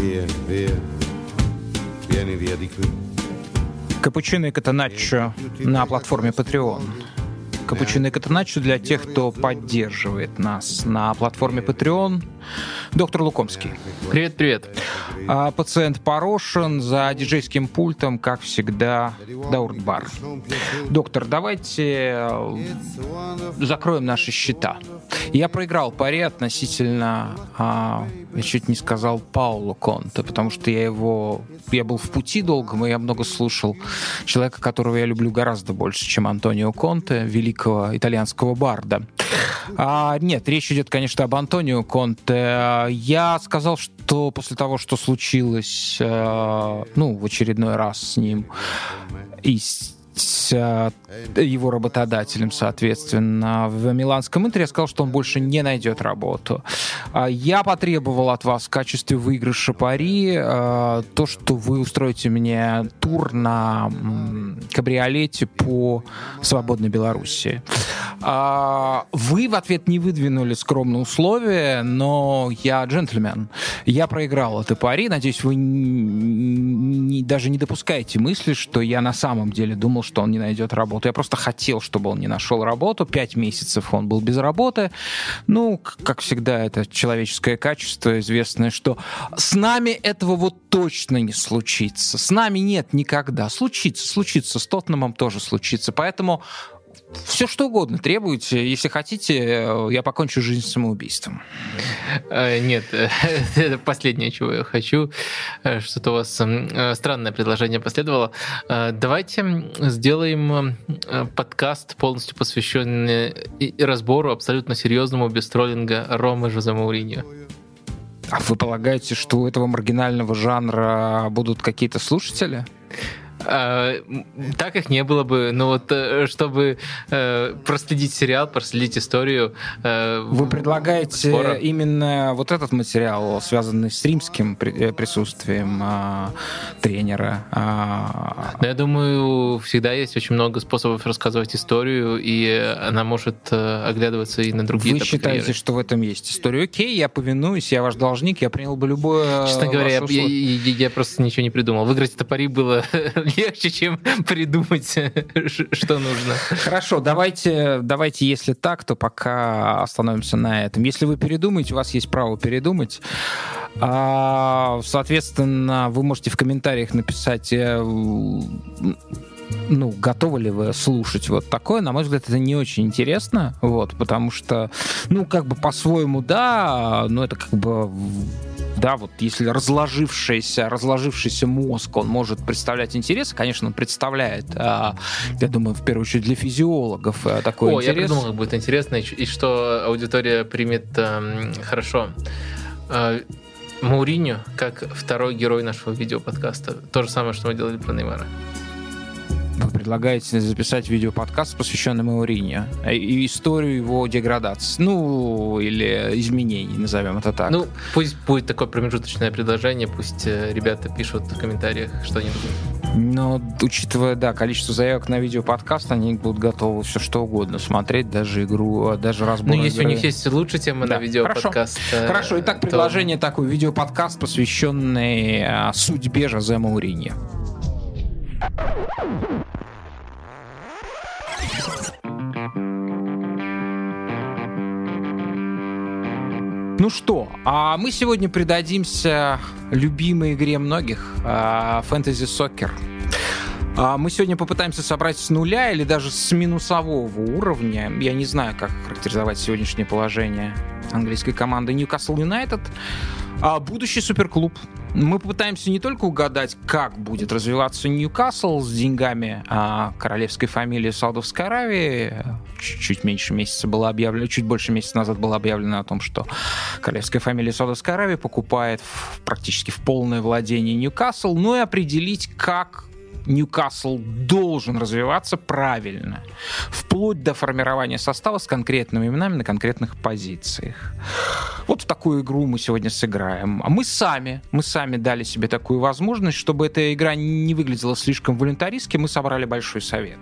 Via, via, vieni via di qui. Капучино и Катаначчо на платформе Patreon. Капучино и Катаначчо для тех, кто поддерживает нас на платформе Patreon. Доктор Лукомский. Привет, привет. А пациент Порошин за диджейским пультом, как всегда, Дауртбар. Доктор, давайте э, закроем наши счета. Я проиграл пари относительно, а, я чуть не сказал Паулу Конте, потому что я его, я был в пути долгом, и я много слушал человека, которого я люблю гораздо больше, чем Антонио Конте, великого итальянского барда. А, нет, речь идет, конечно, об Антонио Конте. Я сказал, что после того, что случилось, э, ну, в очередной раз с ним, и с Э, его работодателем, соответственно, в Миланском Интере, я сказал, что он больше не найдет работу. А я потребовал от вас в качестве выигрыша пари э, то, что вы устроите мне тур на кабриолете по свободной Белоруссии. А, вы в ответ не выдвинули скромные условия, но я джентльмен. Я проиграл это пари. Надеюсь, вы не, даже не допускаете мысли, что я на самом деле думал, что он не найдет работу. Я просто хотел, чтобы он не нашел работу. Пять месяцев он был без работы. Ну, как всегда, это человеческое качество, известное, что с нами этого вот точно не случится. С нами нет никогда. Случится, случится. С Тоттеномом тоже случится. Поэтому все что угодно требуете. Если хотите, э, я покончу жизнь самоубийством. Э, нет, это последнее, чего я хочу. Э, что-то у вас странное предложение последовало. Давайте сделаем подкаст, полностью посвященный разбору абсолютно серьезному, без троллинга Ромы Жозе Мауриньо. А вы полагаете, что у этого маргинального жанра будут какие-то слушатели? А, так их не было бы, но вот э, чтобы э, проследить сериал, проследить историю. Э, Вы предлагаете спора. именно вот этот материал, связанный с римским присутствием а, тренера? А... я думаю, всегда есть очень много способов рассказывать историю, и она может оглядываться и на другие Вы считаете, карьеры. что в этом есть история? Окей, я повинуюсь, я ваш должник, я принял бы любое... Честно говоря, я, я, я, я просто ничего не придумал. Выиграть это пари было легче, чем придумать, что нужно. Хорошо, давайте, давайте, если так, то пока остановимся на этом. Если вы передумаете, у вас есть право передумать. А, соответственно, вы можете в комментариях написать э, ну, готовы ли вы слушать вот такое? На мой взгляд, это не очень интересно, вот, потому что, ну, как бы по-своему, да, но это как бы да, вот если разложившийся, разложившийся мозг, он может представлять интерес, конечно, он представляет, а, я думаю, в первую очередь для физиологов а, такой О, интерес. я придумал, как будет интересно, и что аудитория примет э, хорошо. Э, Мауриню, как второй герой нашего видеоподкаста. То же самое, что мы делали про Неймара. Вы предлагаете записать видеоподкаст, посвященный Мауриньо, э, и историю его деградации, ну, или изменений, назовем это так. Ну, пусть будет такое промежуточное предложение, пусть э, ребята пишут в комментариях, что они думают. Но, учитывая, да, количество заявок на видеоподкаст, они будут готовы все что угодно смотреть, даже игру, э, даже разбор Ну, если игры. у них есть лучшая тема да. на видеоподкаст. Хорошо. Хорошо, итак, предложение то... такое, видеоподкаст, посвященный судьбе Жозе Мауриньо. Ну что, а мы сегодня придадимся любимой игре многих фэнтези сокер. А мы сегодня попытаемся собрать с нуля или даже с минусового уровня. Я не знаю, как характеризовать сегодняшнее положение английской команды Ньюкасл Юнайтед. А будущий суперклуб. Мы попытаемся не только угадать, как будет развиваться Ньюкасл с деньгами а, королевской фамилии Саудовской Аравии. Чуть меньше месяца было объявлено, чуть больше месяца назад было объявлено о том, что королевская фамилия Саудовской Аравии покупает в, практически в полное владение Ньюкасл, ну и определить, как Ньюкасл должен развиваться правильно, вплоть до формирования состава с конкретными именами на конкретных позициях. Вот в такую игру мы сегодня сыграем. А мы сами, мы сами дали себе такую возможность, чтобы эта игра не выглядела слишком волонтаристски, мы собрали большой совет.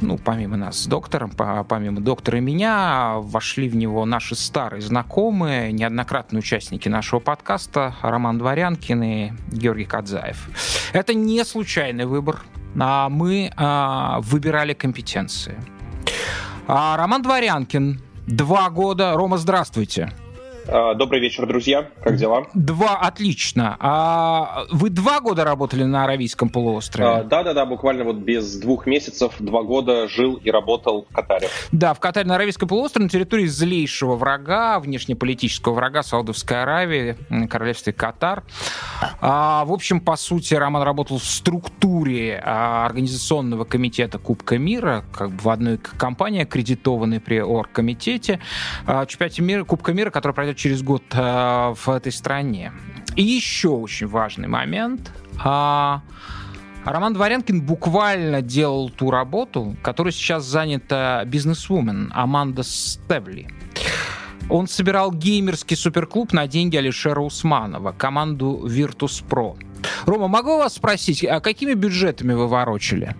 Ну, помимо нас с доктором, помимо доктора и меня, вошли в него наши старые знакомые, неоднократные участники нашего подкаста Роман Дворянкин и Георгий Кадзаев. Это не случайный выбор. А мы а, выбирали компетенции. А Роман Дворянкин, два года. Рома, здравствуйте. А, добрый вечер, друзья. Как дела? Два, отлично. А вы два года работали на Аравийском полуострове? Да, да, да, буквально вот без двух месяцев, два года жил и работал в Катаре. Да, в Катаре на Аравийском полуострове, на территории злейшего врага, внешнеполитического врага Саудовской Аравии, королевстве Катар. А, в общем, по сути, Роман работал в структуре а, организационного комитета Кубка мира, как бы в одной компании, аккредитованной при оргкомитете. А, чемпионате мира, Кубка мира, который пройдет через год э, в этой стране. И еще очень важный момент. А, Роман Дворянкин буквально делал ту работу, которой сейчас занята бизнесвумен Аманда Стевли. Он собирал геймерский суперклуб на деньги Алишера Усманова, команду Virtus.pro. Рома, могу вас спросить, а какими бюджетами вы ворочали?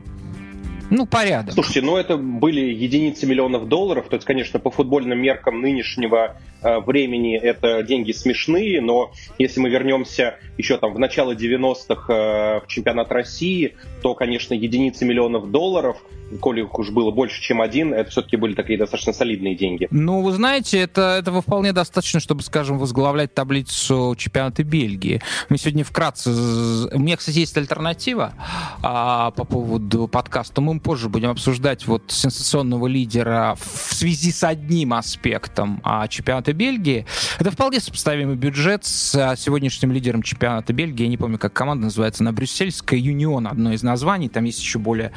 Ну, порядок. Слушайте, ну это были единицы миллионов долларов, то есть, конечно, по футбольным меркам нынешнего э, времени это деньги смешные, но если мы вернемся еще там в начало 90-х э, в чемпионат России, то, конечно, единицы миллионов долларов – коли уж было больше, чем один, это все-таки были такие достаточно солидные деньги. Ну, вы знаете, это, этого вполне достаточно, чтобы, скажем, возглавлять таблицу чемпионата Бельгии. Мы сегодня вкратце... У меня, кстати, есть альтернатива а, по поводу подкаста. Мы позже будем обсуждать вот сенсационного лидера в связи с одним аспектом а, чемпионата Бельгии. Это вполне сопоставимый бюджет с а, сегодняшним лидером чемпионата Бельгии. Я не помню, как команда называется. На Брюссельская Юнион одно из названий. Там есть еще более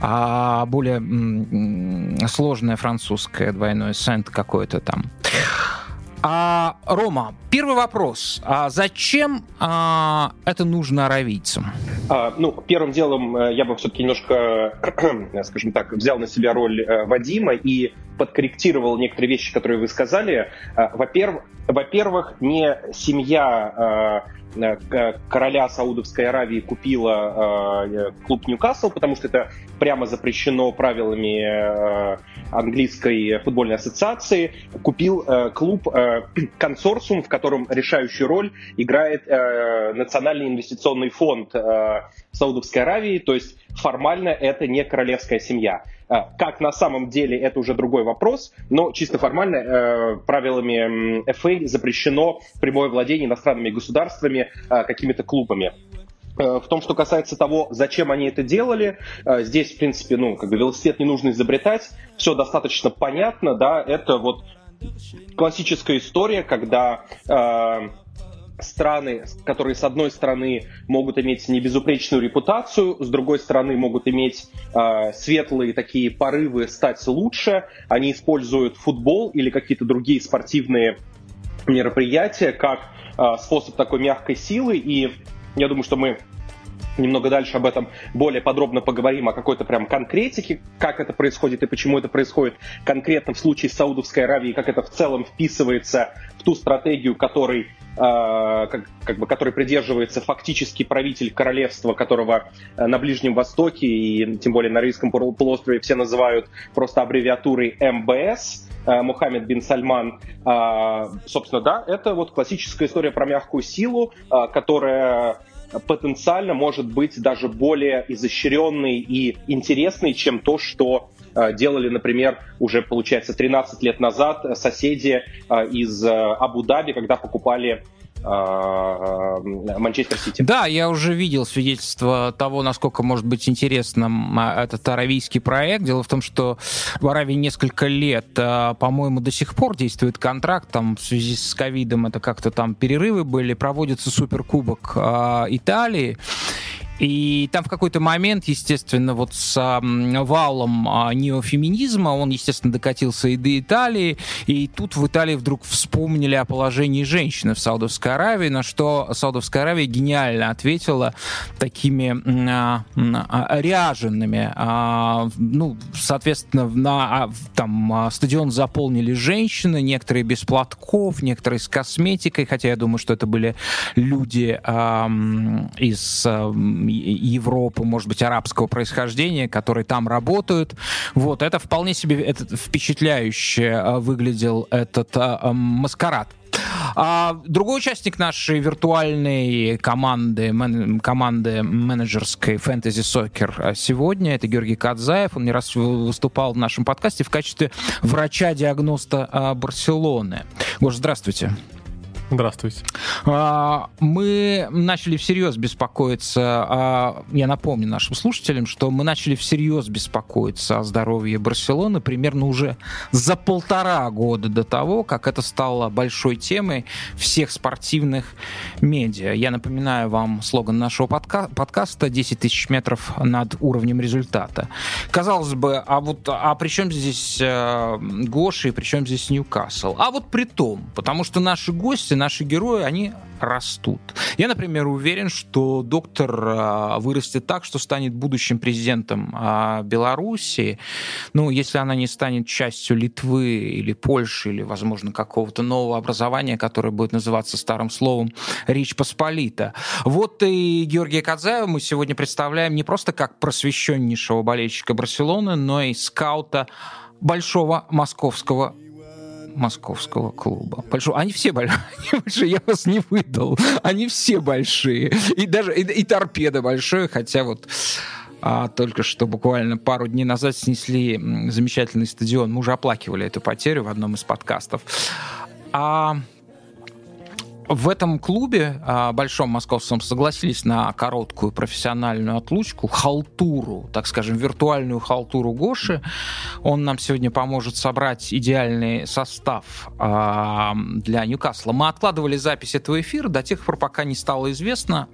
а, а более сложное французское двойное сент какое-то там. А, Рома, первый вопрос. А зачем а, это нужно аравийцам? А, ну, первым делом э, я бы все-таки немножко, скажем так, взял на себя роль э, Вадима и подкорректировал некоторые вещи, которые вы сказали. А, во-первых, во-первых, не семья Э, короля Саудовской Аравии купила э, клуб Ньюкасл, потому что это прямо запрещено правилами э, английской футбольной ассоциации. Купил клуб консорциум, в котором решающую роль играет Национальный инвестиционный фонд Саудовской Аравии, то есть формально это не королевская семья. А, как на самом деле, это уже другой вопрос, но чисто формально э, правилами FA запрещено прямое владение иностранными государствами э, какими-то клубами. Э, в том, что касается того, зачем они это делали, э, здесь, в принципе, ну, как бы велосипед не нужно изобретать, все достаточно понятно, да, это вот классическая история, когда э, страны, которые с одной стороны могут иметь небезупречную репутацию, с другой стороны могут иметь э, светлые такие порывы стать лучше, они используют футбол или какие-то другие спортивные мероприятия как э, способ такой мягкой силы, и я думаю, что мы немного дальше об этом более подробно поговорим, о какой-то прям конкретике, как это происходит и почему это происходит конкретно в случае Саудовской Аравии, как это в целом вписывается в ту стратегию, которой, как, как бы, которой придерживается фактический правитель королевства, которого э, на Ближнем Востоке и тем более на Арийском полуострове все называют просто аббревиатурой МБС, э, Мухаммед бин Сальман. Э, собственно, да, это вот классическая история про мягкую силу, э, которая потенциально может быть даже более изощренный и интересный, чем то, что э, делали, например, уже, получается, 13 лет назад соседи э, из э, Абу-Даби, когда покупали Манчестер Сити. Да, я уже видел свидетельство того, насколько может быть интересным а, этот аравийский проект. Дело в том, что в Аравии несколько лет, по-моему, до сих пор действует контракт, там в связи с ковидом это как-то там перерывы были, проводится суперкубок Италии, и там в какой-то момент, естественно, вот с а, валом а, неофеминизма он, естественно, докатился и до Италии. И тут в Италии вдруг вспомнили о положении женщины в Саудовской Аравии, на что Саудовская Аравия гениально ответила такими а, а, ряженными. А, ну, соответственно, на а, там а, стадион заполнили женщины, некоторые без платков, некоторые с косметикой, хотя я думаю, что это были люди а, из Европы, может быть, арабского происхождения, которые там работают. Вот, это вполне себе это впечатляюще э, выглядел этот а, маскарад. А другой участник нашей виртуальной команды, мен, команды менеджерской фэнтези сокер сегодня, это Георгий Кадзаев. Он не раз выступал в нашем подкасте в качестве врача-диагноста Барселоны. Гош, здравствуйте. Здравствуйте. А, мы начали всерьез беспокоиться, я напомню нашим слушателям, что мы начали всерьез беспокоиться о здоровье Барселоны примерно уже за полтора года до того, как это стало большой темой всех спортивных медиа. Я напоминаю вам слоган нашего подка- подкаста «10 тысяч метров над уровнем результата». Казалось бы, а вот а при чем здесь э, Гоши и при чем здесь Ньюкасл? А вот при том, потому что наши гости наши герои, они растут. Я, например, уверен, что доктор а, вырастет так, что станет будущим президентом а, Белоруссии. Ну, если она не станет частью Литвы или Польши, или, возможно, какого-то нового образования, которое будет называться старым словом Речь Посполита. Вот и Георгия Кадзаева мы сегодня представляем не просто как просвещеннейшего болельщика Барселоны, но и скаута большого московского московского клуба. Большого. Они все большие. Я вас не выдал. Они все большие. И даже и, и торпеда большое, хотя вот а, только что буквально пару дней назад снесли замечательный стадион. Мы уже оплакивали эту потерю в одном из подкастов. А в этом клубе а, большом московском согласились на короткую профессиональную отлучку, халтуру, так скажем, виртуальную халтуру Гоши. Он нам сегодня поможет собрать идеальный состав а, для Ньюкасла. Мы откладывали запись этого эфира до тех пор, пока не стало известно,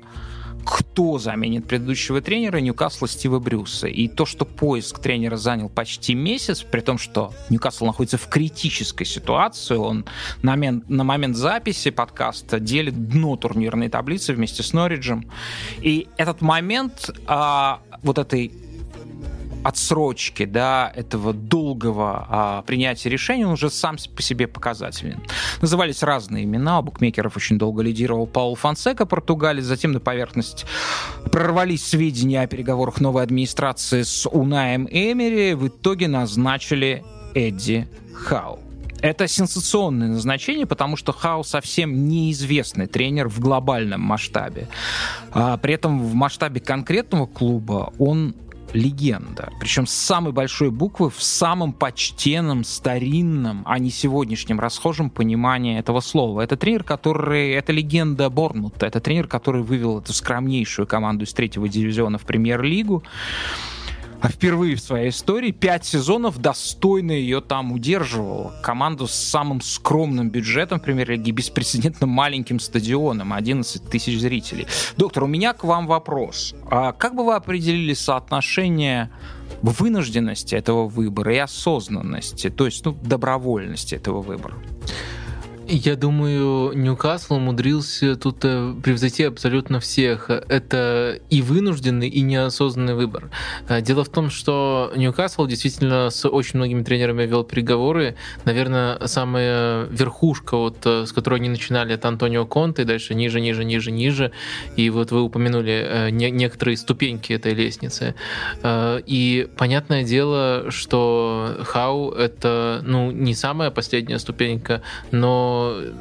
кто заменит предыдущего тренера Ньюкасла Стива Брюса. И то, что поиск тренера занял почти месяц, при том, что Ньюкасл находится в критической ситуации, он на момент, на момент записи подкаста делит дно турнирной таблицы вместе с Норриджем. И этот момент а, вот этой отсрочки, да, этого долгого а, принятия решения, он уже сам по себе показателен. Назывались разные имена, у букмекеров очень долго лидировал Паул Фонсека, португалец, затем на поверхность прорвались сведения о переговорах новой администрации с Унаем Эмери, в итоге назначили Эдди Хау. Это сенсационное назначение, потому что Хау совсем неизвестный тренер в глобальном масштабе. А, при этом в масштабе конкретного клуба он легенда. Причем с самой большой буквы в самом почтенном, старинном, а не сегодняшнем расхожем понимании этого слова. Это тренер, который... Это легенда Борнута. Это тренер, который вывел эту скромнейшую команду из третьего дивизиона в премьер-лигу. Впервые в своей истории пять сезонов достойно ее там удерживал. Команду с самым скромным бюджетом премьер-лиги, беспрецедентно маленьким стадионом, 11 тысяч зрителей. Доктор, у меня к вам вопрос. А как бы вы определили соотношение вынужденности этого выбора и осознанности, то есть ну, добровольности этого выбора? Я думаю, Ньюкасл умудрился тут э, превзойти абсолютно всех. Это и вынужденный, и неосознанный выбор. Э, дело в том, что Ньюкасл действительно с очень многими тренерами вел переговоры. Наверное, самая верхушка, вот, э, с которой они начинали, это Антонио Конте, дальше ниже, ниже, ниже, ниже. И вот вы упомянули не, некоторые ступеньки этой лестницы. И понятное дело, что Хау — это ну, не самая последняя ступенька, но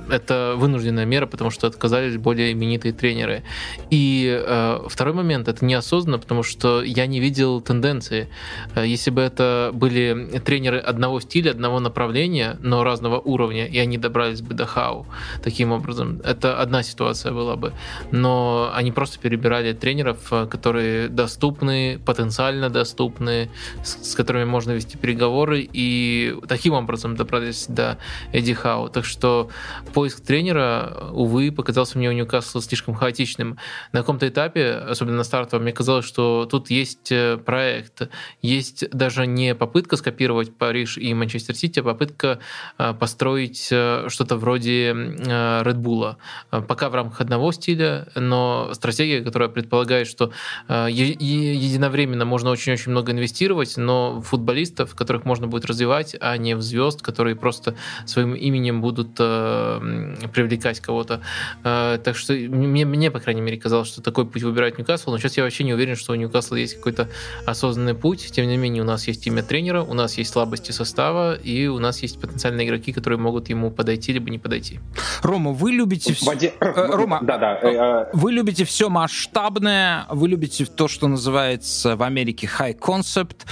это вынужденная мера, потому что отказались более именитые тренеры. И э, второй момент, это неосознанно, потому что я не видел тенденции. Э, если бы это были тренеры одного стиля, одного направления, но разного уровня, и они добрались бы до хау таким образом, это одна ситуация была бы. Но они просто перебирали тренеров, э, которые доступны, потенциально доступны, с, с которыми можно вести переговоры, и таким образом добрались до Эдди Хау. Так что поиск тренера, увы, показался мне у Ньюкасла слишком хаотичным. На каком-то этапе, особенно на стартовом, мне казалось, что тут есть э, проект, есть даже не попытка скопировать Париж и Манчестер Сити, а попытка э, построить э, что-то вроде Red Bull. Пока в рамках одного стиля, но стратегия, которая предполагает, что единовременно можно очень-очень много инвестировать, но футболистов, которых можно будет развивать, а не в звезд, которые просто своим именем будут э, привлекать кого-то. Э, так что мне, мне, по крайней мере, казалось, что такой путь выбирает Ньюкасл, но сейчас я вообще не уверен, что у Ньюкасла есть какой-то осознанный путь. Тем не менее, у нас есть имя тренера, у нас есть слабости состава, и у нас есть потенциальные игроки, которые могут ему подойти либо не подойти. Рома, вы любите все... Воде... Рома, да, да. вы любите все масштабное, вы любите то, что называется в Америке high concept,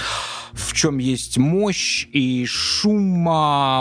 в чем есть мощь и шум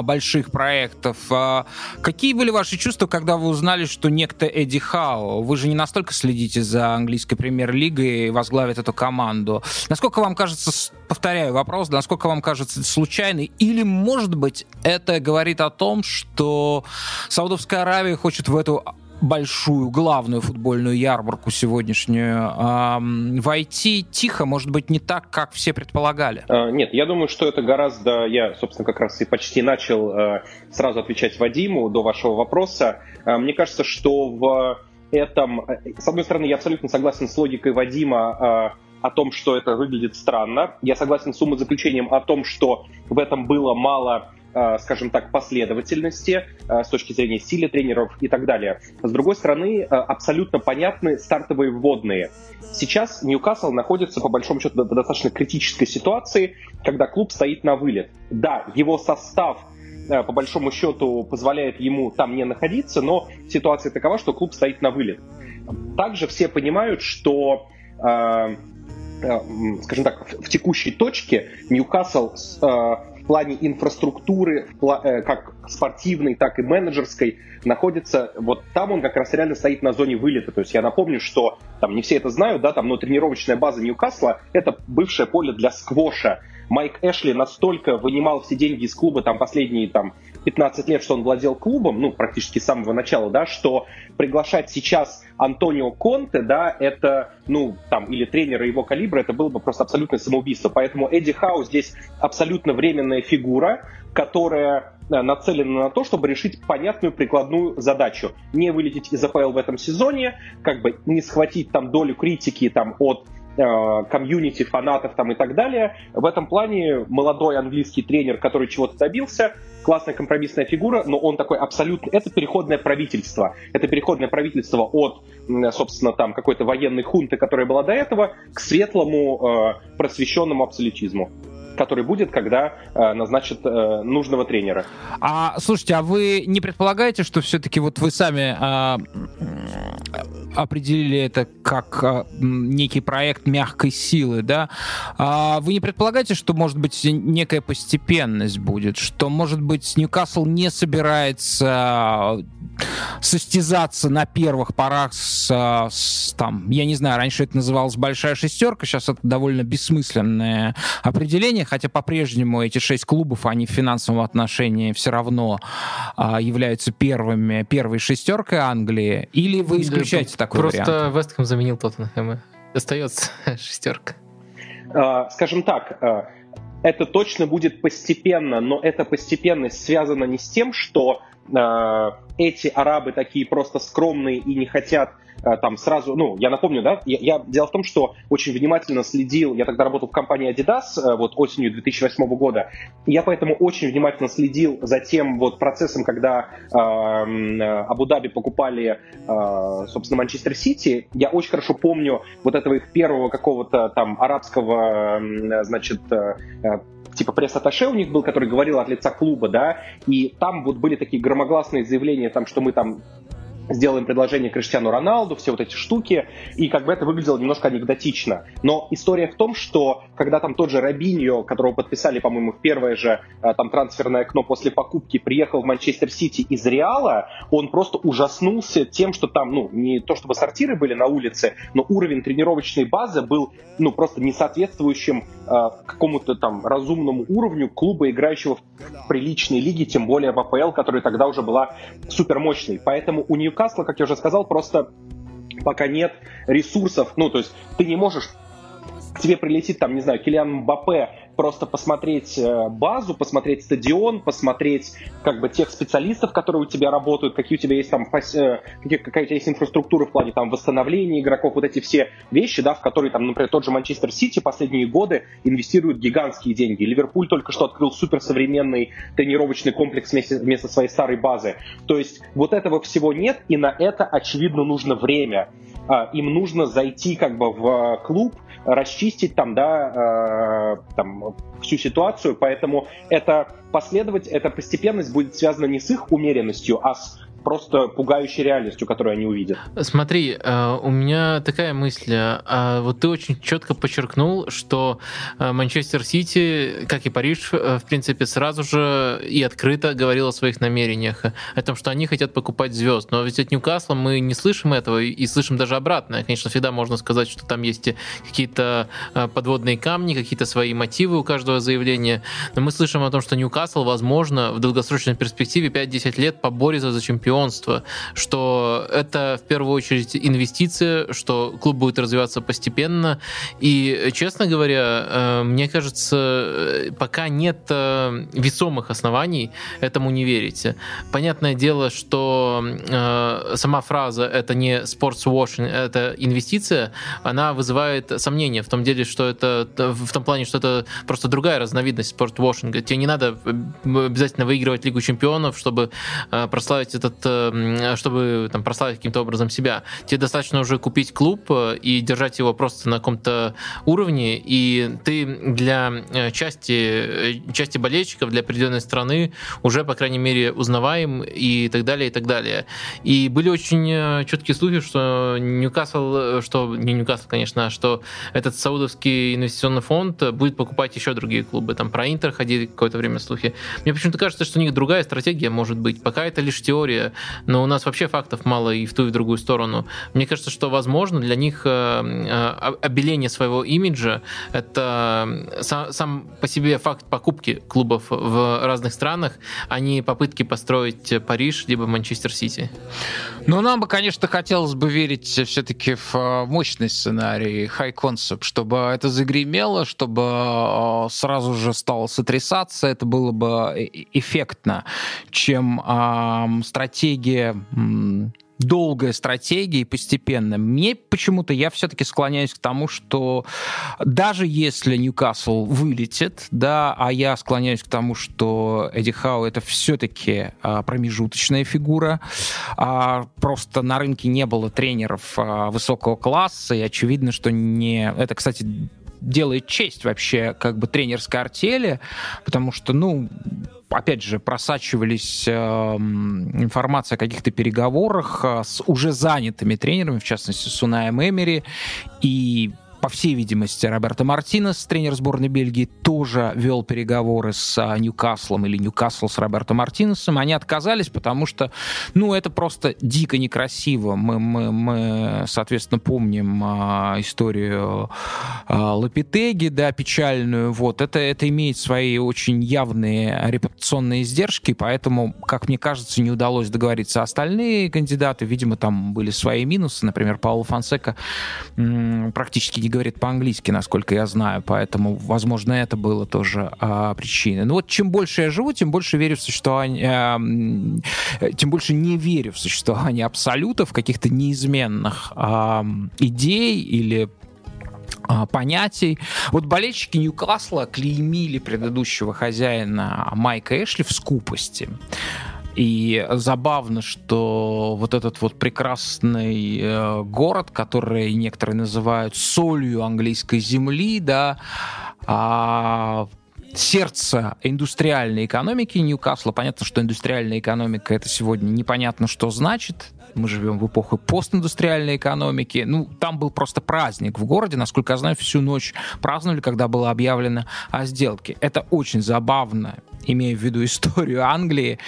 больших проектов. А какие были ваши чувства, когда вы узнали, что некто Эдди Хау, вы же не настолько следите за английской премьер-лигой возглавит эту команду. Насколько вам кажется, повторяю вопрос, насколько вам кажется случайный, или, может быть, это говорит о том, что Саудовская Аравия хочет в эту большую главную футбольную ярмарку сегодняшнюю э, войти тихо, может быть, не так, как все предполагали? А, нет, я думаю, что это гораздо... Я, собственно, как раз и почти начал э, сразу отвечать Вадиму до вашего вопроса. Э, мне кажется, что в этом... Э, с одной стороны, я абсолютно согласен с логикой Вадима о том, что это выглядит странно. Я согласен с умозаключением о том, что в этом было мало Э, скажем так, последовательности э, с точки зрения стиля тренеров и так далее. С другой стороны, э, абсолютно понятны стартовые вводные. Сейчас Ньюкасл находится, по большому счету, в достаточно критической ситуации, когда клуб стоит на вылет. Да, его состав по большому счету позволяет ему там не находиться, но ситуация такова, что клуб стоит на вылет. Также все понимают, что скажем так, в текущей точке Ньюкасл в плане инфраструктуры, э, как спортивной, так и менеджерской, находится, вот там он как раз реально стоит на зоне вылета. То есть я напомню, что там не все это знают, да, там, но тренировочная база Ньюкасла — это бывшее поле для сквоша. Майк Эшли настолько вынимал все деньги из клуба там последние там 15 лет, что он владел клубом, ну, практически с самого начала, да, что приглашать сейчас Антонио Конте, да, это, ну, там, или тренера его калибра, это было бы просто абсолютное самоубийство. Поэтому Эдди Хау здесь абсолютно временная фигура, которая э, нацелена на то, чтобы решить понятную прикладную задачу. Не вылететь из АПЛ в этом сезоне, как бы не схватить там долю критики там от комьюнити фанатов там и так далее. В этом плане молодой английский тренер, который чего-то добился, классная компромиссная фигура, но он такой абсолютно... Это переходное правительство. Это переходное правительство от, собственно, там какой-то военной хунты, которая была до этого, к светлому э, просвещенному абсолютизму который будет, когда э, назначат э, нужного тренера. А слушайте, а вы не предполагаете, что все-таки вот вы сами э, определили это как э, некий проект мягкой силы, да? А вы не предполагаете, что может быть некая постепенность будет, что может быть Ньюкасл не собирается состязаться на первых порах с, с там, я не знаю, раньше это называлось большая шестерка, сейчас это довольно бессмысленное определение, хотя по-прежнему эти шесть клубов, они в финансовом отношении все равно а, являются первыми, первой шестеркой Англии, или вы исключаете да, такой просто вариант? Просто Вестхэм заменил Тоттенхэма. Остается шестерка. А, скажем так, а, это точно будет постепенно, но эта постепенность связана не с тем, что эти арабы такие просто скромные и не хотят Э, там сразу, ну, я напомню, да, я, я, дело в том, что очень внимательно следил, я тогда работал в компании Adidas, э, вот осенью 2008 года, я поэтому очень внимательно следил за тем вот процессом, когда э, Абу-Даби покупали, э, собственно, Манчестер Сити, я очень хорошо помню вот этого их первого какого-то там арабского, значит, типа пресс-атташе у них был, который говорил от лица клуба, да, и там вот были такие громогласные заявления, там, что мы там сделаем предложение Криштиану Роналду, все вот эти штуки, и как бы это выглядело немножко анекдотично. Но история в том, что когда там тот же Робиньо, которого подписали, по-моему, в первое же э, там трансферное окно после покупки, приехал в Манчестер Сити из Реала, он просто ужаснулся тем, что там, ну, не то чтобы сортиры были на улице, но уровень тренировочной базы был, ну, просто не соответствующим э, какому-то там разумному уровню клуба, играющего в приличной лиге, тем более в АПЛ, которая тогда уже была супермощной. Поэтому у нее Ньюкасла, как я уже сказал, просто пока нет ресурсов, ну, то есть ты не можешь к тебе прилетит, там, не знаю, Килиан Мбаппе просто посмотреть э, базу, посмотреть стадион, посмотреть как бы тех специалистов, которые у тебя работают, какие у тебя есть там, э, какие, какая у тебя есть инфраструктура в плане там восстановления игроков, вот эти все вещи, да, в которые там, например, тот же Манчестер Сити последние годы инвестирует гигантские деньги. Ливерпуль только что открыл суперсовременный тренировочный комплекс вместе, вместо своей старой базы. То есть вот этого всего нет, и на это, очевидно, нужно время. А, им нужно зайти как бы в клуб, расчистить там, да, э, там, всю ситуацию, поэтому это последовать, эта постепенность будет связана не с их умеренностью, а с просто пугающей реальностью, которую они увидят. Смотри, э, у меня такая мысль. А вот ты очень четко подчеркнул, что э, Манчестер Сити, как и Париж, э, в принципе, сразу же и открыто говорил о своих намерениях, о том, что они хотят покупать звезд. Но ведь от Ньюкасла мы не слышим этого и слышим даже обратное. Конечно, всегда можно сказать, что там есть какие-то подводные камни, какие-то свои мотивы у каждого заявления. Но мы слышим о том, что Ньюкасл, возможно, в долгосрочной перспективе 5-10 лет поборется за чемпион чемпионство, что это в первую очередь инвестиция, что клуб будет развиваться постепенно. И, честно говоря, э, мне кажется, э, пока нет э, весомых оснований этому не верить. Понятное дело, что сама фраза «это не sports washing, это инвестиция», она вызывает сомнения в том деле, что это в том плане, что это просто другая разновидность спортвошинга. Тебе не надо обязательно выигрывать Лигу чемпионов, чтобы прославить этот чтобы там прославить каким-то образом себя. Тебе достаточно уже купить клуб э, и держать его просто на каком-то уровне, и ты для э, части, части болельщиков, для определенной страны уже, по крайней мере, узнаваем и так далее, и так далее. И были очень четкие слухи, что Ньюкасл, что не Ньюкасл, конечно, а что этот саудовский инвестиционный фонд будет покупать еще другие клубы. Там про Интер ходили какое-то время слухи. Мне почему-то кажется, что у них другая стратегия может быть. Пока это лишь теория но у нас вообще фактов мало и в ту, и в другую сторону. Мне кажется, что, возможно, для них э, э, обеление своего имиджа — это сам, сам по себе факт покупки клубов в разных странах, а не попытки построить Париж либо Манчестер Сити. Ну, нам бы, конечно, хотелось бы верить все-таки в э, мощный сценарий, high concept, чтобы это загремело, чтобы сразу же стало сотрясаться, это было бы эффектно, чем э, стратегия стратегия долгая стратегия и постепенно. Мне почему-то я все-таки склоняюсь к тому, что даже если Ньюкасл вылетит, да, а я склоняюсь к тому, что Эдди Хау это все-таки а, промежуточная фигура, а, просто на рынке не было тренеров а, высокого класса, и очевидно, что не... Это, кстати, делает честь вообще как бы тренерской артели, потому что, ну, опять же, просачивались э, информация о каких-то переговорах э, с уже занятыми тренерами, в частности, с Унаем Эмери, и по всей видимости, Роберто Мартинес, тренер сборной Бельгии, тоже вел переговоры с а, Ньюкаслом или Ньюкасл с Роберто Мартинесом. Они отказались, потому что, ну, это просто дико некрасиво. Мы, мы, мы соответственно, помним а, историю а, Лапитеги, да, печальную. Вот, это, это имеет свои очень явные репутационные издержки, поэтому, как мне кажется, не удалось договориться остальные кандидаты. Видимо, там были свои минусы. Например, Пауло Фонсека практически не говорит по-английски, насколько я знаю, поэтому, возможно, это было тоже а, причиной. Но вот чем больше я живу, тем больше верю в существование, а, тем больше не верю в существование абсолютов, каких-то неизменных а, идей или а, понятий. Вот болельщики Ньюкасла клеймили предыдущего хозяина Майка Эшли в скупости. И забавно, что вот этот вот прекрасный э, город, который некоторые называют солью английской земли, да, а сердце индустриальной экономики Ньюкасла. Понятно, что индустриальная экономика это сегодня непонятно, что значит. Мы живем в эпоху постиндустриальной экономики. Ну, там был просто праздник в городе. Насколько я знаю, всю ночь праздновали, когда было объявлено о сделке. Это очень забавно имея в виду историю Англии,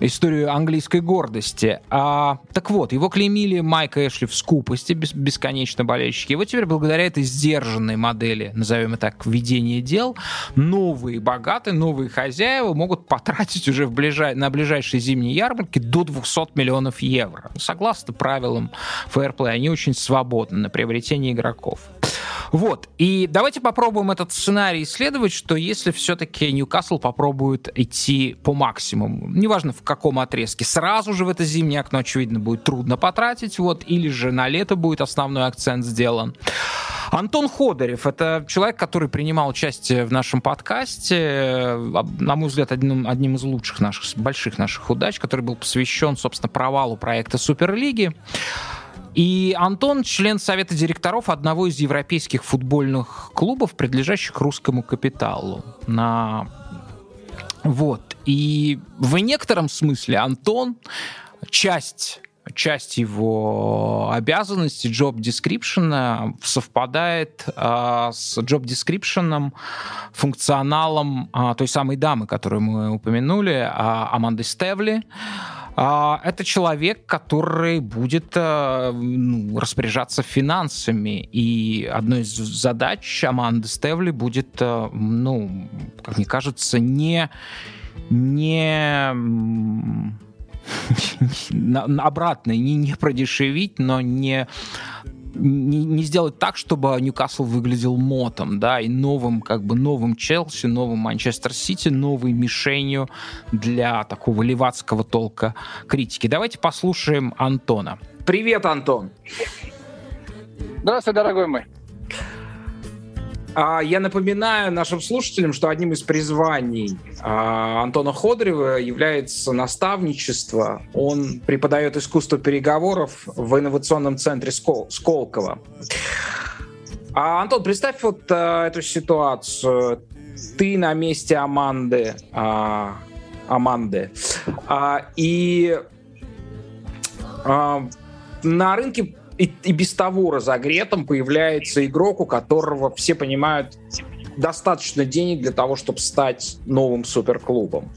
историю английской гордости. А, так вот, его клеймили Майка Эшли в скупости, бес, бесконечно болельщики. И вот теперь благодаря этой сдержанной модели, назовем это так, ведения дел, новые богатые, новые хозяева могут потратить уже в ближай... на ближайшие зимние ярмарки до 200 миллионов евро. Согласно правилам фэрплея, они очень свободны на приобретение игроков. Вот. И давайте попробуем этот сценарий исследовать, что если все-таки Ньюкасл попробует идти по максимуму, неважно в каком отрезке, сразу же в это зимнее окно, очевидно, будет трудно потратить, вот, или же на лето будет основной акцент сделан. Антон Ходорев — это человек, который принимал участие в нашем подкасте, на мой взгляд, одним, одним из лучших наших, больших наших удач, который был посвящен, собственно, провалу проекта Суперлиги. И Антон член совета директоров одного из европейских футбольных клубов, принадлежащих русскому капиталу. На... Вот. И в некотором смысле Антон часть часть его обязанностей job description совпадает э, с job description функционалом э, той самой дамы, которую мы упомянули, э, Аманды Стевли. Это человек, который будет э, ну, распоряжаться финансами. И одной из задач Аманды Стевли будет, э, ну, как мне кажется, не не обратно, не, не продешевить, но не не, не сделать так, чтобы Ньюкасл выглядел мотом, да, и новым, как бы, новым Челси, новым Манчестер Сити, новой мишенью для такого левацкого толка критики. Давайте послушаем Антона. Привет, Антон. Здравствуй, дорогой мой. А, я напоминаю нашим слушателям, что одним из призваний а, Антона Ходорева является наставничество. Он преподает искусство переговоров в инновационном центре Сколково. А, Антон, представь вот эту ситуацию. Ты на месте Аманды, Аманды, и на рынке и, и без того разогретым появляется игрок, у которого все понимают достаточно денег для того, чтобы стать новым суперклубом.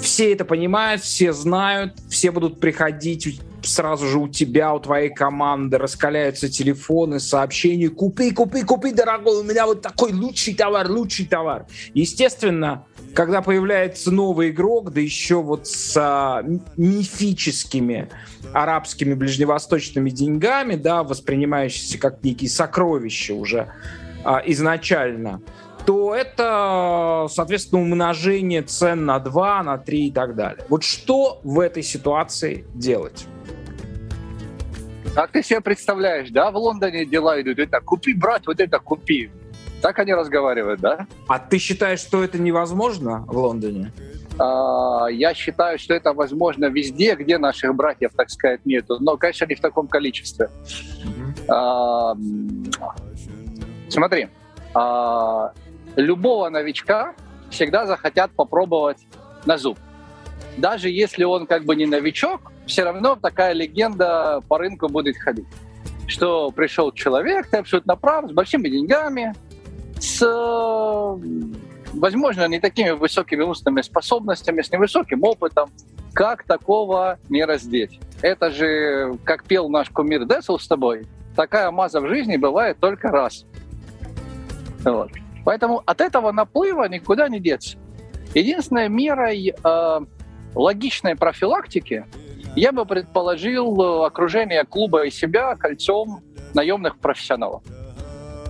Все это понимают, все знают, все будут приходить сразу же у тебя, у твоей команды раскаляются телефоны, сообщения «Купи, купи, купи, дорогой, у меня вот такой лучший товар, лучший товар». Естественно, когда появляется новый игрок, да еще вот с а, мифическими арабскими ближневосточными деньгами, да, воспринимающиеся как некие сокровища уже а, изначально, то это, соответственно, умножение цен на 2, на 3 и так далее. Вот что в этой ситуации делать? Как ты себе представляешь, да, в Лондоне дела идут, это купи, брать, вот это купи. Так они разговаривают, да? А ты считаешь, что это невозможно в Лондоне? А, я считаю, что это возможно везде, где наших братьев, так сказать, нету. Но, конечно, не в таком количестве. Mm-hmm. Смотри, а, любого новичка всегда захотят попробовать на зуб. Даже если он как бы не новичок, все равно такая легенда по рынку будет ходить. Что пришел человек, ты абсолютно прав, с большими деньгами, с, возможно, не такими высокими умственными способностями, с невысоким опытом, как такого не раздеть? Это же, как пел наш кумир Десл с тобой, такая маза в жизни бывает только раз. Вот. Поэтому от этого наплыва никуда не деться. Единственной мерой э, логичной профилактики я бы предположил окружение клуба и себя кольцом наемных профессионалов.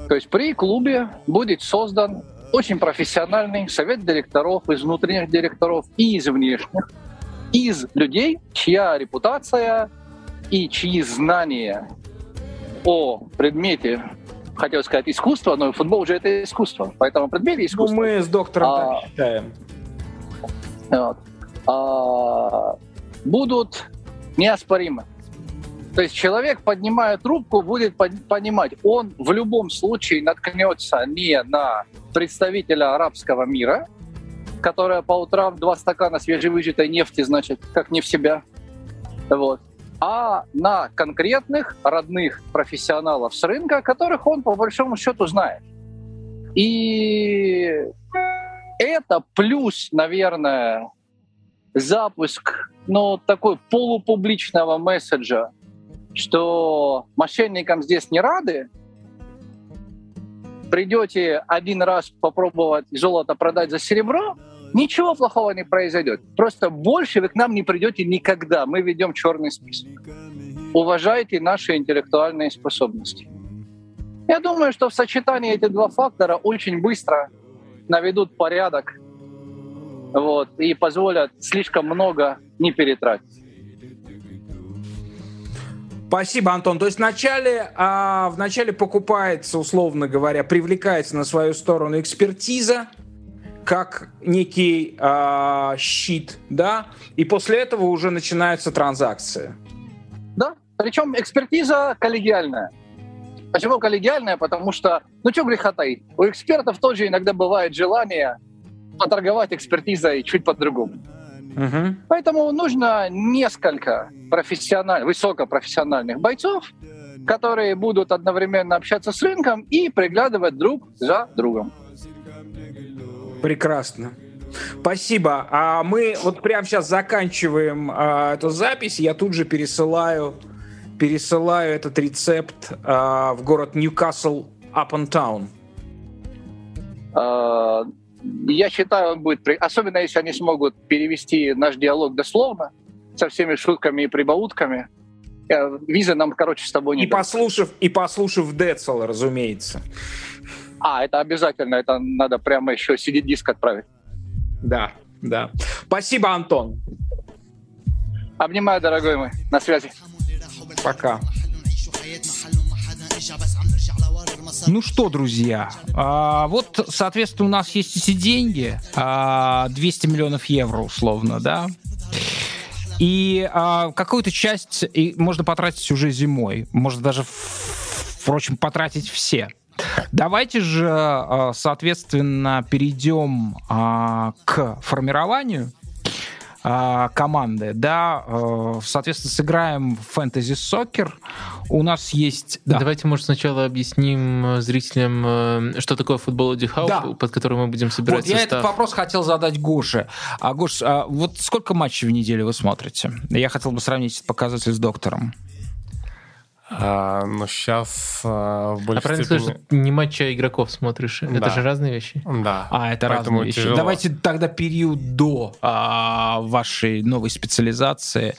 То есть при клубе будет создан очень профессиональный совет директоров из внутренних директоров и из внешних, из людей, чья репутация и чьи знания о предмете, хотел сказать искусство, но футбол уже это искусство, поэтому предмете искусства. Ну, мы с доктором а, так считаем. Вот, будут неоспоримы. То есть человек, поднимая трубку, будет понимать, он в любом случае наткнется не на представителя арабского мира, которая по утрам два стакана свежевыжатой нефти, значит, как не в себя, вот, а на конкретных родных профессионалов с рынка, которых он по большому счету знает. И это плюс, наверное, запуск ну, такой полупубличного месседжа что мошенникам здесь не рады, придете один раз попробовать золото продать за серебро, ничего плохого не произойдет. Просто больше вы к нам не придете никогда. Мы ведем черный список. Уважайте наши интеллектуальные способности. Я думаю, что в сочетании эти два фактора очень быстро наведут порядок вот, и позволят слишком много не перетратить. Спасибо, Антон. То есть вначале, а, вначале покупается, условно говоря, привлекается на свою сторону экспертиза, как некий а, щит, да, и после этого уже начинаются транзакции. Да, причем экспертиза коллегиальная. Почему коллегиальная? Потому что, ну что греха таить, у экспертов тоже иногда бывает желание поторговать экспертизой чуть по-другому. Угу. Поэтому нужно несколько профессиональных, высокопрофессиональных бойцов, которые будут одновременно общаться с рынком и приглядывать друг за другом. Прекрасно. Спасибо. А мы вот прямо сейчас заканчиваем а, эту запись. Я тут же пересылаю, пересылаю этот рецепт а, в город Ньюкасл Upon Town. Я считаю, он будет... Особенно, если они смогут перевести наш диалог дословно, со всеми шутками и прибаутками. Э, визы нам, короче, с тобой не И послушав, и послушав Децела, разумеется. А, это обязательно. Это надо прямо еще CD-диск отправить. Да, да. Спасибо, Антон. Обнимаю, дорогой мой. На связи. Пока. Ну что, друзья, а, вот, соответственно, у нас есть эти деньги, а, 200 миллионов евро условно, да, и а, какую-то часть и можно потратить уже зимой, можно даже, впрочем, потратить все. Давайте же, а, соответственно, перейдем а, к формированию а, команды, да, э, соответственно, сыграем в фэнтези сокер. У нас есть... Да. Давайте, может, сначала объясним э, зрителям, э, что такое футбол Дихау, да. под которым мы будем собирать вот, состав. Я этот вопрос хотел задать Гоше. А, Гош, а вот сколько матчей в неделю вы смотрите? Я хотел бы сравнить этот показатель с доктором. А, но сейчас а, в большей а правильно степени... сказать, не матча игроков смотришь. Да. Это же разные вещи. Да. А, это разные вещи. Тяжело. Давайте тогда период до а, вашей новой специализации.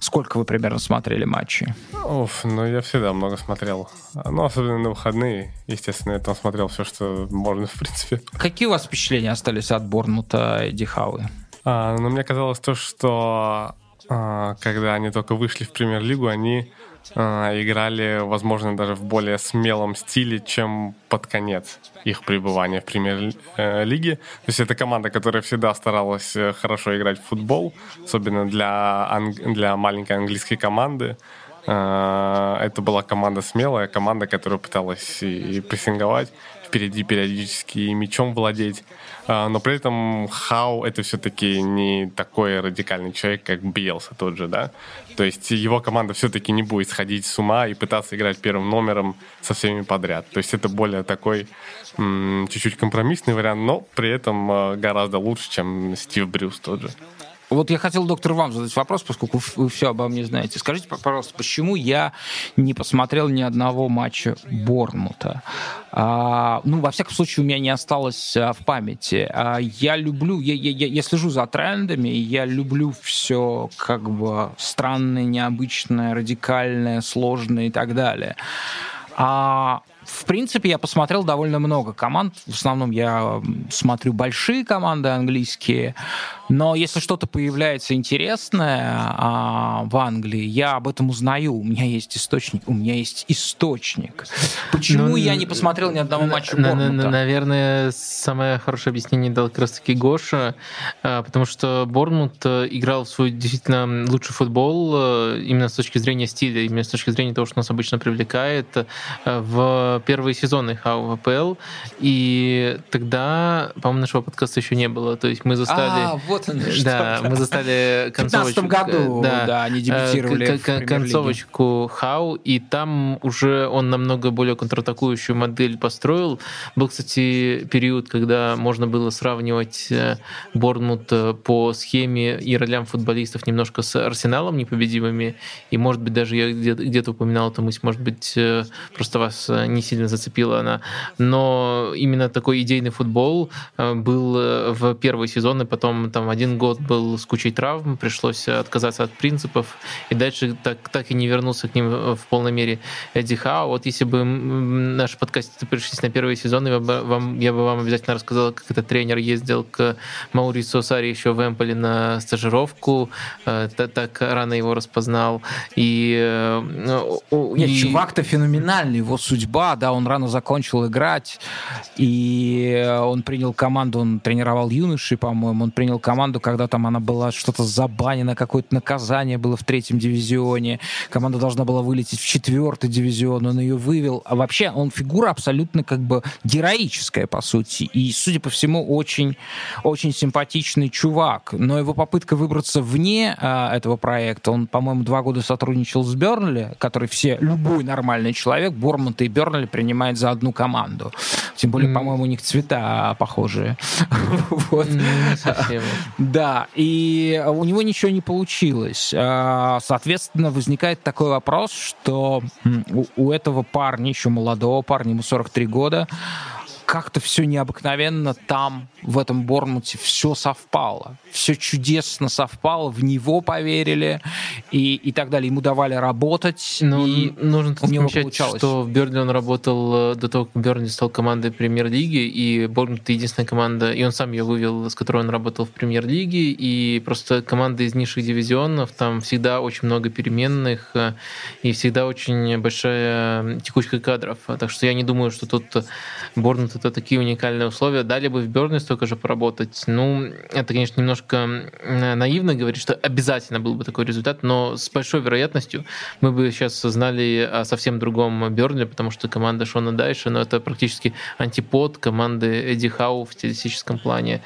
Сколько вы примерно смотрели матчей? Уф, ну я всегда много смотрел. Ну, особенно на выходные. Естественно, я там смотрел все, что можно, в принципе. Какие у вас впечатления остались от Борнута и Дихавы? А, ну, мне казалось то, что а, когда они только вышли в премьер-лигу, они играли, возможно, даже в более смелом стиле, чем под конец их пребывания в премьер-лиге. То есть это команда, которая всегда старалась э, хорошо играть в футбол, особенно для, анг... для маленькой английской команды. А, это была команда смелая, команда, которая пыталась и прессинговать впереди периодически и мячом владеть. А, но при этом Хау это все-таки не такой радикальный человек, как Биелса тот же, да. То есть его команда все-таки не будет сходить с ума и пытаться играть первым номером со всеми подряд. То есть это более такой чуть-чуть компромиссный вариант, но при этом а, гораздо лучше, чем Стив Брюс тот же. Вот я хотел, доктор, вам задать вопрос, поскольку вы все обо мне знаете. Скажите, пожалуйста, почему я не посмотрел ни одного матча Борнмута? А, ну, во всяком случае, у меня не осталось а, в памяти. А, я люблю, я, я, я слежу за трендами, я люблю все как бы странное, необычное, радикальное, сложное и так далее. А в принципе, я посмотрел довольно много команд. В основном я смотрю большие команды английские. Но если что-то появляется интересное а, в Англии, я об этом узнаю. У меня есть источник. У меня есть источник. Почему ну, я не посмотрел ни одного матча на, Борнмута? Наверное, самое хорошее объяснение дал как раз-таки Гоша, а, потому что Борнмут э, играл в свой действительно лучший футбол э, именно с точки зрения стиля, именно с точки зрения того, что нас обычно привлекает э, в первые сезоны ХАУ И тогда, по-моему, нашего подкаста еще не было. То есть мы застали... А, вот он Да, мы застали концовочку. В 15 году, да, да они дебютировали к- Концовочку Хау, и там уже он намного более контратакующую модель построил. Был, кстати, период, когда можно было сравнивать э, Борнмут э, по схеме и ролям футболистов немножко с Арсеналом непобедимыми. И, может быть, даже я где-то упоминал эту мысль, может быть, э, просто вас не сильно зацепила она. Но именно такой идейный футбол э, был э, в первый сезон, и потом там один год был с кучей травм, пришлось отказаться от принципов, и дальше так, так и не вернулся к ним в полной мере Эдди Хау. Вот если бы наш подкаст пришлись на первый сезон, я бы вам, я бы вам обязательно рассказал, как этот тренер ездил к Маурису Сари еще в Эмполе на стажировку, так рано его распознал. И, Нет, и... чувак-то феноменальный, его судьба, да, он рано закончил играть, и он принял команду, он тренировал юноши, по-моему, он принял команду, когда там она была что-то забанена, какое-то наказание было в третьем дивизионе, команда должна была вылететь в четвертый дивизион, он ее вывел, а вообще он фигура абсолютно как бы героическая, по сути, и, судя по всему, очень, очень симпатичный чувак, но его попытка выбраться вне а, этого проекта, он, по-моему, два года сотрудничал с Бернли, который все, любой нормальный человек, Бормонт и Бернли принимает за одну команду. Тем более, mm. по-моему, у них цвета похожие. вот. mm, да, и у него ничего не получилось. А, соответственно, возникает такой вопрос, что у этого парня, еще молодого парня, ему 43 года, как-то все необыкновенно там, в этом Борнмуте, все совпало. Все чудесно совпало, в него поверили и, и так далее. Ему давали работать, Но и нужно у него получалось. что в Бернли он работал э, до того, как Бернли стал командой премьер-лиги, и Борнмут единственная команда, и он сам ее вывел, с которой он работал в премьер-лиге, и просто команда из низших дивизионов, там всегда очень много переменных, э, и всегда очень большая текучка кадров. Так что я не думаю, что тут Борнмут это такие уникальные условия. Дали бы в Берне столько же поработать. Ну, это, конечно, немножко наивно говорить, что обязательно был бы такой результат, но с большой вероятностью мы бы сейчас знали о совсем другом Бернли, потому что команда Шона Дайша, но это практически антипод команды Эдди Хау в стилистическом плане.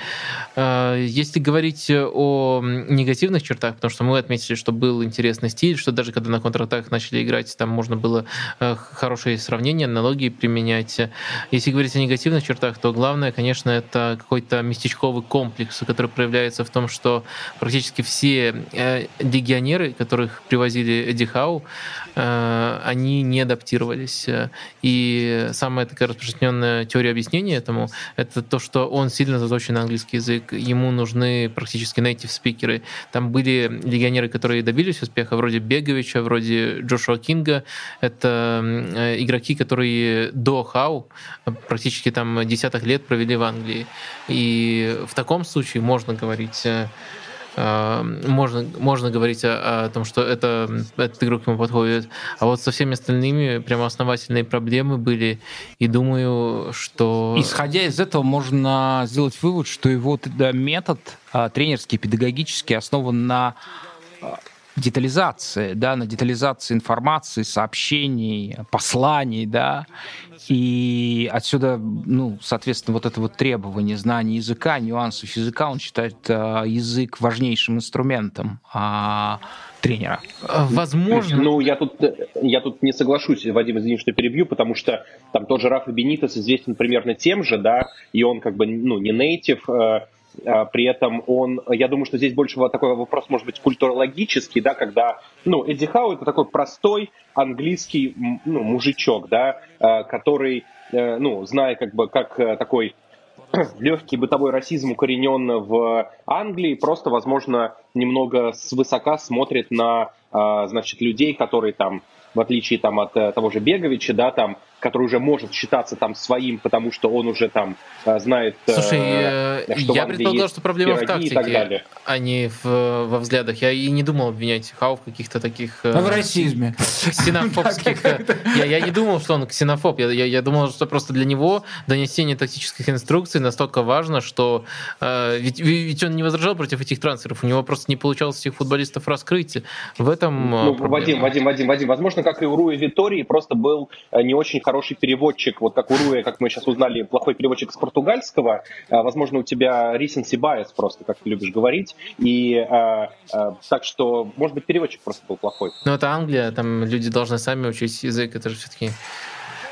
А, если говорить о негативных чертах, потому что мы отметили, что был интересный стиль, что даже когда на контратаках начали играть, там можно было э, хорошие сравнения, аналогии применять. Если говорить о негативных чертах, то главное, конечно, это какой-то местечковый комплекс, который проявляется в том, что практически все э, легионеры, которых привозили Эдди Хау, э, они не адаптировались. И самая такая распространенная теория объяснения этому — это то, что он сильно заточен на английский язык, ему нужны практически native спикеры. Там были легионеры, которые добились успеха, вроде Беговича, вроде Джошуа Кинга. Это э, игроки, которые до Хау практически там десятых лет провели в Англии. И в таком случае можно говорить э, э, можно, можно говорить о, о том, что это, этот игрок ему подходит. А вот со всеми остальными прямо основательные проблемы были. И думаю, что... Исходя из этого, можно сделать вывод, что его метод а, тренерский, педагогический основан на а, детализации, да, на детализации информации, сообщений, посланий, да, и отсюда, ну, соответственно, вот это вот требование знания языка, нюансов языка, он считает э, язык важнейшим инструментом э, тренера. Возможно. Ну, я тут, я тут не соглашусь, Вадим, извини, что перебью, потому что там тот же Рафа Бенитес известен примерно тем же, да, и он как бы, ну, не нейтив, э, а, при этом он, я думаю, что здесь больше такой вопрос может быть культурологический, да, когда, ну, Эдди Хау это такой простой английский, ну, мужичок, да, а, который, э, ну, зная как бы, как э, такой легкий бытовой расизм укоренен в Англии, просто, возможно, немного свысока смотрит на, а, значит, людей, которые там, в отличие там от э, того же Беговича, да, там, который уже может считаться там своим, потому что он уже там э, знает, э, Слушай, э, что я предполагал, что проблема в тактике, а не в, во взглядах. Я и не думал обвинять Хау в каких-то таких... А в расизме. Ксенофобских... я, я не думал, что он ксенофоб. Я, я, я думал, что просто для него донесение тактических инструкций настолько важно, что... Э, ведь, ведь он не возражал против этих трансферов. У него просто не получалось этих футболистов раскрыть. В этом ну, Вадим, Вадим, Вадим, Вадим, возможно, как и у Руи Витории, просто был не очень хороший переводчик, вот как у Руя, как мы сейчас узнали, плохой переводчик с португальского. А, возможно, у тебя recency bias просто, как ты любишь говорить. И а, а, так что, может быть, переводчик просто был плохой. Ну, это Англия, там люди должны сами учить язык, это же все-таки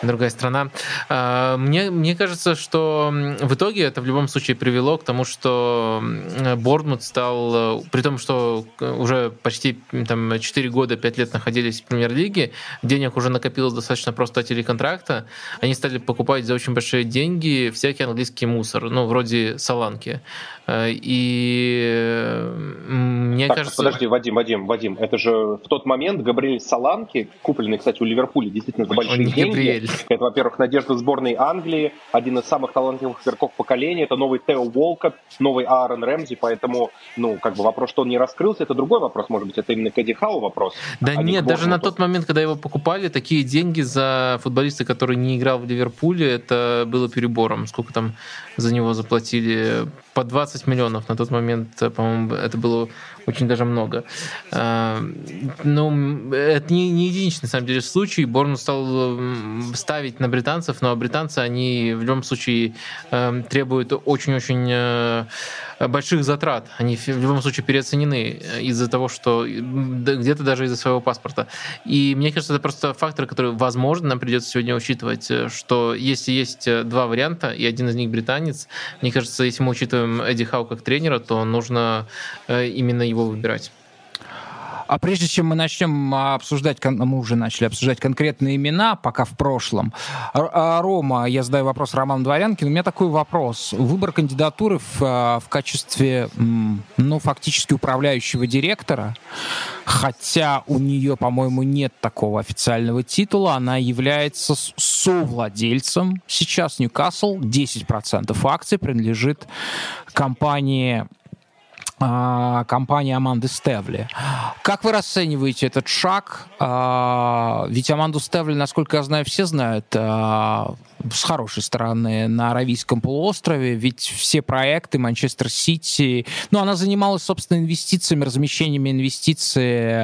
другая страна. А, мне, мне кажется, что в итоге это в любом случае привело к тому, что Бордмут стал, при том, что уже почти там, 4 года, 5 лет находились в премьер-лиге, денег уже накопилось достаточно просто от телеконтракта, они стали покупать за очень большие деньги всякий английский мусор, ну, вроде Саланки. Э, и мне так, кажется... Подожди, Вадим, Вадим, Вадим, это же в тот момент Габриэль Саланки, купленный, кстати, у Ливерпуля действительно за большие деньги. Габриэль. Это, во-первых, надежда сборной Англии, один из самых талантливых игроков поколения, это новый Тео Волкот, новый Аарон Рэмзи, поэтому, ну, как бы вопрос, что он не раскрылся, это другой вопрос, может быть, это именно Кэдди Хау вопрос. Да а нет, даже на тот момент, когда его покупали, такие деньги за футболиста, который не играл в Ливерпуле, это было перебором. Сколько там за него заплатили? По 20 миллионов на тот момент, по-моему, это было очень даже много. А, ну, это не, не единичный, на самом деле, случай. Борн стал ставить на британцев, но британцы, они в любом случае э, требуют очень-очень э, больших затрат. Они в любом случае переоценены э, из-за того, что где-то даже из-за своего паспорта. И мне кажется, это просто фактор, который, возможно, нам придется сегодня учитывать, что если есть два варианта, и один из них британец, мне кажется, если мы учитываем Эдди Хау как тренера, то нужно именно его выбирать. А прежде чем мы начнем обсуждать, мы уже начали обсуждать конкретные имена, пока в прошлом. А, Рома, я задаю вопрос Роману Дворянкину. У меня такой вопрос. Выбор кандидатуры в, а, в качестве, ну, фактически управляющего директора, хотя у нее, по-моему, нет такого официального титула, она является совладельцем. Сейчас Ньюкасл 10% акций принадлежит компании а, компании Аманды Стевли. Как вы расцениваете этот шаг? А, ведь Аманду Стевли, насколько я знаю, все знают а, с хорошей стороны на Аравийском полуострове, ведь все проекты Манчестер Сити, ну, она занималась, собственно, инвестициями, размещениями инвестиций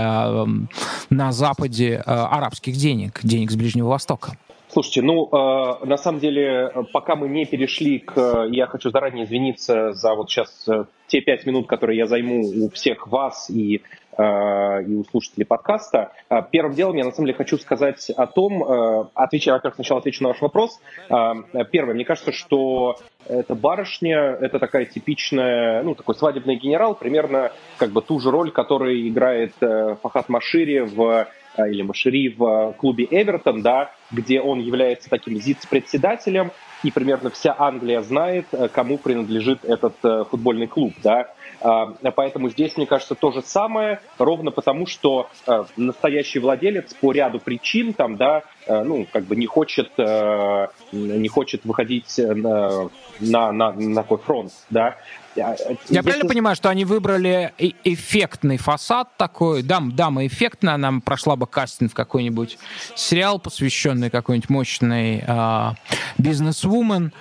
на Западе арабских денег, денег с Ближнего Востока. Слушайте, ну, э, на самом деле, пока мы не перешли к... Я хочу заранее извиниться за вот сейчас э, те пять минут, которые я займу у всех вас и, э, и у слушателей подкаста. Э, первым делом я, на самом деле, хочу сказать о том... Э, отвечая, во-первых, сначала отвечу на ваш вопрос. Э, первое, мне кажется, что эта барышня, это такая типичная, ну, такой свадебный генерал, примерно как бы ту же роль, которую играет э, Фахат Машири в или Машери в э, клубе Эвертон, да, где он является таким ЗИЦ-председателем, и примерно вся Англия знает, э, кому принадлежит этот футбольный клуб, да. Поэтому здесь, мне кажется, то же самое, ровно потому, что настоящий владелец по ряду причин там, да, ну, как бы не хочет, не хочет выходить на, на, на, на такой фронт, да. Я Если... правильно понимаю, что они выбрали эффектный фасад такой? Дам, дама эффектная, нам прошла бы кастинг в какой-нибудь сериал, посвященный какой-нибудь мощной э, бизнес-вумен.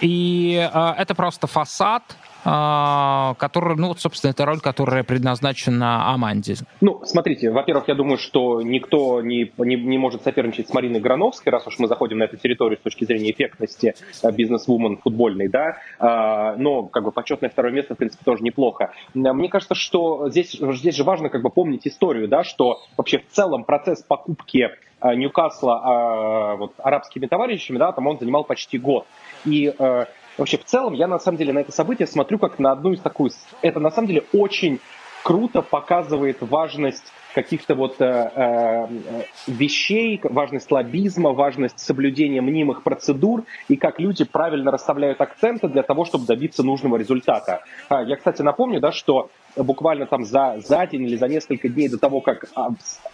И э, это просто фасад, а, который, ну, собственно, это роль, которая предназначена Аманде. Ну, смотрите, во-первых, я думаю, что никто не, не, не может соперничать с Мариной Грановской, раз уж мы заходим на эту территорию с точки зрения эффектности э, бизнес-вумен футбольной, да, а, но, как бы, почетное второе место, в принципе, тоже неплохо. Мне кажется, что здесь, здесь же важно, как бы, помнить историю, да, что вообще в целом процесс покупки э, Ньюкасла вот, арабскими товарищами, да, там он занимал почти год. И э, Вообще, в целом, я на самом деле на это событие смотрю как на одну из такую... Это на самом деле очень круто показывает важность каких-то вот э, э, вещей, важность лоббизма, важность соблюдения мнимых процедур и как люди правильно расставляют акценты для того, чтобы добиться нужного результата. А, я, кстати, напомню, да, что буквально там за, за день или за несколько дней до того, как а,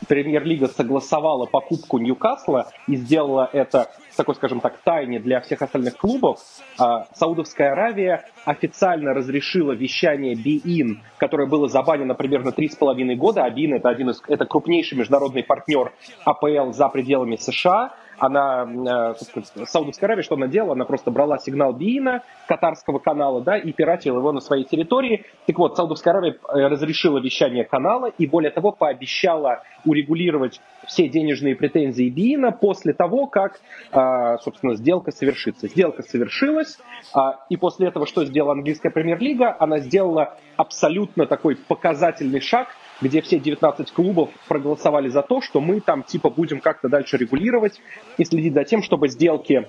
премьер-лига согласовала покупку Ньюкасла и сделала это такой, скажем так, тайне для всех остальных клубов, а, Саудовская Аравия официально разрешила вещание BIN, которое было забанено примерно три с половиной года. А BIN это один из, это крупнейший международный партнер АПЛ за пределами США она, э, Саудовская Аравия, что она делала? Она просто брала сигнал Биина, катарского канала, да, и пиратила его на своей территории. Так вот, Саудовская Аравия э, разрешила вещание канала и, более того, пообещала урегулировать все денежные претензии Биина после того, как, э, собственно, сделка совершится. Сделка совершилась, и после этого что сделала английская премьер-лига? Она сделала абсолютно такой показательный шаг – где все 19 клубов проголосовали за то, что мы там типа будем как-то дальше регулировать и следить за тем, чтобы сделки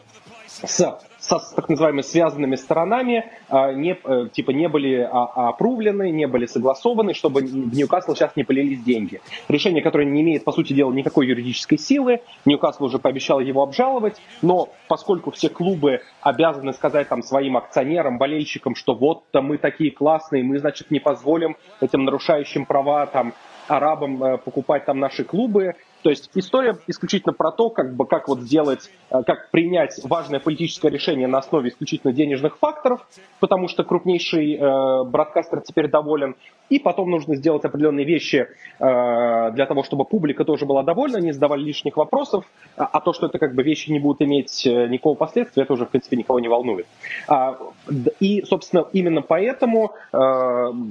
с со так называемыми связанными сторонами а, не, э, типа не были опрувлены, не были согласованы, чтобы в Ньюкасл сейчас не полились деньги. Решение, которое не имеет, по сути дела, никакой юридической силы, Ньюкасл уже пообещал его обжаловать, но поскольку все клубы обязаны сказать там своим акционерам, болельщикам, что вот-то мы такие классные, мы, значит, не позволим этим нарушающим права там арабам э, покупать там наши клубы, то есть история исключительно про то, как бы как вот сделать, э, как принять важное политическое решение на основе исключительно денежных факторов, потому что крупнейший э, бродкастер теперь доволен, и потом нужно сделать определенные вещи э, для того, чтобы публика тоже была довольна, не задавали лишних вопросов, а, а то, что это как бы вещи не будут иметь э, никакого последствия, это уже в принципе никого не волнует. А, и, собственно, именно поэтому э,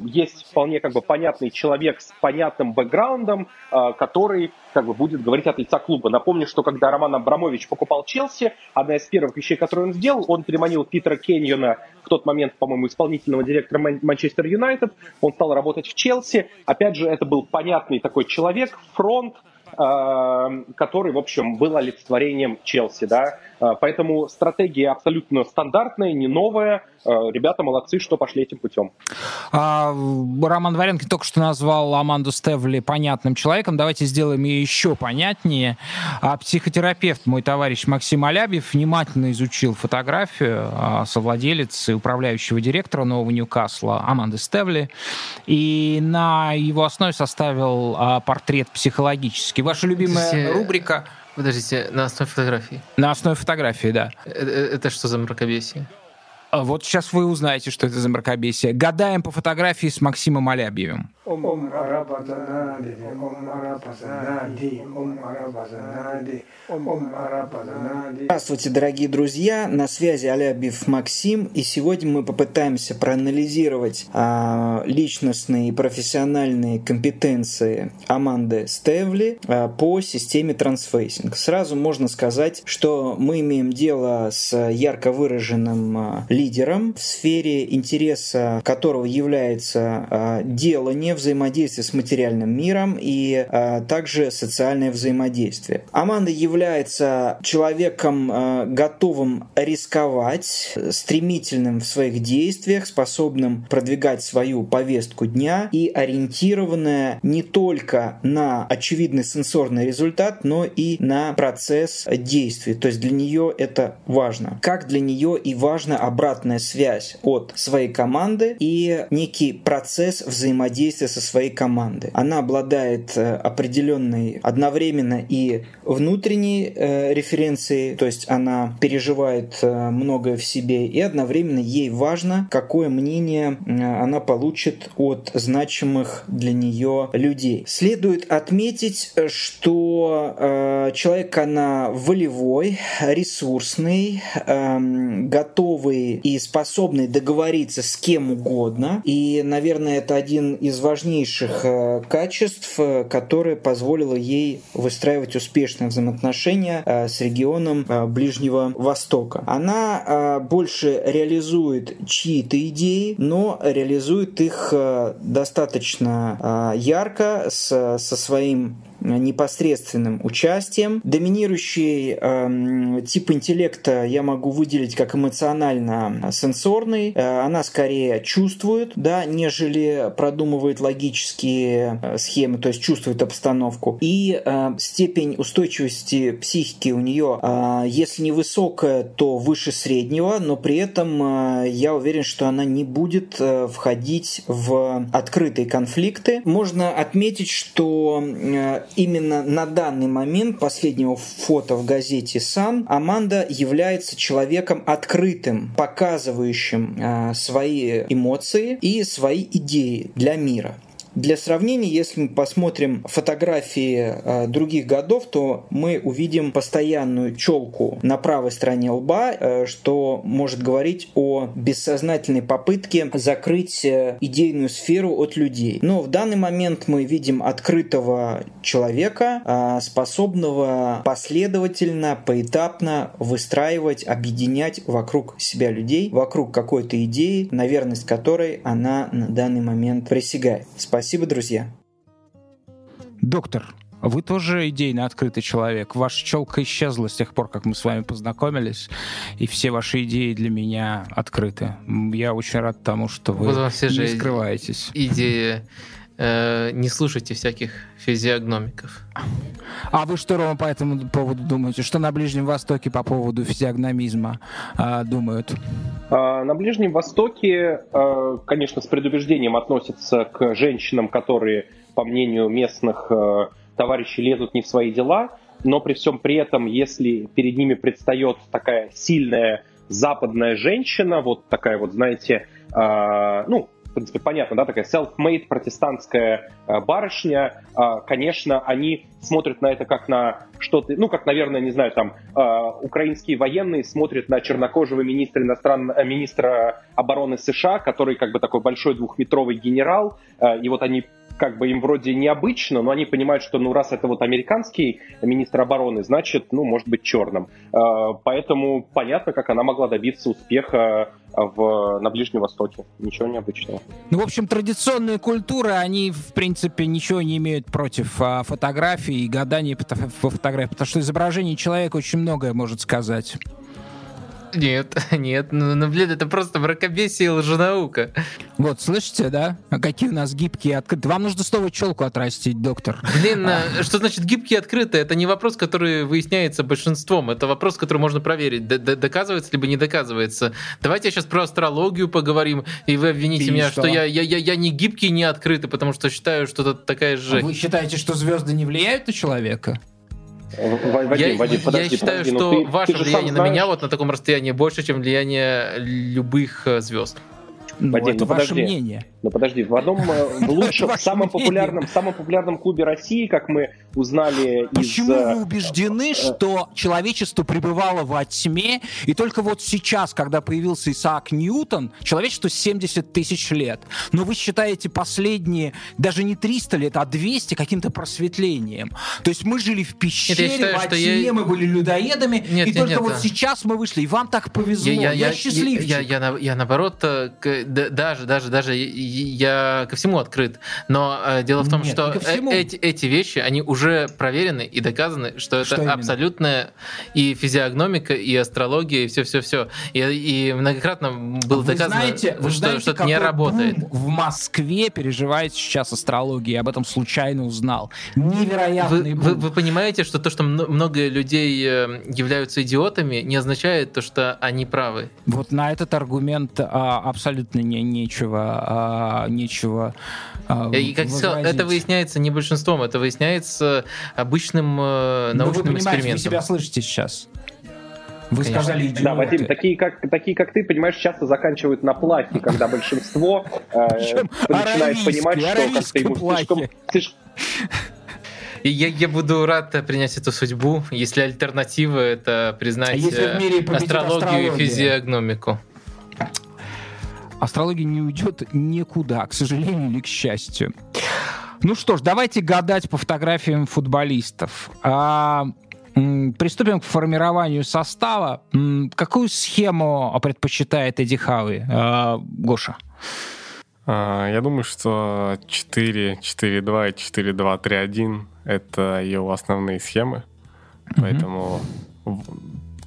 есть вполне как бы понятный человек с понятным бэкграундом, э, который как бы будет говорить от лица клуба. Напомню, что когда Роман Абрамович покупал Челси, одна из первых вещей, которые он сделал, он переманил Питера Кеньона, в тот момент, по-моему, исполнительного директора Манчестер Юнайтед, он стал работать в Челси. Опять же, это был понятный такой человек, фронт, который, в общем, был олицетворением Челси, да. Э, поэтому стратегия абсолютно стандартная, не новая. Э, ребята молодцы, что пошли этим путем. А, Роман Варенко только что назвал Аманду Стевли понятным человеком. Давайте сделаем ее еще понятнее. А психотерапевт, мой товарищ Максим Алябьев, внимательно изучил фотографию а, совладелец и управляющего директора нового Ньюкасла Аманды Стевли и на его основе составил а, портрет психологический Ваша любимая Подождите, рубрика... Подождите, на основе фотографии? На основе фотографии, да. Это, это что за мракобесие? А вот сейчас вы узнаете, что это за мракобесие. Гадаем по фотографии с Максимом Алябьевым. Здравствуйте, дорогие друзья! На связи Алябьев Максим, и сегодня мы попытаемся проанализировать а, личностные и профессиональные компетенции Аманды Стейвли а, по системе трансфейсинг. Сразу можно сказать, что мы имеем дело с ярко выраженным а, лидером, в сфере интереса которого является а, делание, взаимодействие с материальным миром и а, также социальное взаимодействие. Аманда является человеком а, готовым рисковать, стремительным в своих действиях, способным продвигать свою повестку дня и ориентированная не только на очевидный сенсорный результат, но и на процесс действий. То есть для нее это важно. Как для нее и обратно обратная связь от своей команды и некий процесс взаимодействия со своей командой. Она обладает э, определенной одновременно и внутренней э, референцией, то есть она переживает э, многое в себе, и одновременно ей важно, какое мнение она получит от значимых для нее людей. Следует отметить, что человек она волевой, ресурсный, э, готовый и способный договориться с кем угодно. И, наверное, это один из важнейших э, качеств, э, которое позволило ей выстраивать успешные взаимоотношения э, с регионом Ближнего Востока. Она больше реализует чьи-то идеи, но реализует их достаточно ярко со своим непосредственным участием. Доминирующий э, тип интеллекта я могу выделить как эмоционально-сенсорный. Э, она скорее чувствует, да, нежели продумывает логические э, схемы, то есть чувствует обстановку. И э, степень устойчивости психики у нее, э, если не высокая, то выше среднего, но при этом э, я уверен, что она не будет э, входить в открытые конфликты. Можно отметить, что э, именно на данный момент последнего фото в газете «Сан» Аманда является человеком открытым, показывающим э, свои эмоции и свои идеи для мира. Для сравнения, если мы посмотрим фотографии э, других годов, то мы увидим постоянную челку на правой стороне лба, э, что может говорить о бессознательной попытке закрыть э, идейную сферу от людей. Но в данный момент мы видим открытого человека, способного последовательно, поэтапно выстраивать, объединять вокруг себя людей, вокруг какой-то идеи, на верность которой она на данный момент присягает. Спасибо Спасибо, друзья. Доктор, вы тоже идейно открытый человек. Ваша челка исчезла с тех пор, как мы с вами познакомились, и все ваши идеи для меня открыты. Я очень рад тому, что вы Вот вам все не же скрываетесь. Идея э, не слушайте всяких физиогномиков. А вы что, Рома, по этому поводу думаете? Что на Ближнем Востоке по поводу физиогномизма а, думают? А, На Ближнем Востоке, а, конечно, с предубеждением относятся к женщинам, которые, по мнению местных э, товарищей, лезут не в свои дела, но при всем при этом, если перед ними предстает такая сильная западная женщина, вот такая вот, знаете, ну, в принципе, понятно, да, такая self-made протестантская э, барышня, э, конечно, они смотрят на это как на что-то, ну, как, наверное, не знаю, там, э, украинские военные смотрят на чернокожего министра, иностран... э, министра обороны США, который как бы такой большой двухметровый генерал, и вот они как бы им вроде необычно, но они понимают, что ну раз это вот американский министр обороны, значит, ну, может быть черным. Э, Поэтому понятно, как она могла добиться успеха в, на Ближнем Востоке. Ничего необычного. Ну, в общем, традиционные культуры, они, в принципе, ничего не имеют против а, фотографий и гаданий по по фотографии, потому что изображение человека очень многое может сказать. Нет, нет, ну, ну, блин, это просто мракобесие и лженаука. Вот, слышите, да? А Какие у нас гибкие, открытые. Вам нужно снова челку отрастить, доктор. Блин, а, что значит гибкие открытые? Это не вопрос, который выясняется большинством. Это вопрос, который можно проверить, д- д- доказывается либо не доказывается. Давайте сейчас про астрологию поговорим, и вы обвините И меня, что? что, я, я, я, я не гибкий, не открытый, потому что считаю, что это такая же... Вы считаете, что звезды не влияют на человека? Вадим, я, Вадим, подожди, я считаю, подожди, ну что ты- ваше ты влияние на знаешь- меня вот на таком расстоянии больше, чем влияние любых э, звезд. Ну, Вадим, это ну, ваше подожди. мнение. Ну подожди, в одном, э, в лучшем, в самом популярном, в самом популярном клубе России, как мы узнали Почему из... э, вы убеждены, что человечество пребывало во тьме, и только вот сейчас, когда появился Исаак Ньютон, человечеству 70 тысяч лет, но вы считаете последние даже не 300 лет, а 200 каким-то просветлением. То есть мы жили в пещере, считаю, во что тьме, я- мы были людоедами, Нет, и нет, только нет, вот да. сейчас мы вышли, и вам так повезло. Я, счастливчик. Я, я, на- я наоборот, э, к- да- даже, даже, даже я, ко всему открыт. Но э, дело в том, Нет, что э- эти, эти вещи, они уже проверены и доказаны, что это именно? абсолютная и физиогномика, и астрология, и все-все-все. И, и многократно было вы доказано, знаете, вы что, знаете, что это не работает. в Москве переживает сейчас астрология. Я об этом случайно узнал. Невероятный Вы, вы- вы понимаете, что то, что мно- много людей э, являются идиотами, не означает то, что они правы. Вот на этот аргумент а, абсолютно не, нечего, а, нечего а, И, как я сказал, возразить. это выясняется не большинством, это выясняется обычным э, Но научным вы понимаете, вы экспериментом. себя слышите сейчас. Вы Конечно. сказали идиоты. Да, Вадим, такие как, такие как ты, понимаешь, часто заканчивают на плахе, когда большинство э, начинает понимать, что как-то ему аравийские слишком, И я, я буду рад э, принять эту судьбу, если альтернатива это признать А мире э, астрологию астрология? и физиогномику. Астрология не уйдет никуда, к сожалению или к счастью. Ну что ж, давайте гадать по фотографиям футболистов. А, приступим к формированию состава. Какую схему предпочитает Эдди Хауи? А, Гоша. А, Я думаю, что 4, 4-2 и 4-2-3-1 — это его основные схемы. Поэтому в-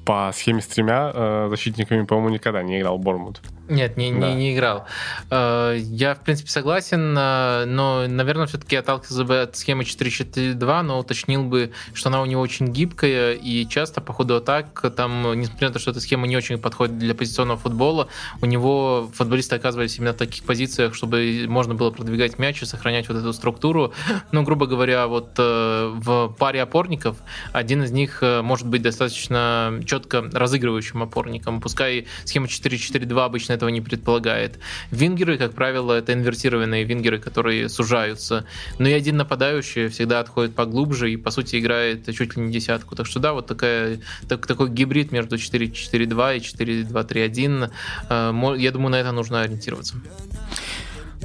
по схеме с тремя э, защитниками, по-моему, никогда не играл Бормут. Нет, не, Да. не, не играл. Э, Я, в принципе, согласен, э, но, наверное, все-таки отталкивался бы от схемы 4-4-2, но уточнил бы, что она у него очень гибкая, и часто по ходу атак, там, несмотря на то, что эта схема не очень подходит для позиционного футбола, у него футболисты оказывались именно в таких позициях, чтобы можно было продвигать мяч и сохранять вот эту структуру. Ну, грубо говоря, вот э, в паре опорников один из них может быть достаточно четко разыгрывающим опорником. Пускай схема 4-4-2 обычно этого не предполагает. Вингеры, как правило, это инвертированные вингеры, которые сужаются. Но и один нападающий всегда отходит поглубже и, по сути, играет чуть ли не десятку. Так что да, вот такая, так- такой гибрид между 4-4-2 и 4-2-3-1. Э, Я думаю, на это нужно ориентироваться.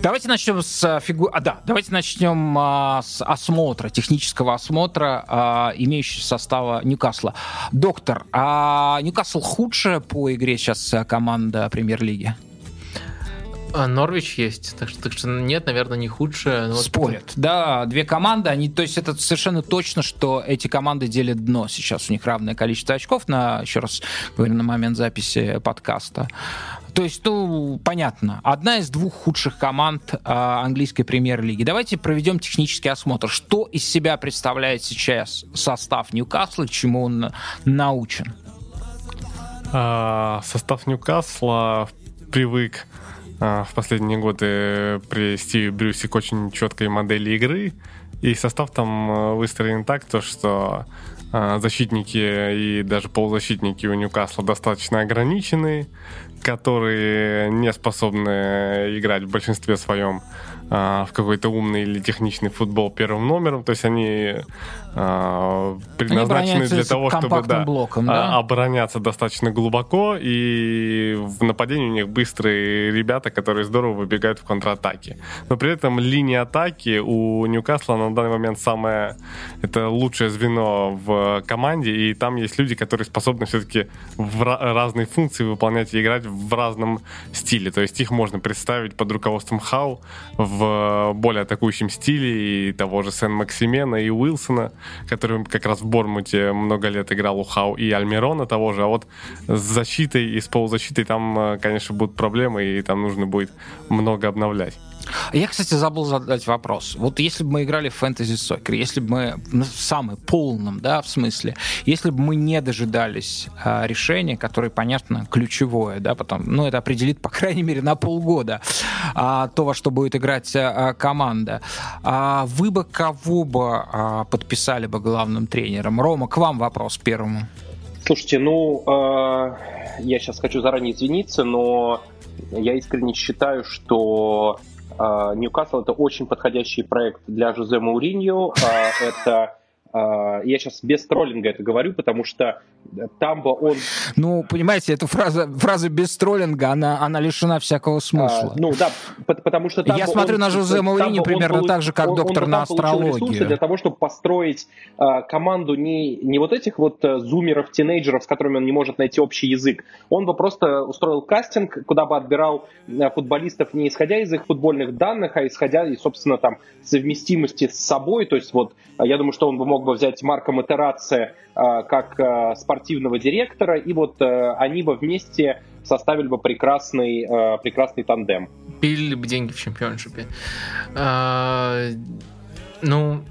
Давайте начнем с фигу... А, да, давайте начнем а, с осмотра, технического осмотра а, имеющего состава Ньюкасла. Доктор, а Ньюкасл худшая по игре сейчас а, команда Премьер-лиги? А Норвич есть, так что, так что нет, наверное, не худшее. но Спорят. Вот... Да, две команды, они, то есть это совершенно точно, что эти команды делят дно. Сейчас у них равное количество очков, на, еще раз говорю, на момент записи подкаста. То есть, ну, понятно. Одна из двух худших команд а, английской премьер-лиги. Давайте проведем технический осмотр. Что из себя представляет сейчас состав Ньюкасла, чему он научен? А, состав Ньюкасла привык а, в последние годы при Стиве к очень четкой модели игры. И состав там э, выстроен так, то, что а, защитники и даже полузащитники у Ньюкасла достаточно ограничены, которые не способны играть в большинстве своем а, в какой-то умный или техничный футбол первым номером. То есть они предназначены для того, чтобы да, блоком, да? обороняться достаточно глубоко, и в нападении у них быстрые ребята, которые здорово выбегают в контратаке. Но при этом линия атаки у Ньюкасла на данный момент самое это лучшее звено в команде, и там есть люди, которые способны все-таки в разные функции выполнять и играть в разном стиле. То есть их можно представить под руководством Хау в более атакующем стиле и того же Сен-Максимена и Уилсона, который как раз в Бормуте много лет играл у Хау и Альмирона того же, а вот с защитой и с полузащитой там, э, конечно, будут проблемы, и там нужно будет много обновлять. Я, кстати, забыл задать вопрос. Вот если бы мы играли в фэнтези сокер, если бы мы ну, в самом полном, да, в смысле, если бы мы не дожидались а, решения, которое, понятно, ключевое, да, потом, ну, это определит, по крайней мере, на полгода а, то, во что будет играть а, команда, а, вы бы кого бы а, подписали бы главным тренером? Рома, к вам вопрос первому. Слушайте, ну, э, я сейчас хочу заранее извиниться, но я искренне считаю, что а, Ньюкасл это очень подходящий проект для Жозе Мауриньо. А, это а, я сейчас без троллинга это говорю, потому что Тамбо он... Ну, понимаете, эта фраза, фраза без троллинга, она, она лишена всякого смысла. А, ну да, потому что Тамбо, Я смотрю он, на Жозе Маурини примерно он, так же, как он, доктор он, на астрологию. для того, чтобы построить а, команду не, не вот этих вот а, зумеров, тинейджеров, с которыми он не может найти общий язык. Он бы просто устроил кастинг, куда бы отбирал а, футболистов не исходя из их футбольных данных, а исходя из, собственно, там, совместимости с собой. То есть вот, я думаю, что он бы мог мог бы взять Марка Матерация как а, спортивного директора, и вот э, они бы вместе составили бы прекрасный, э, прекрасный тандем. Пили бы деньги в чемпионшипе. А, ну,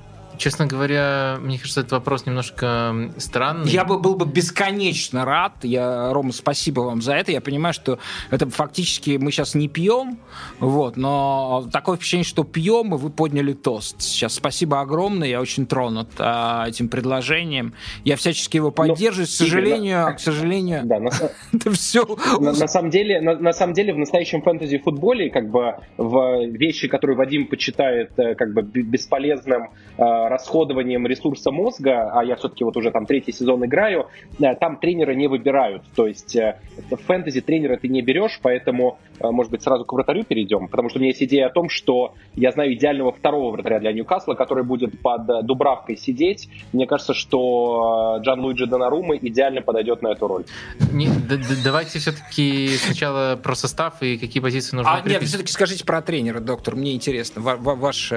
Честно говоря, мне кажется, этот вопрос немножко странный. Я бы был бы бесконечно рад. Я, Рома, спасибо вам за это. Я понимаю, что это фактически мы сейчас не пьем, вот, но такое впечатление, что пьем, и вы подняли тост. Сейчас спасибо огромное, я очень тронут а, этим предложением. Я всячески его поддерживаю. Но, к сожалению, Игорь, к сожалению, да, на, это все. На, на самом деле, на, на самом деле, в настоящем фэнтези-футболе, как бы в вещи, которые Вадим почитает, э, как бы бесполезным а, расходованием ресурса мозга, а я все-таки вот уже там третий сезон играю, э, там тренера не выбирают. То есть э, в фэнтези тренера ты не берешь, поэтому, э, может быть, сразу к вратарю перейдем, потому что у меня есть идея о том, что я знаю идеального второго вратаря для Ньюкасла, который будет под Дубравкой сидеть. Мне кажется, что Джан Луиджи Донарума идеально подойдет на эту роль. Не, да, да, давайте все-таки сначала про состав и какие позиции нужно А, нет, все-таки скажите про тренера, доктор, мне интересно. Ваш,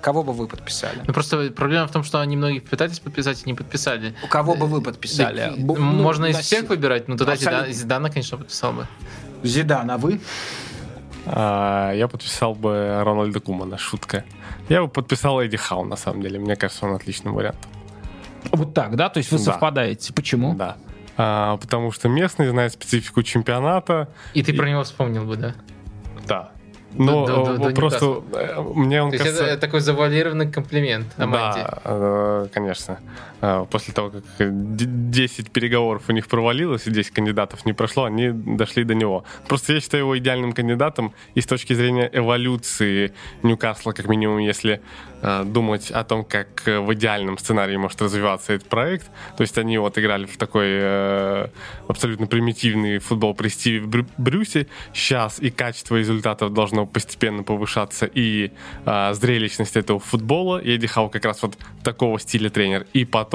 кого бы вы подписали? Ну, просто Просто проблема в том, что они многих пытались подписать и не подписали. У кого бы вы подписали? Да, ну, можно из всех выбирать, но тогда Абсолютно. Зидана, конечно, подписал бы. Зидан, а вы? А, я подписал бы Рональда Кумана, шутка. Я бы подписал Эдди Хау, на самом деле. Мне кажется, он отличный вариант. Вот так, да? То есть вы да. совпадаете. Почему? Да. А, потому что местный знает специфику чемпионата. И ты и... про него вспомнил бы, да? Да. Но до, до, до просто э, мне он То кажется... это такой завуалированный комплимент Аманде. Да, э, конечно. Э, после того, как 10 переговоров у них провалилось и 10 кандидатов не прошло, они дошли до него. Просто я считаю его идеальным кандидатом и с точки зрения эволюции Ньюкасла, как минимум, если думать о том, как в идеальном сценарии может развиваться этот проект. То есть они вот играли в такой э, абсолютно примитивный футбол при Стиве Брюсе. Сейчас и качество результатов должно постепенно повышаться и а, зрелищность этого футбола. И Эдди Хау как раз вот такого стиля тренер. И потом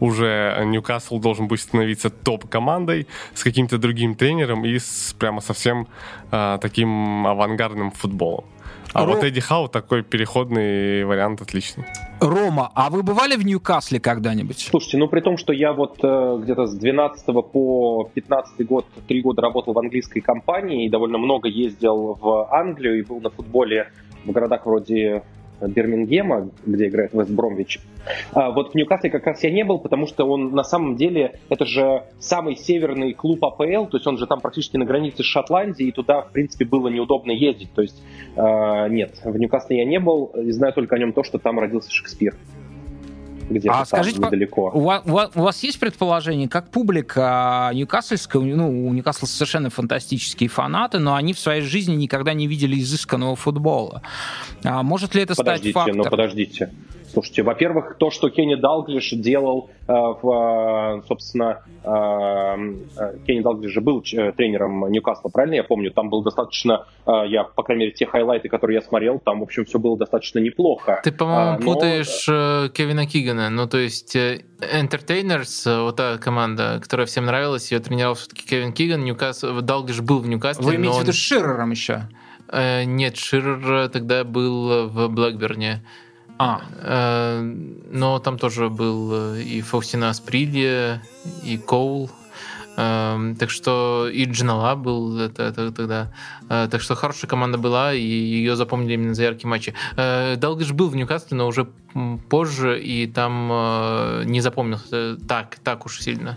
уже Ньюкасл должен будет становиться топ-командой с каким-то другим тренером и с прямо совсем а, таким авангардным футболом. А Ро- вот Эдди Хау такой переходный вариант отличный. Рома, а вы бывали в Ньюкасле когда-нибудь? Слушайте, ну при том, что я вот э, где-то с 12 по 15 год, три года работал в английской компании и довольно много ездил в Англию и был на футболе в городах вроде Бирмингема, где играет Вест Бромвич. А вот в Ньюкасле как раз я не был, потому что он на самом деле, это же самый северный клуб АПЛ, то есть он же там практически на границе с Шотландией, и туда, в принципе, было неудобно ездить. То есть э, нет, в Ньюкасле я не был, и знаю только о нем то, что там родился Шекспир. Где-то А там, скажите, недалеко. У вас, у вас- есть предположение, как публика Ньюкаслская, ну, у Ньюкасла совершенно фантастические фанаты, но они в своей жизни никогда не видели изысканного футбола. А может ли это Подождите, стать ну фактором? подождите. Слушайте, во-первых, то, что Кенни Далглиш делал, э, в, э, собственно, э, э, Кенни Далглиш же был э, тренером Ньюкасла, правильно я помню? Там был достаточно, э, я, по крайней мере, те хайлайты, которые я смотрел, там, в общем, все было достаточно неплохо. Ты, по-моему, но- путаешь э, Кевина Кигана. Ну, то есть Entertainers, вот та команда, которая всем нравилась, ее тренировал все-таки Кевин Киган. Ньюкасл, Далглиш был в Ньюкасле, Вы имеете в он- виду с Ширером еще? Э, Нет, Ширер тогда был в Блэкберне. А, Э, Но там тоже был э, и Фаустина Асприлья, и Коул. Эм, Так что и Джинала был это, это тогда. Э, Так что хорошая команда была, и ее запомнили именно за яркие матчи. Э, Далглиш был в Ньюкасле, но уже позже, и там э, не запомнился так, так уж сильно.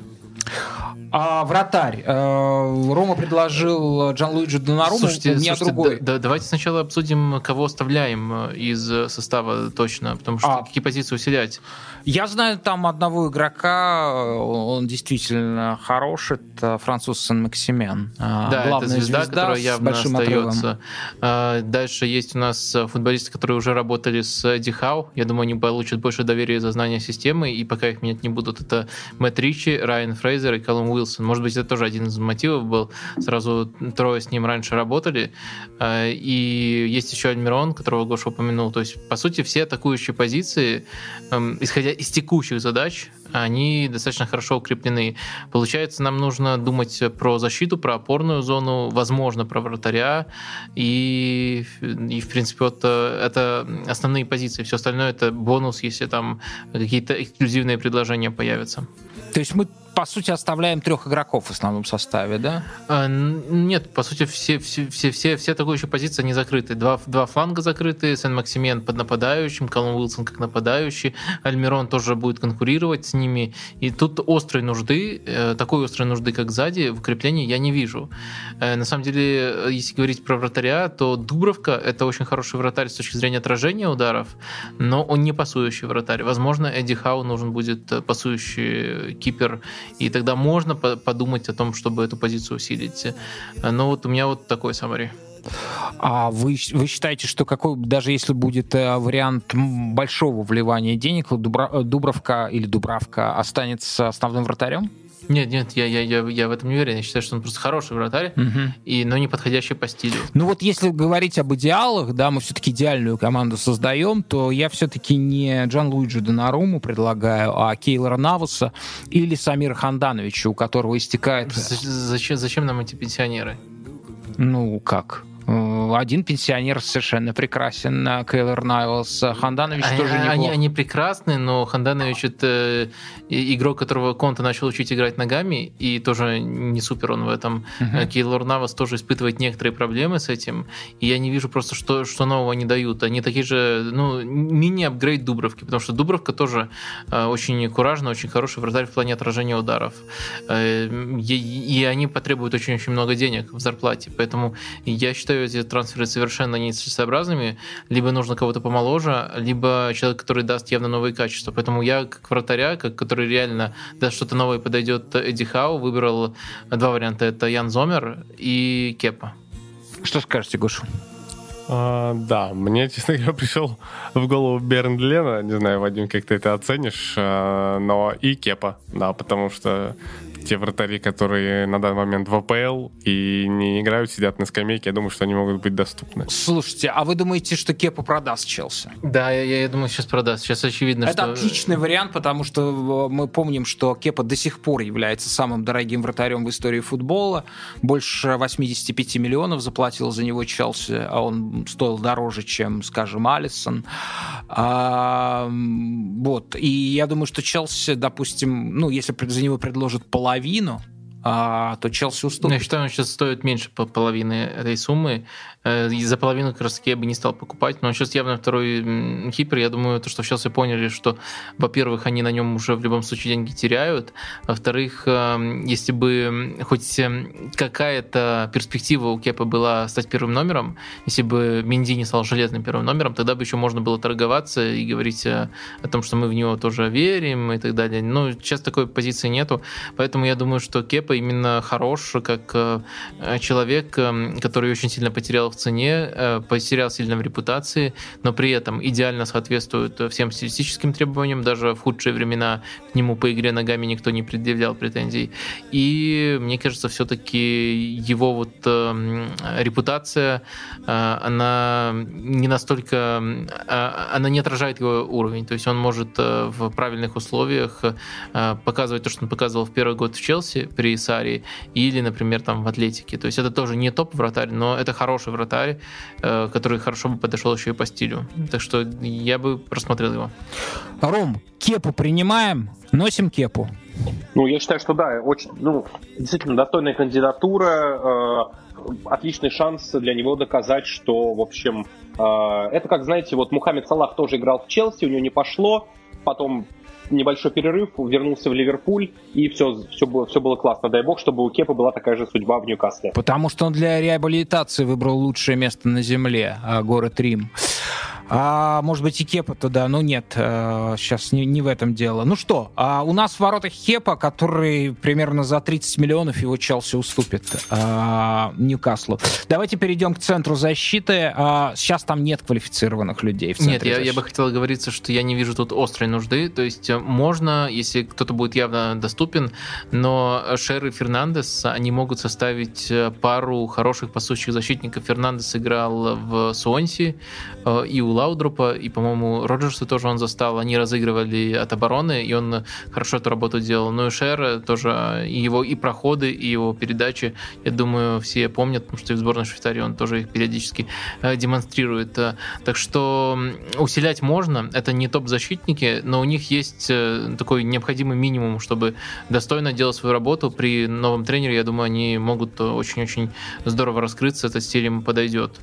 А вратарь. Э, Рома предложил Джан-Луиджи Донаруму, Слушайте, у меня слушайте, другой. да- да- давайте сначала обсудим, кого оставляем э, из э, состава точно, потому что А. какие позиции усилять. Я знаю там одного игрока, он действительно хорош, это француз Сен-Максимен. Э, Да, главная это звезда, которая с явно большим отрывом. остается. А, Дальше есть у нас футболисты, которые уже работали с Эдди Хау. Я думаю, они получат больше доверия за знание системы, и пока их менять не будут, это Мэтт Ричи, Райан Фрейзер и Колум Уилсон. Может быть, это тоже один из мотивов был. Сразу трое с ним раньше работали. А, И есть еще Альмирон, которого Гоша упомянул. То есть, по сути, все атакующие позиции, эм, исходя из текущих задач, они достаточно хорошо укреплены. Получается, нам нужно думать про защиту, про опорную зону, возможно, про вратаря. И, и в принципе, вот э, это основные позиции. Все остальное это бонус, если там какие-то эксклюзивные предложения появятся. То есть мы, по сути, оставляем трех игроков в основном составе, да? А, Нет, по сути, все, все, все, все, все атакующие позиции не закрыты. Два, два фланга закрыты, Сен-Максимен под нападающим, Колум Уилсон как нападающий, Альмирон тоже будет конкурировать с ними. И тут острой нужды, э, такой острой нужды, как сзади, в укреплении я не вижу. Э, На самом деле, э, если говорить про вратаря, то Дубровка — это очень хороший вратарь с точки зрения отражения ударов, но он не пасующий вратарь. Возможно, Эдди Хау нужен будет пасующий кипер, и тогда можно по- подумать о том, чтобы эту позицию усилить. Но вот у меня вот такой саммари. А вы, вы считаете, что какой, даже если будет э, вариант большого вливания денег, Дубра- э, Дубровка или Дубравка останется основным вратарем? Нет, нет, я, я, я, я в этом не уверен. Я считаю, что он просто хороший вратарь, и, но не подходящий по стилю. Ну вот если говорить об идеалах, да, мы все-таки идеальную команду создаем, то я все-таки не Джан Луиджи Донаруму предлагаю, а Кейлора Навуса или Самира Хандановича, у которого истекает, Зачем, зачем нам эти пенсионеры? ну как, э, один пенсионер совершенно прекрасен, а Кейлор Навус, а Ханданович Они, тоже они, неплохо. они прекрасны, но Ханданович это и- игрок, которого Конта начал учить играть ногами, и тоже не супер он в этом. Мгм. Кейлор Навас тоже испытывает некоторые проблемы с этим, и я не вижу просто, что, что нового они дают. Они такие же, ну, мини-апгрейд Дубровки, потому что Дубровка тоже э, очень куражный, очень хороший вратарь в плане отражения ударов. Э, и, и они потребуют очень-очень много денег в зарплате, поэтому я считаю эти трансферы совершенно нецелесообразными. Либо нужно кого-то помоложе, либо человек, который даст явно новые качества. Поэтому я, как вратаря, как, который реально даст что-то новое, подойдет Эдди Хау, выбрал два варианта. Это Ян Зомер и Кепа. Что скажете, Гоша? А, да, мне, честно говоря, пришел в голову Берн Лена. Не знаю, Вадим, как ты это оценишь, а, но и Кепа, да, потому что те вратари, которые на данный момент в АПЛ и не играют, сидят на скамейке, я думаю, что они могут быть доступны. Слушайте, а вы думаете, что Кепа продаст Челси? Да, я, я думаю, сейчас продаст. Сейчас очевидно, Это что... отличный вариант, потому что э, мы помним, что Кепа до сих пор является самым дорогим вратарем в истории футбола. Больше 85 миллионов заплатил за него Челси, а он стоил дороже, чем, скажем, Алисон. А, вот. И я думаю, что Челси, допустим, ну, если за него предложат половину, а, то Челси уступит. Я считаю, он сейчас стоит меньше по половины этой суммы. Э, и за половину как я бы не стал покупать. Но сейчас явно второй хипер. Я думаю, то, что сейчас все поняли, что, во-первых, они на нем уже в любом случае деньги теряют. Во-вторых, эм, если бы хоть эм, какая-то перспектива у Кепа была стать первым номером, если бы Минди не стал железным первым номером, тогда бы еще можно было торговаться и говорить о, о том, что мы в него тоже верим и так далее. Но сейчас такой позиции нету. Поэтому я думаю, что Кепа именно хорош как э, человек, эм, который очень сильно потерял в цене, э, потерял сильно в репутации, но при этом идеально соответствует всем стилистическим требованиям, даже в худшие времена к нему по игре ногами никто не предъявлял претензий. И мне кажется, все-таки его вот э, репутация, э, она не настолько, э, она не отражает его уровень, то есть он может э, в правильных условиях э, показывать то, что он показывал в первый год в Челси при Сари или, например, там в Атлетике. То есть это тоже не топ-вратарь, но это хороший вратарь вратарь, э, который хорошо бы подошел еще и по стилю. Так что я бы просмотрел его. Ром, кепу принимаем, носим кепу. Ну, я считаю, что да, очень, ну, действительно достойная кандидатура, э, отличный шанс для него доказать, что, в общем, э, это как, знаете, вот Мухаммед Салах тоже играл в Челси, у него не пошло, потом небольшой перерыв, вернулся в Ливерпуль, и все, все, было, все было классно. Дай бог, чтобы у Кепа была такая же судьба в Ньюкасле. Потому что он для реабилитации выбрал лучшее место на земле, а, город Рим. А может быть и Кепа туда, ну нет, сейчас э, не, не в этом дело. Ну что, а у нас в воротах Кепа, который примерно за 30 миллионов его Челси уступит а, Ньюкаслу. Давайте перейдем к центру защиты. А, сейчас там нет квалифицированных людей в центре Нет, я, я бы хотел говориться, что я не вижу тут острой нужды. То есть э, можно, если кто-то будет явно доступен, но Шер и Фернандес, они могут составить э, пару хороших пасущих защитников. Фернандес играл в Суонси и у Лаудрупа, и, по-моему, Роджерса тоже он застал. Они разыгрывали от обороны, и он хорошо эту работу делал. Ну и Шер тоже, и его и проходы, и его передачи, я думаю, все помнят, потому что и в сборной Швейцарии он тоже их периодически э, демонстрирует. Так что усилять можно, это не топ-защитники, но у них есть э, такой необходимый минимум, чтобы достойно делать свою работу. При новом тренере, я думаю, они могут очень-очень здорово раскрыться, этот стиль им подойдет.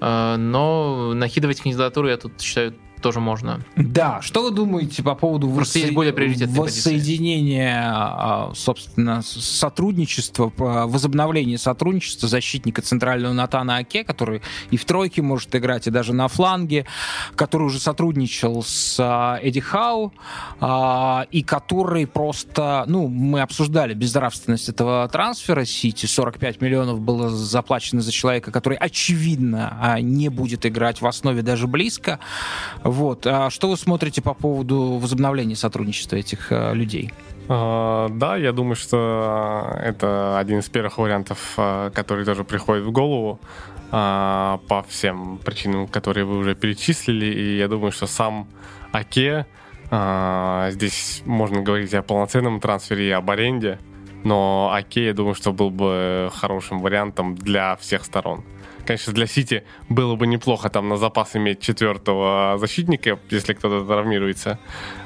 Э, но накидывать кандидатуру я тут считаю тоже можно. Да, что вы думаете по поводу воссо... более воссоединения, а, собственно, сотрудничества, возобновления сотрудничества защитника центрального Натана Аке, который и в тройке может играть, и даже на фланге, который уже сотрудничал с а, Эдди Хау, а, и который просто, ну, мы обсуждали безнравственность этого трансфера Сити, 45 миллионов было заплачено за человека, который, очевидно, не будет играть в основе даже близко. Вот. А что вы смотрите по поводу возобновления сотрудничества этих э, людей? Uh, да, я думаю, что это один из первых вариантов, uh, который тоже приходит в голову uh, по всем причинам, которые вы уже перечислили. И я думаю, что сам Аке, здесь можно говорить о полноценном трансфере и об аренде, но Аке, я думаю, что был бы хорошим вариантом для всех сторон. Конечно, для Сити было бы неплохо там на запас иметь четвертого защитника, если кто-то травмируется.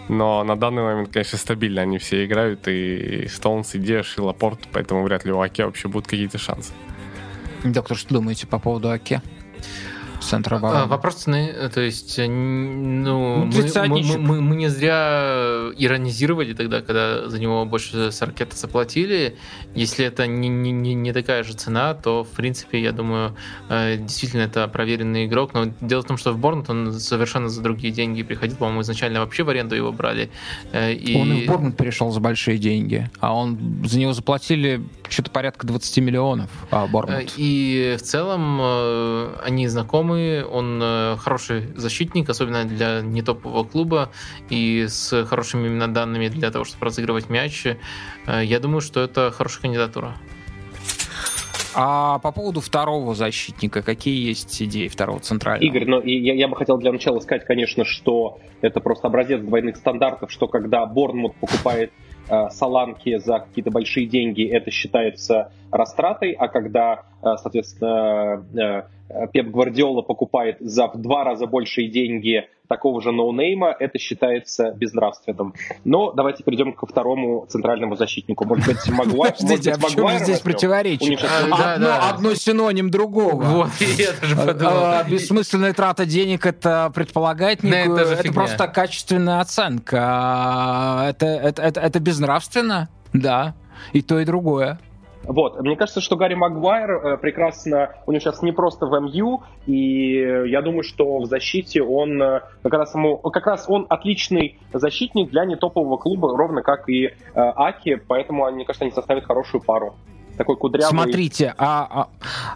Но на данный момент, конечно, стабильно они все играют. И Стоунс, и Деш, и Лапорт. Поэтому вряд ли у Аке вообще будут какие-то шансы. Доктор, что думаете по поводу Аке? Центра обороны. А, вопрос цены, то есть, ну, ну мы, мы, мы, мы не зря иронизировали тогда, когда за него больше 40 заплатили. Если это не, не, не такая же цена, то, в принципе, я думаю, э, действительно это проверенный игрок. Но дело в том, что в Борнут он совершенно за другие деньги приходил. По-моему, изначально вообще в аренду его брали. Э, и... Он и в Борнут перешел за большие деньги, а он за него заплатили что-то порядка 20 миллионов, а Борнут. И в целом они знакомы приемы, он э, хороший защитник, особенно для нетопового клуба, и с хорошими именно данными для того, чтобы разыгрывать мяч. Э, я думаю, что это хорошая кандидатура. А по поводу второго защитника, какие есть идеи второго центрального? Игорь, ну, я, я бы хотел для начала сказать, конечно, что это просто образец двойных стандартов, что когда Борнмут покупает э, Саланки за какие-то большие деньги, это считается растратой, а когда, э, соответственно, э, Пеп Гвардиола покупает за в два раза большие деньги такого же ноунейма, это считается безнравственным. Но давайте перейдем ко второму центральному защитнику. Может быть, Магуайр? Подождите, а в чем здесь противоречие? Одно синоним другого. Вот, я тоже подумал. А, бессмысленная трата денег, это предполагает некую... Это просто качественная оценка. А, это безнравственно? Да. И то, и другое. Вот, мне кажется, что Гарри Магуайр э, прекрасно, у него сейчас не просто в МЮ, и я думаю, что в защите он э, как раз, ему, как раз он отличный защитник для нетопового клуба, ровно как и э, Аки, поэтому, мне кажется, они составят хорошую пару такой кудрявый. Смотрите, а,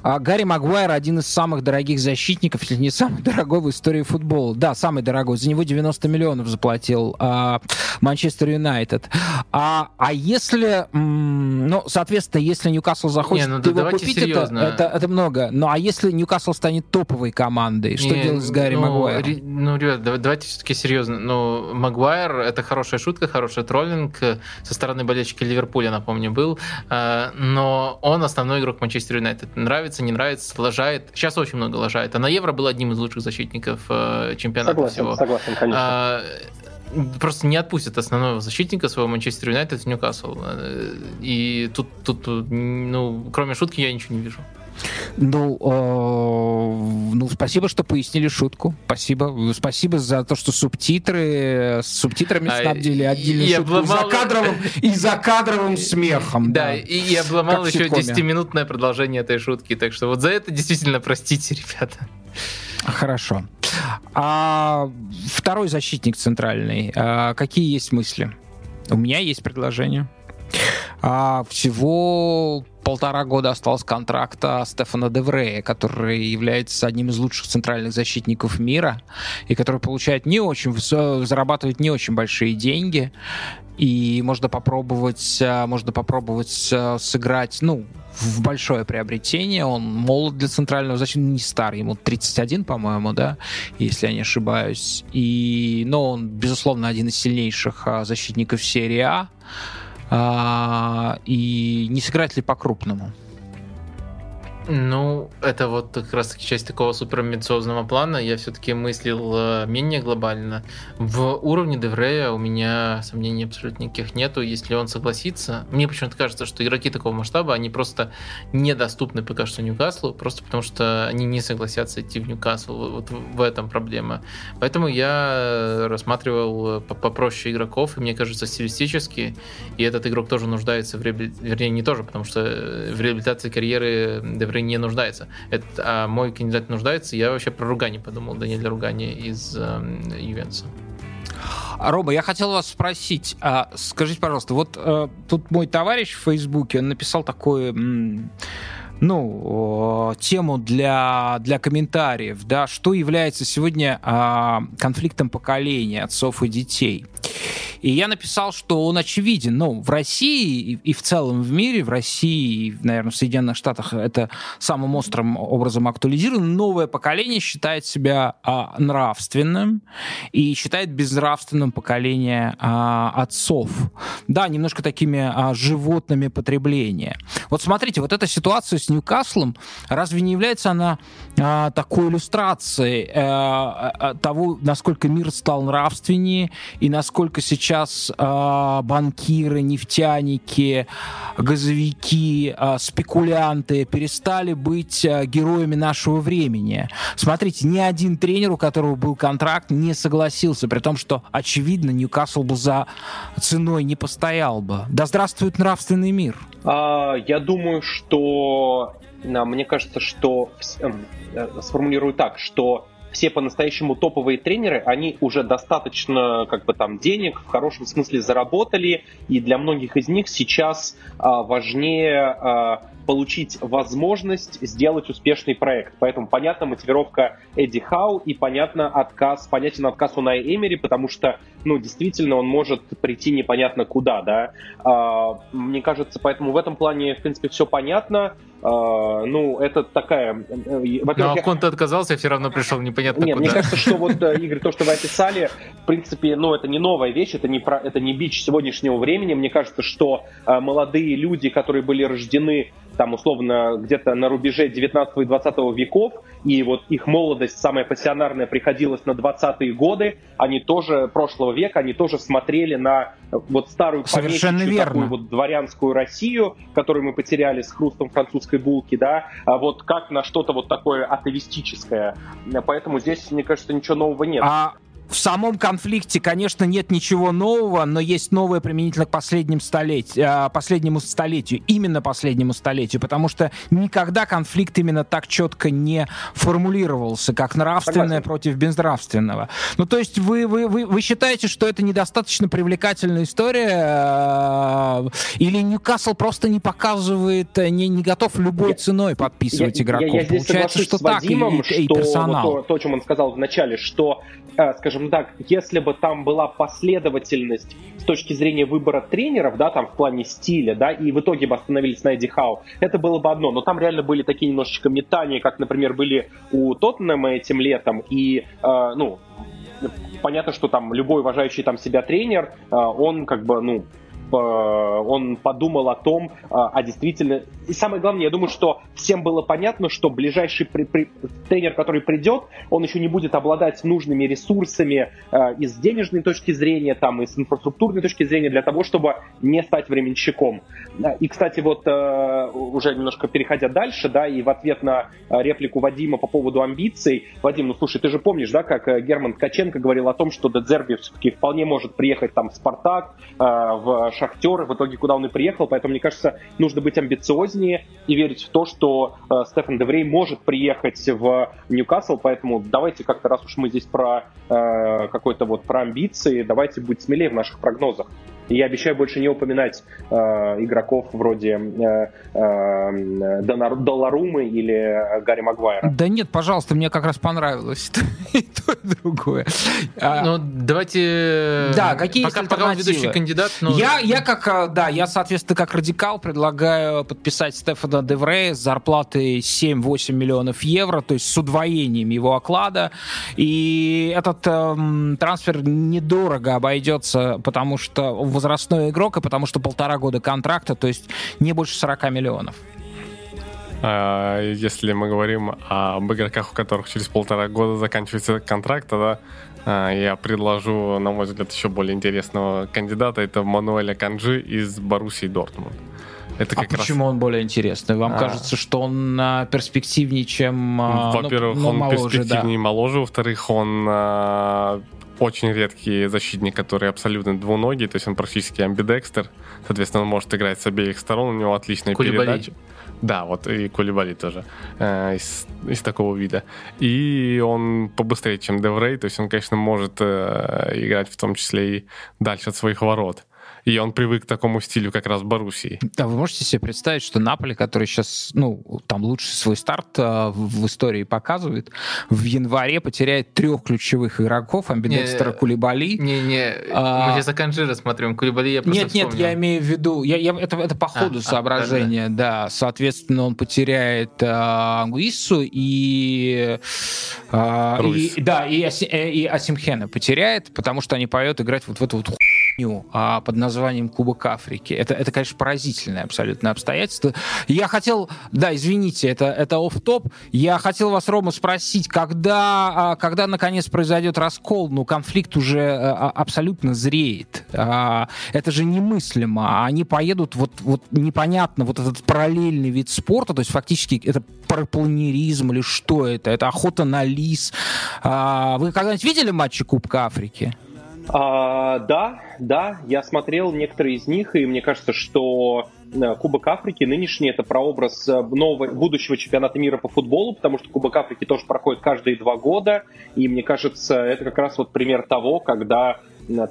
а, а Гарри Магуайр один из самых дорогих защитников, если не самый дорогой в истории футбола. Да, самый дорогой. За него 90 миллионов заплатил а, Манчестер Юнайтед. А, а если, ну, соответственно, если Ньюкасл захочет не, ну, да его купить, это, это, это много. Ну, а если Ньюкасл станет топовой командой, что не, делать с Гарри ну, Магуайром? Ну, ребят, давайте все-таки серьезно. Ну, Магуайр — это хорошая шутка, хороший троллинг со стороны болельщика Ливерпуля, напомню, был. А, но он основной игрок Манчестер Юнайтед. Нравится, не нравится, лажает. Сейчас очень много лажает. А на Евро был одним из лучших защитников э, чемпионата согласен, всего. Согласен, конечно. А, просто не отпустят основного защитника своего Манчестер Юнайтед в Ньюкасл. Э, и тут, тут, ну, кроме шутки, я ничего не вижу. Ну, э, ну, спасибо, что пояснили шутку. Спасибо. Спасибо за то, что субтитры с субтитрами а, снабдили отдельно шутку обломал... за кадровым и за кадровым смехом. Да, да. и я обломал еще 10-минутное продолжение этой шутки. Так что вот за это действительно простите, ребята. Хорошо. А второй защитник центральный. А какие есть мысли? У меня есть предложение. А, всего полтора года осталось контракта Стефана Деврея, который является одним из лучших центральных защитников мира и который получает не очень, зарабатывает не очень большие деньги. И можно попробовать, а, можно попробовать а, сыграть, ну, в большое приобретение. Он молод для центрального защитника, не старый, ему 31, по-моему, да, если я не ошибаюсь. И, но он, безусловно, один из сильнейших а, защитников серии А а, и не сыграть ли по-крупному? Ну, это вот как раз таки часть такого суперамбициозного плана. Я все-таки мыслил э, менее глобально. В уровне Деврея у меня сомнений абсолютно никаких нету. Если он согласится, мне почему-то кажется, что игроки такого масштаба, они просто недоступны пока что Ньюкаслу, просто потому что они не согласятся идти в Ньюкасл. Вот в этом проблема. Поэтому я рассматривал попроще игроков, и мне кажется, стилистически, и этот игрок тоже нуждается в реабилитации, вернее, не тоже, потому что в реабилитации карьеры Деврея который не нуждается. Это, а мой кандидат нуждается. Я вообще про Ругани подумал, Даниэля Ругани из э, Ювенца. Рома, я хотел вас спросить, а, скажите, пожалуйста, вот э, тут мой товарищ в Фейсбуке, он написал такое, ну, тему для, для комментариев, да, что является сегодня э, конфликтом поколения отцов и детей. И я написал, что он очевиден. Ну, в России и, в целом в мире, в России и, наверное, в Соединенных Штатах это самым острым образом актуализировано. Новое поколение считает себя а, нравственным и считает безнравственным поколение а, отцов. Да, немножко такими а, животными потребления. Вот смотрите, вот эта ситуация с Ньюкаслом, разве не является она а, такой иллюстрацией а, а, того, насколько мир стал нравственнее и насколько сейчас э, банкиры, нефтяники, газовики, э, спекулянты перестали быть э, героями нашего времени. Смотрите, ни один тренер, у которого был контракт, не согласился, при том, что, очевидно, Ньюкасл бы за ценой не постоял бы. Да здравствует нравственный мир. А, я думаю, что мне кажется, что эм, э, сформулирую так, что все по-настоящему топовые тренеры, они уже достаточно как бы там денег в хорошем смысле заработали, и для многих из них сейчас а, важнее а, получить возможность сделать успешный проект. Поэтому понятна мотивировка Эдди Хау и понятно отказ, понятен отказ у Най Эмери, потому что, ну, действительно, он может прийти непонятно куда, да. А, мне кажется, поэтому в этом плане, в принципе, все понятно. А, ну, это такая... Но Конте отказался, все равно пришел непонятно Нет, куда. мне кажется, что вот, э, Игорь, то, что вы описали, в принципе, ну, это не новая вещь, это не, про, это не бич сегодняшнего времени. Мне кажется, что э, молодые люди, которые были рождены там условно где-то на рубеже 19 и 20 веков, и вот их молодость самая пассионарная приходилась на 20-е годы, они тоже прошлого века, они тоже смотрели на вот старую помещичью такую вот дворянскую Россию, которую мы потеряли с хрустом французской булки, да, а вот как на что-то вот такое атовистическое. Поэтому здесь, мне кажется, ничего нового нет. А в самом конфликте, конечно, нет ничего нового, но есть новое применительно к последним столеть, э, последнему столетию, именно последнему столетию, потому что никогда конфликт именно так четко не формулировался, как нравственное Согласен. против безнравственного. Ну, то есть вы, вы, вы, вы считаете, что это недостаточно привлекательная история, э, или Ньюкасл просто не показывает, э, не, не готов любой я, ценой подписывать я, игроков? Я, я здесь Получается, что так, Вадимом, и, и, и персонал. Вот то, то, о чем он сказал в начале, что Э, скажем так, если бы там была последовательность с точки зрения выбора тренеров, да, там в плане стиля, да, и в итоге бы остановились на Эдди Хау, это было бы одно. Но там реально были такие немножечко метания, как, например, были у Тоттенхэма этим летом, и, э, ну, понятно, что там любой уважающий там себя тренер, э, он как бы, ну, он подумал о том, э, а действительно... И самое главное, я думаю, что всем было понятно, что ближайший при, при, тренер, который придет, он еще не будет обладать нужными ресурсами э, и с денежной точки зрения, там, и с инфраструктурной точки зрения для того, чтобы не стать временщиком. И, кстати, вот уже немножко переходя дальше, да, и в ответ на реплику Вадима по поводу амбиций, Вадим, ну слушай, ты же помнишь, да, как Герман Ткаченко говорил о том, что Дедзерби все-таки вполне может приехать там в Спартак, в Шахтер, в итоге куда он и приехал, поэтому, мне кажется, нужно быть амбициознее и верить в то, что э, Стефан Деврей может приехать в Ньюкасл, поэтому давайте как-то, раз уж мы здесь про э, какой-то вот про амбиции, давайте быть смелее в наших прогнозах. И я обещаю больше не упоминать э, игроков вроде э, э, Долларумы или Гарри Магуайра. Да нет, пожалуйста, мне как раз понравилось и то, и другое. А, ну, давайте... Да, какие пока, пока он ведущий кандидат. Но... Я, я как, э, да, я, соответственно, как радикал предлагаю подписать Стефана Деврея с зарплатой 7-8 миллионов евро, то есть с удвоением его оклада. И этот эм, трансфер недорого обойдется, потому что возрастной игрок, и потому что полтора года контракта, то есть не больше 40 миллионов. А, если мы говорим об игроках, у которых через полтора года заканчивается контракт, тогда а, я предложу, на мой взгляд, еще более интересного кандидата. Это Мануэля Канджи из Боруссии Дортмунд. Это а почему раз... он более интересный? Вам а... кажется, что он а, перспективнее, чем... А, ну, Во-первых, ну, он моложе, перспективнее да. моложе. Во-вторых, он а, очень редкий защитник, который абсолютно двуногий, то есть он практически амбидекстер, соответственно, он может играть с обеих сторон, у него отличная Кулибали. передача. Да, вот и Кулибали тоже э, из, из такого вида. И он побыстрее, чем Деврей, то есть он, конечно, может э, играть в том числе и дальше от своих ворот и он привык к такому стилю как раз Боруссии. Да, вы можете себе представить, что Наполи, который сейчас, ну, там лучший свой старт э, в истории показывает, в январе потеряет трех ключевых игроков, Амбидекстера, Кулибали. Не-не, а... мы сейчас Аканжира смотрим, Кулибали я просто Нет, вспомнил. нет, я имею в виду, я, я, это, это по ходу а, соображения, а, да, да. да, соответственно, он потеряет э, Ангуиссу и, э, и, да, и, и Асимхена потеряет, потому что они поют играть вот в эту вот а, под названием Кубок Африки. Это, это, конечно, поразительное абсолютно обстоятельство. Я хотел, да, извините, это, это оф-топ. Я хотел вас, Рома, спросить, когда, а, когда наконец произойдет раскол, ну, конфликт уже а, абсолютно зреет. А, это же немыслимо. Они поедут, вот, вот непонятно, вот этот параллельный вид спорта, то есть фактически это парапланеризм или что это? Это охота на лис. Вы когда-нибудь видели матчи Кубка Африки? А, да, да, я смотрел некоторые из них, и мне кажется, что э, Кубок Африки нынешний это прообраз э, нового, будущего чемпионата мира по футболу, потому что Кубок Африки тоже проходит каждые два года, и мне кажется, это как раз вот пример того, когда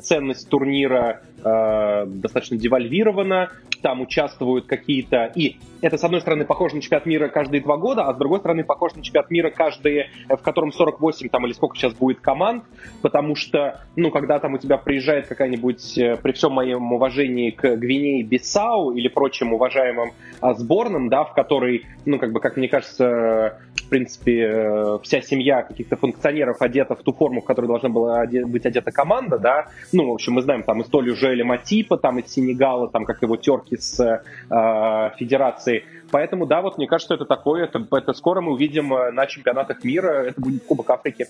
ценность турнира э, достаточно девальвировано, там участвуют какие-то... И это, с одной стороны, похоже на чемпионат мира каждые два года, а с другой стороны, похоже на чемпионат мира каждые, в котором 48 там или сколько сейчас будет команд, потому что, ну, когда там у тебя приезжает какая-нибудь, э, при всем моем уважении к Гвинее Бисау или прочим уважаемым а, сборным, да, в которой, ну, как бы, как мне кажется, в принципе, э, вся семья каких-то функционеров одета в ту форму, в которой должна была быть одета команда, да, ну, в общем, мы знаем там историю Жоэля Матипа, там из Сенегала, там, как его терки с э, федерацией, Поэтому, да, вот мне кажется, это такое, это, это скоро мы увидим э, на чемпионатах мира, это будет Кубок Африки,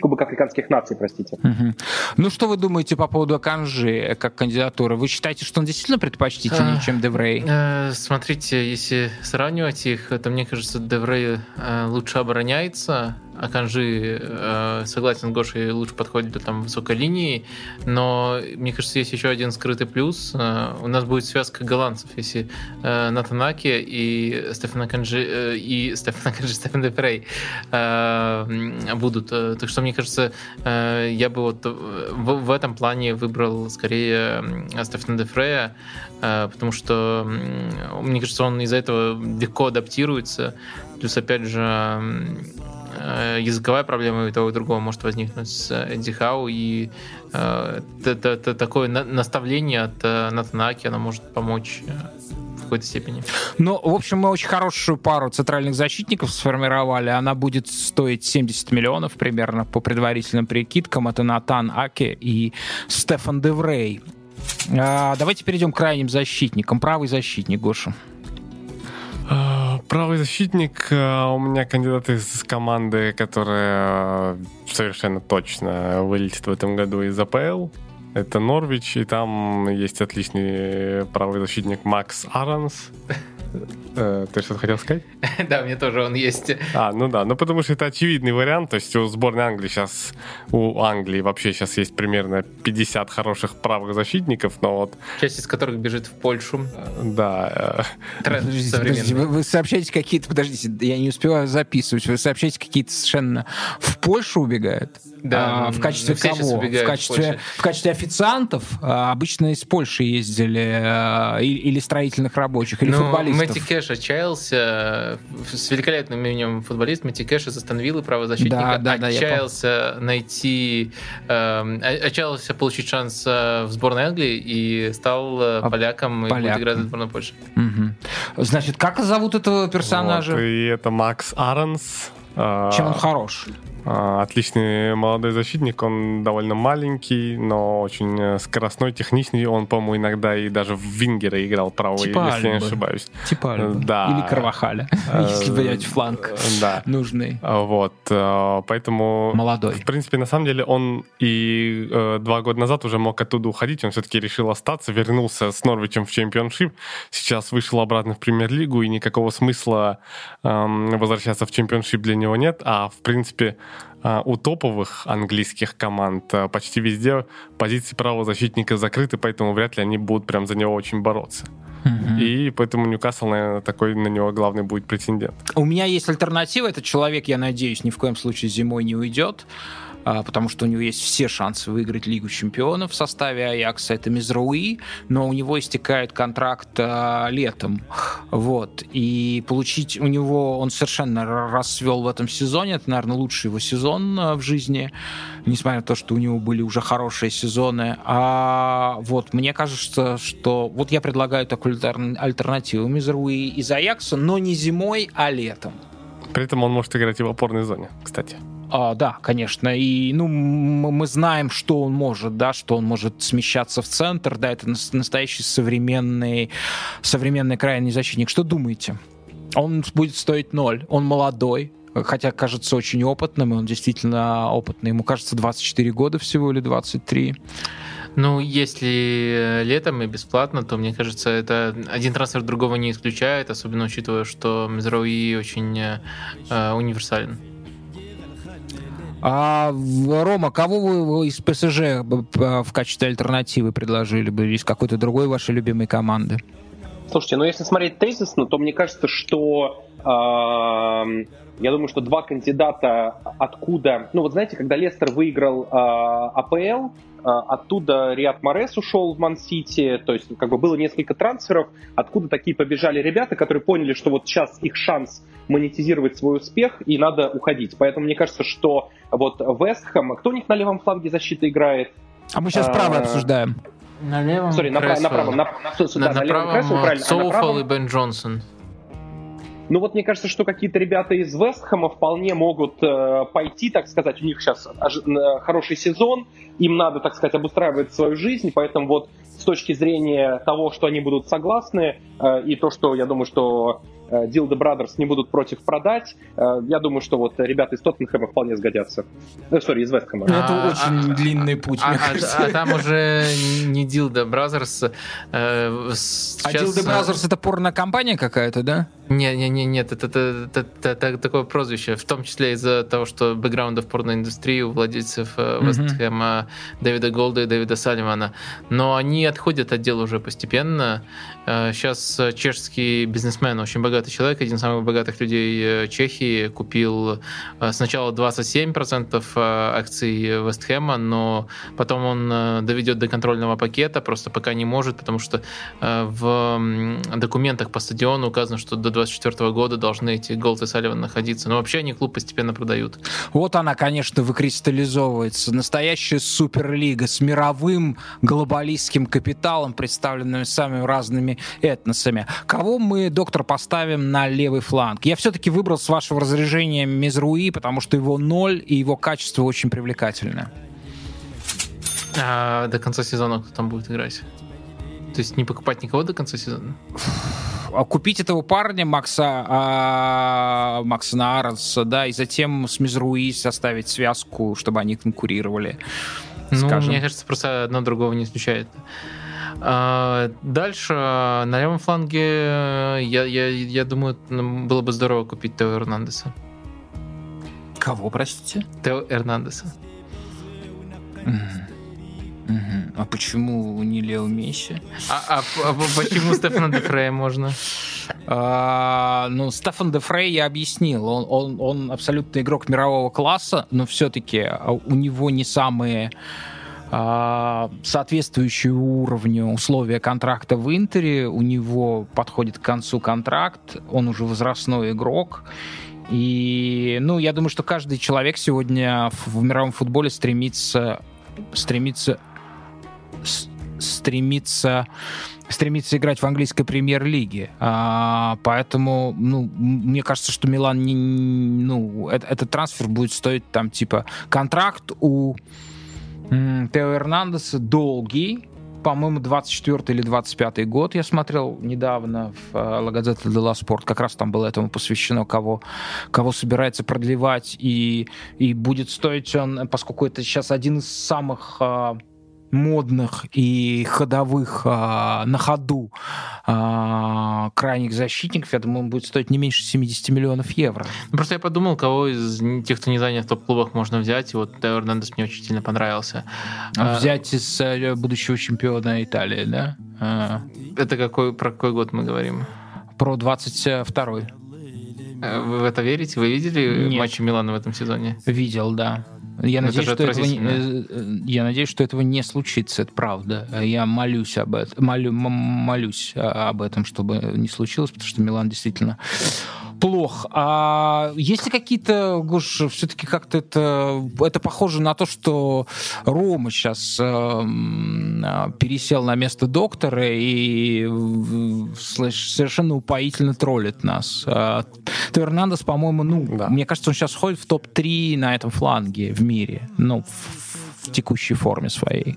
Кубок африканских наций, простите. Угу. Ну, что вы думаете по поводу Аканжи как кандидатуры? Вы считаете, что он действительно предпочтительнее, а, чем Де Врей? Э, смотрите, если сравнивать их, то мне кажется, Де Врей э, лучше обороняется, Аканжи, э, согласен, Гоши лучше подходит для там высокой линии, но мне кажется, есть еще один скрытый плюс. Э, у нас будет связка голландцев, если э, Натана Аке и Стефана Канжи э, и Стефана Канжи, Стефан Де Врей э, будут. Так что, мне кажется, э, я бы вот в, в этом плане выбрал скорее Стефана Дефрея, э, потому что, мне кажется, он из-за этого легко адаптируется. Плюс, опять же, Э, языковая проблема и того и другого может возникнуть с Эдди Хау, и э, такое наставление от э, Натанаки, оно может помочь какой-то степени. Ну, в общем, мы очень хорошую пару центральных защитников сформировали. Она будет стоить 70 миллионов примерно по предварительным прикидкам. Это Натан Аки и Стефан Деврей. А, давайте перейдем к крайним защитникам. Правый защитник, Гоша. А, правый защитник, а, у меня кандидат из команды, которая совершенно точно вылетит в этом году из АПЛ. Это Норвич, и там есть отличный правый защитник Макс Аранс. Э, ты что-то хотел сказать? Да, мне тоже он есть. А, ну да, ну потому что это очевидный вариант. То есть у сборной Англии сейчас, у Англии вообще сейчас есть примерно 50 хороших правых защитников, но вот... Часть из которых бежит в Польшу. Да. Э, Тренд подождите, подождите, вы, вы сообщаете какие-то... Подождите, я не успеваю записывать. Вы сообщаете какие-то совершенно... В Польшу убегают? Да, а, в качестве кого? В качестве, в, в качестве официантов а, обычно из Польши ездили а, или строительных рабочих, или ну, футболистов. Мэтти Кэш отчаялся, с великолепным именем футболист Мэтти Кэш из Астон Виллы, правозащитника, да, да, отчаялся да, найти, э, отчаялся получить шанс э, в сборной Англии и стал э, а, поляком, поляком и будет играть за сборную Польши. Угу. Значит, как зовут этого персонажа? Вот, и это Макс Аронс. Чем он хорош? А, отличный молодой защитник, он довольно маленький, но очень э, скоростной, техничный. Он, по-моему, иногда и даже в Вингера играл правый, типа если Альбы. не ошибаюсь. Типа. Да. Или Карвахаля, если взять фланг да. нужный. Вот, э, поэтому... Молодой. В принципе, на самом деле, он и э, два года назад уже мог оттуда уходить, он все-таки решил остаться, вернулся с Норвичем в чемпионшип, сейчас вышел обратно в премьер-лигу, и никакого смысла эм, возвращаться в чемпионшип для него нет, а в принципе а, у топовых английских команд а, почти везде позиции правого защитника закрыты, поэтому вряд ли они будут прям за него очень бороться. Mm-hmm. И поэтому Ньюкасл, наверное, такой на него главный будет претендент. У меня есть альтернатива. Этот человек, я надеюсь, ни в коем случае зимой не уйдет. А, потому что у него есть все шансы выиграть Лигу чемпионов в составе Аякса. Это Мизрауи, но у него истекает контракт а, летом. Вот. И получить у него... Он совершенно расцвел в этом сезоне. Это, наверное, лучший его сезон а, в жизни, несмотря на то, что у него были уже хорошие сезоны. А вот мне кажется, что... Вот я предлагаю такую альтернативу Мизрауи из Аякса, но не зимой, а летом. При этом он может играть и в опорной зоне, кстати. А, да, конечно. И ну, мы знаем, что он может, да, что он может смещаться в центр. Да, это настоящий современный, современный крайний защитник. Что думаете? Он будет стоить ноль. Он молодой, хотя кажется очень опытным, и он действительно опытный. Ему кажется 24 года всего или 23. Ну, если летом и бесплатно, то, мне кажется, это один трансфер другого не исключает, особенно учитывая, что Мизрауи очень э, универсален. А Рома, кого вы из ПСЖ в качестве альтернативы предложили бы из какой-то другой вашей любимой команды? Слушайте, ну если смотреть тезисно, то мне кажется, что э, я думаю, что два кандидата откуда... Ну вот знаете, когда Лестер выиграл э, АПЛ, Оттуда Риат Морес ушел в Ман-Сити, то есть как бы было несколько трансферов, откуда такие побежали ребята, которые поняли, что вот сейчас их шанс монетизировать свой успех, и надо уходить. Поэтому мне кажется, что вот Вестхэм, кто у них на левом фланге защиты играет? А мы сейчас правый обсуждаем. На левом Sorry, на, на правом, на, на, на, да, на, на левом Креслу, правильно. а правом- и Бен Джонсон. Ну вот мне кажется, что какие-то ребята из Вестхэма вполне могут э, пойти, так сказать, у них сейчас ож- э, хороший сезон, им надо, так сказать, обустраивать свою жизнь, поэтому вот с точки зрения того, что они будут согласны, э, и то, что я думаю, что э, Dildo Brothers не будут против продать, э, я думаю, что вот ребята из Тоттенхэма вполне сгодятся. Э, Сори, из Вестхэма. Это А, очень а, длинный путь, А, мне а- кажется. а там уже не Dildo Brothers. э, А э, Brothers это порно-компания какая-то, да? Не, не, не, нет, это, это- это- это- это такое прозвище, в том числе из-за того, что бэкграунда в порноиндустрии у владельцев э. Вестхэма Дэвида Голда и Дэвида Салливана. Но они отходят от дела уже постепенно. Э, Сейчас чешский бизнесмен, очень богатый человек, один из самых богатых людей э, Чехии, купил э, сначала 27% э, акций Вестхэма, но потом он э, доведет до контрольного пакета, просто пока не может, потому что э, в документах по стадиону указано, что до 2024 года должны эти Голд и Салливан находиться. Но вообще они клуб постепенно продают. Вот она, конечно, выкристаллизовывается. Настоящая суперлига с мировым глобалистским капиталом, представленным самыми разными этносами. Кого мы, доктор, поставим на левый фланг? Я все-таки выбрал с вашего разряжения Мезруи, потому что его ноль и его качество очень привлекательное. А до конца сезона кто там будет играть? То есть не покупать никого до конца сезона? А Купить этого парня, Макса, а, Макса Нааронса, да, и затем с Мезруи составить связку, чтобы они конкурировали. Ну, скажем. мне кажется, просто одно другого не исключает. А, Дальше а, на левом фланге э, я, я, я думаю, м, было бы здорово купить Тео Эрнандеса. Кого, простите? Тео Эрнандеса. А почему не Лео Месси? А, а а почему Стефана Дефрея можно? А, ну, Стефан де Фрей я объяснил. Он, он, он абсолютно игрок мирового класса, но все-таки у него не самые а, соответствующие уровню условия контракта в Интере. У него подходит к концу контракт, он уже возрастной игрок. И, ну, я думаю, что каждый человек сегодня в, в мировом футболе стремится, стремится, с- стремится стремится играть в английской премьер-лиге. А, поэтому, ну, мне кажется, что Милан не, ну, э- этот трансфер будет стоить там типа контракт у Тео Эрнандеса долгий, по-моему, 24 или 25 год я смотрел недавно в э, La Gazzetta dello Sport, как раз там было этому посвящено, кого, кого собирается продлевать, и, и будет стоить он, поскольку это сейчас один из самых а, модных и ходовых а, на ходу а, крайних защитников, я думаю, он будет стоить не меньше 70 миллионов евро. Ну, Просто я подумал, кого из тех, кто не занят в топ-клубах, можно взять. И вот Тео Эрнандес мне очень сильно понравился. А, Взять из э, будущего чемпиона Италии, да? А, Это какой, про какой год мы говорим? про 22-й. Э, Вы в это верите? Вы видели Нет. матчи Милана в этом сезоне? Видел, да. Я Ну, надеюсь, это что этого э, я надеюсь, что этого не случится, это правда. Я молюсь об этом, молю, молюсь об этом, чтобы не случилось, потому что Милан действительно плох. А есть ли какие-то, Гош, все-таки как-то это, это похоже на то, что Рома сейчас пересел на место доктора и слэш, совершенно упоительно троллит нас. А, Тео Эрнандес, по-моему, ну, Да. мне кажется, он сейчас ходит в топ-3 на этом фланге в мире. Ну, в, в текущей форме своей.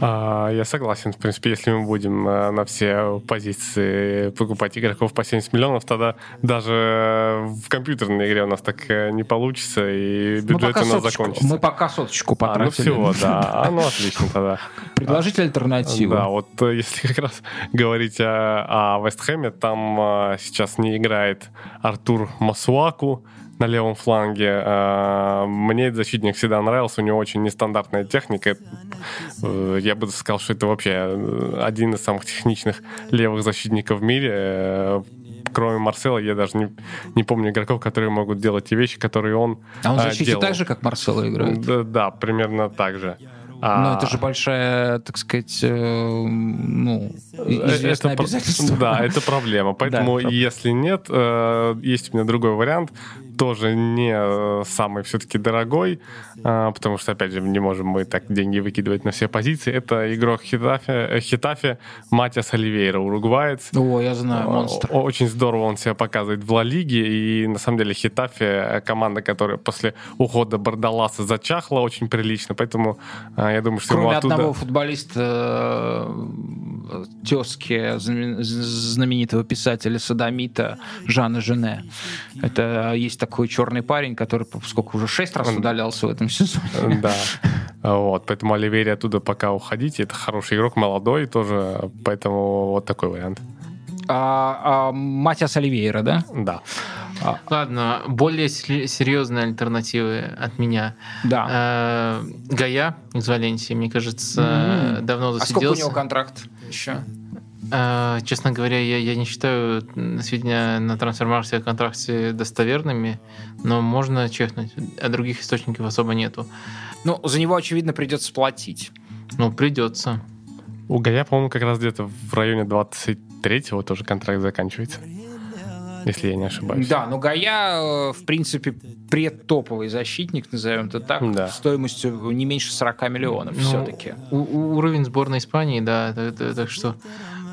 А, Я согласен. В принципе, если мы будем э, на все позиции покупать игроков по 70 миллионов, тогда даже в компьютерной игре у нас так э, не получится, и бюджет у нас соточку- закончится. Мы пока соточку А, ну потратили. всего, да. А, ну отлично тогда. Предложите альтернативу. Да, вот э, если как раз говорить о, о Вестхэме, там сейчас не играет Артур Масуаку на левом фланге. Э, Мне этот защитник всегда нравился, у него очень нестандартная техника. Э, Я бы сказал, что это вообще э, один из самых техничных левых защитников в мире. Э, Кроме Марсела, я даже не, не помню игроков, которые могут делать те вещи, которые он А он в э, защите делал. так же, как Марсело играет? Да, да, примерно так же. А... Но это же большая, так сказать, ну, известное это, обязательство. Да, это проблема. Поэтому, да, если нет, есть у меня другой вариант тоже не э, самый все-таки дорогой, а, потому что, опять же, не можем мы так деньги выкидывать на все позиции. Это игрок Хитафе, Хитафе Матиас Оливейра, уругваец. О, я знаю, монстр. Очень здорово он себя показывает в Ла Лиге, и на самом деле Хитафе команда, которая после ухода Бардаласа зачахла очень прилично, поэтому а, я думаю, что Кроме оттуда... одного футболиста, э, тезки знаменитого писателя Садамита Жана Жене. Это есть такой черный парень, который, сколько, уже шесть раз удалялся в этом сезоне. Да. Вот, поэтому Оливери оттуда пока уходите. Это хороший игрок, молодой тоже, поэтому вот такой вариант. А, а, Матиас Оливейра, да? Да. А. Ладно, более серьезные альтернативы от меня. Да. А, Гая из Валенсии, мне кажется, mm-hmm. давно засиделся. А сколько у него контракт еще? А, честно говоря, я, я не считаю сведения на трансформации о контракте достоверными, но можно чекнуть, а других источников особо нету. Ну, за него, очевидно, придется платить. Ну, придется. У Гая, по-моему, как раз где-то в районе 23-го тоже контракт заканчивается. Если я не ошибаюсь. Да, но Гая, э, в принципе, предтоповый защитник, назовем это так, да. стоимостью не меньше 40 миллионов ну, все-таки. Уровень сборной Испании, да, так, так что Эм,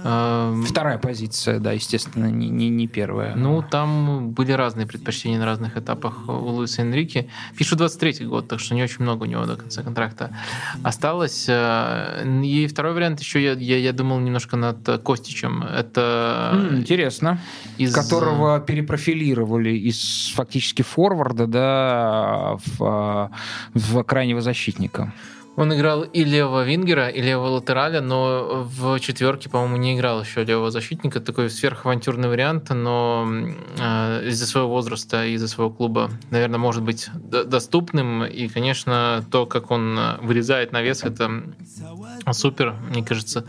Вторая позиция, да, естественно, не, не, не первая. Ну, там были разные предпочтения на разных этапах у Луиса Энрике. Пишу 23-й год, так что не очень много у него до конца контракта осталось. Э, и второй вариант еще, я, я, я думал немножко над Костичем. Это... Mm, интересно. Из... Которого перепрофилировали из фактически форварда, да, в, в крайнего защитника. Он играл и левого вингера, и левого латераля, но в четверке, по-моему, не играл еще левого защитника. Такой сверхавантюрный вариант, но э, из-за своего возраста, из-за своего клуба, наверное, может быть доступным. И, конечно, то, как он вырезает на вес, это супер, мне кажется.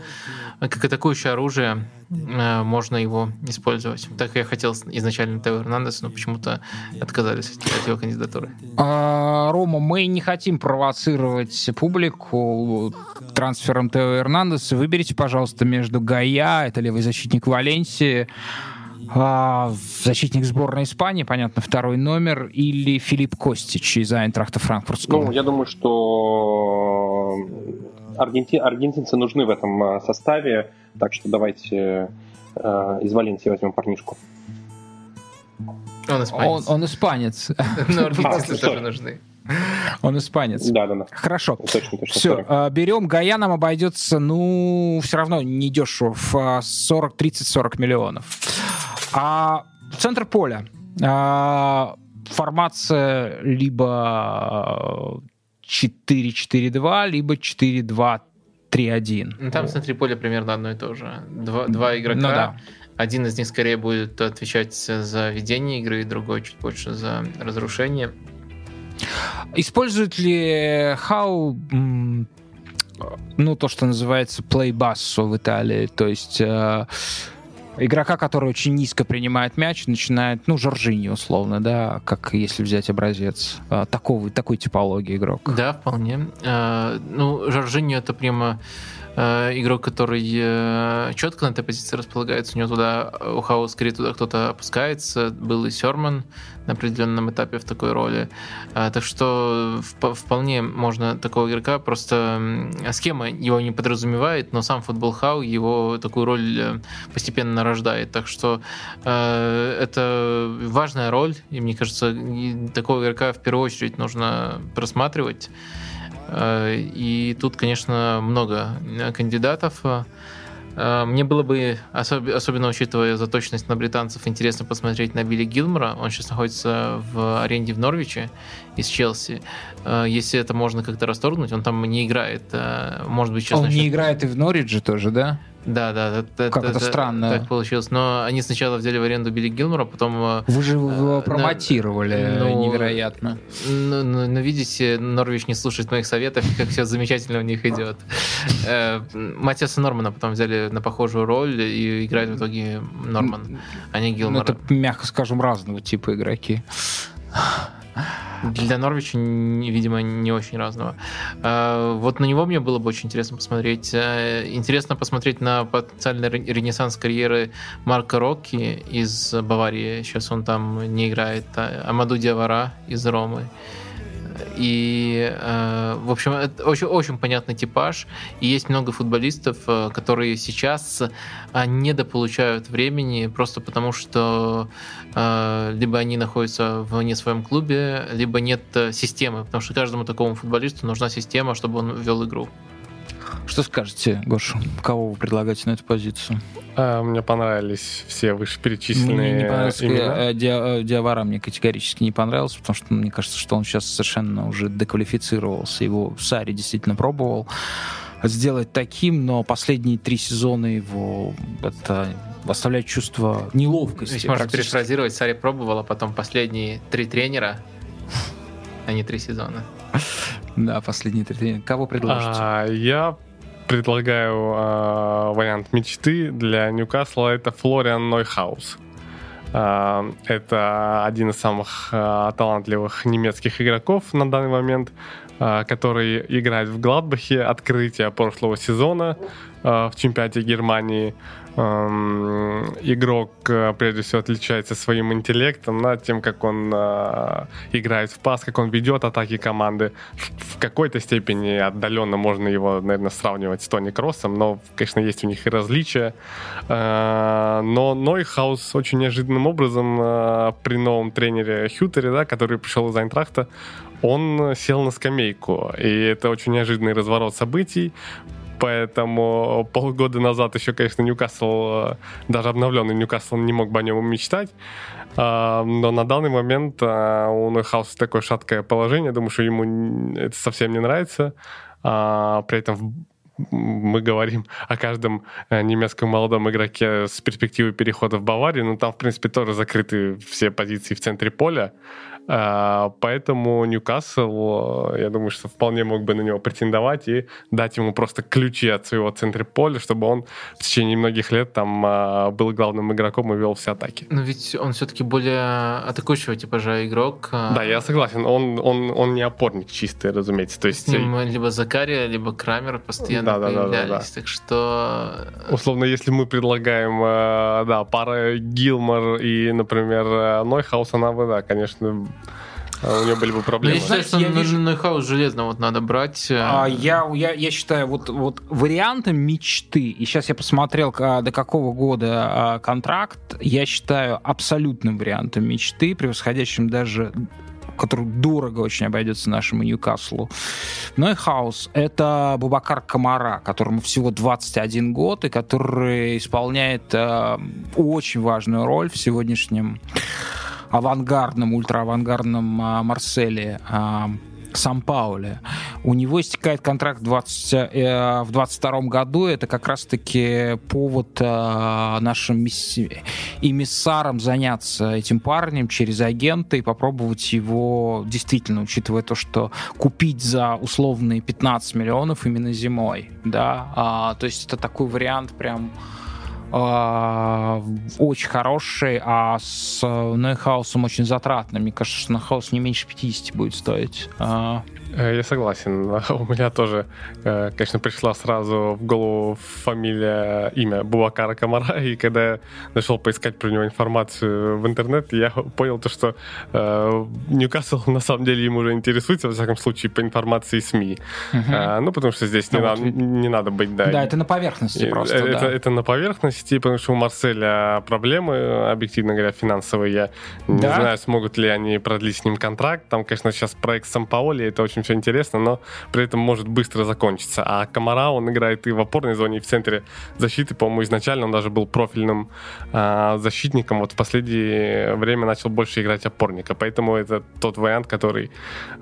Как атакующее оружие э, можно его использовать. Так я хотел изначально Тео Эрнандеса, но почему-то отказались от его кандидатуры. А, Рома, мы не хотим провоцировать публику трансфером Тео Эрнандеса. Выберите, пожалуйста, между Гая, это левый защитник Валенсии, а, защитник сборной Испании, понятно, второй номер, или Филипп Костич из Айнтрахта Франкфуртского? Ну, я думаю, что аргенти... аргентинцы нужны в этом а, составе, так что давайте э, из Валенсии возьмем парнишку. Он испанец. Он, он испанец. Но аргентинцы тоже нужны. Он испанец. Да, да, да. Хорошо. Точно, точно. Все, а, берем. Гая нам обойдется, ну, все равно не дешево, в 40, 30-40 миллионов. А центр поля. А, формация либо 4-4-2, либо 4-2-3-1. Ну, там центре поля примерно одно и то же. Два, два игрока. Ну, да. Один из них скорее будет отвечать за ведение игры, другой чуть больше за разрушение. Использует ли Хау ну, то, что называется play basso в Италии, то есть э, игрока, который очень низко принимает мяч, начинает, ну, Жоржини условно, да, как если взять образец э, такого, такой типологии игрок. Да, вполне. Э, ну, Жоржини это прямо игрок, который э, четко на этой позиции располагается, у него туда, у Хау скорее туда кто-то опускается, был и Серман на определенном этапе в такой роли. Э, так что вполне можно такого игрока, просто схема его не подразумевает, но сам футбол Хау его такую роль постепенно рождает. Так что это важная роль, и мне кажется, такого игрока в первую очередь нужно просматривать. Э, и тут, конечно, много э, кандидатов. Э, мне было бы, особенно учитывая заточенность на британцев, интересно посмотреть на Билли Гилмора. Он сейчас находится в аренде в Норвиче из Челси. Если это можно как-то расторгнуть, он там не играет. Может быть, сейчас Он насчет... не играет и в Норвиче тоже, да? Да, да. Это, как это, это странно. Так получилось. Но они сначала взяли в аренду Билли Гилмора, потом... Э, Вы же его промотировали ну, невероятно. Ну, ну, ну, видите, Норвич не слушает моих советов, как все замечательно у них идет. Э, Матиаса Нормана потом взяли на похожую роль и играет в итоге Норман, а не Гилмор. Ну, это, мягко скажем, разного типа игроки. Для Норвича, видимо, не очень разного. А, вот на него мне было бы очень интересно посмотреть. Э, интересно посмотреть на потенциальный ренессанс карьеры Марка Рокки из Баварии. Сейчас он там не играет. А Амаду Диавара из Ромы. И, э, в общем, это очень, очень понятный типаж. И есть много футболистов, э, которые сейчас э, недополучают времени просто потому, что либо они находятся в не своем клубе, либо нет системы. Потому что каждому такому футболисту нужна система, чтобы он вел игру. Что скажете, Гоша? Кого вы предлагаете на эту позицию? А, мне понравились все вышеперечисленные Мне не понравился имена. э, Диа- э, Диавара, мне категорически не понравился, потому что мне кажется, что он сейчас совершенно уже деквалифицировался. Его Сари действительно пробовал сделать таким, но последние три сезона его это оставляет чувство неловкости. Здесь можно практически. перефразировать, Сари пробовал, а потом последние три тренера, а не три сезона. Да, последние три. Кого предложите? А, я предлагаю а, вариант мечты для Ньюкасла. Это Флориан Нойхаус. А, это один из самых а, талантливых немецких игроков на данный момент, а, который играет в Гладбахе. Открытие прошлого сезона в чемпионате Германии. Эм, Игрок, э, прежде всего, отличается своим интеллектом, да, тем, как он э, играет в пас, как он ведет атаки команды. В в какой-то степени отдаленно можно его, наверное, сравнивать с Тони Кроосом, но, конечно, есть у них и различия. Э, Но Нойхаус очень неожиданным образом э, при новом тренере Хютере, да, который пришел из Айнтрахта, он сел на скамейку. И это очень неожиданный разворот событий. Поэтому полгода назад еще, конечно, Ньюкасл, э, даже обновленный Ньюкасл не мог бы о нем мечтать. А, Но на данный момент а, у Нойхауса такое шаткое положение. Думаю, что ему это совсем не нравится. А, При этом в- мы говорим о каждом э, немецком молодом игроке с перспективой перехода в Баварию, но там, в принципе, тоже закрыты все позиции в центре поля. А, Поэтому Ньюкасл, э, я думаю, что вполне мог бы на него претендовать и дать ему просто ключи от своего центра поля, чтобы он в течение многих лет там а, был главным игроком и вел все атаки. Но ведь он все-таки более атакующего типажа игрок. а Да, я согласен. Он, он, он не опорник чистый, разумеется. То С есть, ним либо Закария, либо Крамер постоянно Да-да-да-да-да. появлялись. Так что... условно, если мы предлагаем, э, да, пара Гилмор и, например, э, Нойхаус, она бы, да, конечно, э, у нее были бы Ну, проблемы. я считаю, что я вижу- Нойхаус железно вот надо брать. э, А, я, я, я считаю, вот, вот вариантом мечты, и сейчас я посмотрел, а, до какого года а, контракт, я считаю абсолютным вариантом мечты, превосходящим даже который дорого очень обойдется нашему Ньюкаслу. Нойхаус — это Бубакар Камара, которому всего 21 год, и который исполняет э, очень важную роль в сегодняшнем авангардном, ультраавангардном а, Марселе, а, Сампаоли. У него истекает контракт 20, э, в 22 году. Это как раз-таки повод э, нашим мисси- эмиссарам заняться этим парнем через агента и попробовать его, действительно, учитывая то, что купить за условные 15 миллионов именно зимой. Да? А, то есть это такой вариант прям очень хороший, а с э, Нойхаусом очень затратный. Мне кажется, что Нойхаус не меньше 50 будет стоить. Э, Я согласен. У меня тоже, э, конечно, пришла сразу в голову фамилия, имя Бубакара Камара, и когда я нашел поискать про него информацию в интернете, я понял то, что э, Ньюкасл на самом деле им уже интересуется, во всяком случае, по информации СМИ. А, ну, потому что здесь не, Ну, вот надо, не надо быть, да. да, это на поверхности И просто. это, да. это на поверхности, потому что у Марселя проблемы, объективно говоря, финансовые. Я не Да? знаю, смогут ли они продлить с ним контракт. Там, конечно, сейчас проект Сан-Паоли, это очень все интересно, но при этом может быстро закончиться. А Камара, он играет и в опорной зоне, и в центре защиты. По-моему, изначально он даже был профильным а, защитником. Вот в последнее время начал больше играть опорника. Поэтому это тот вариант, который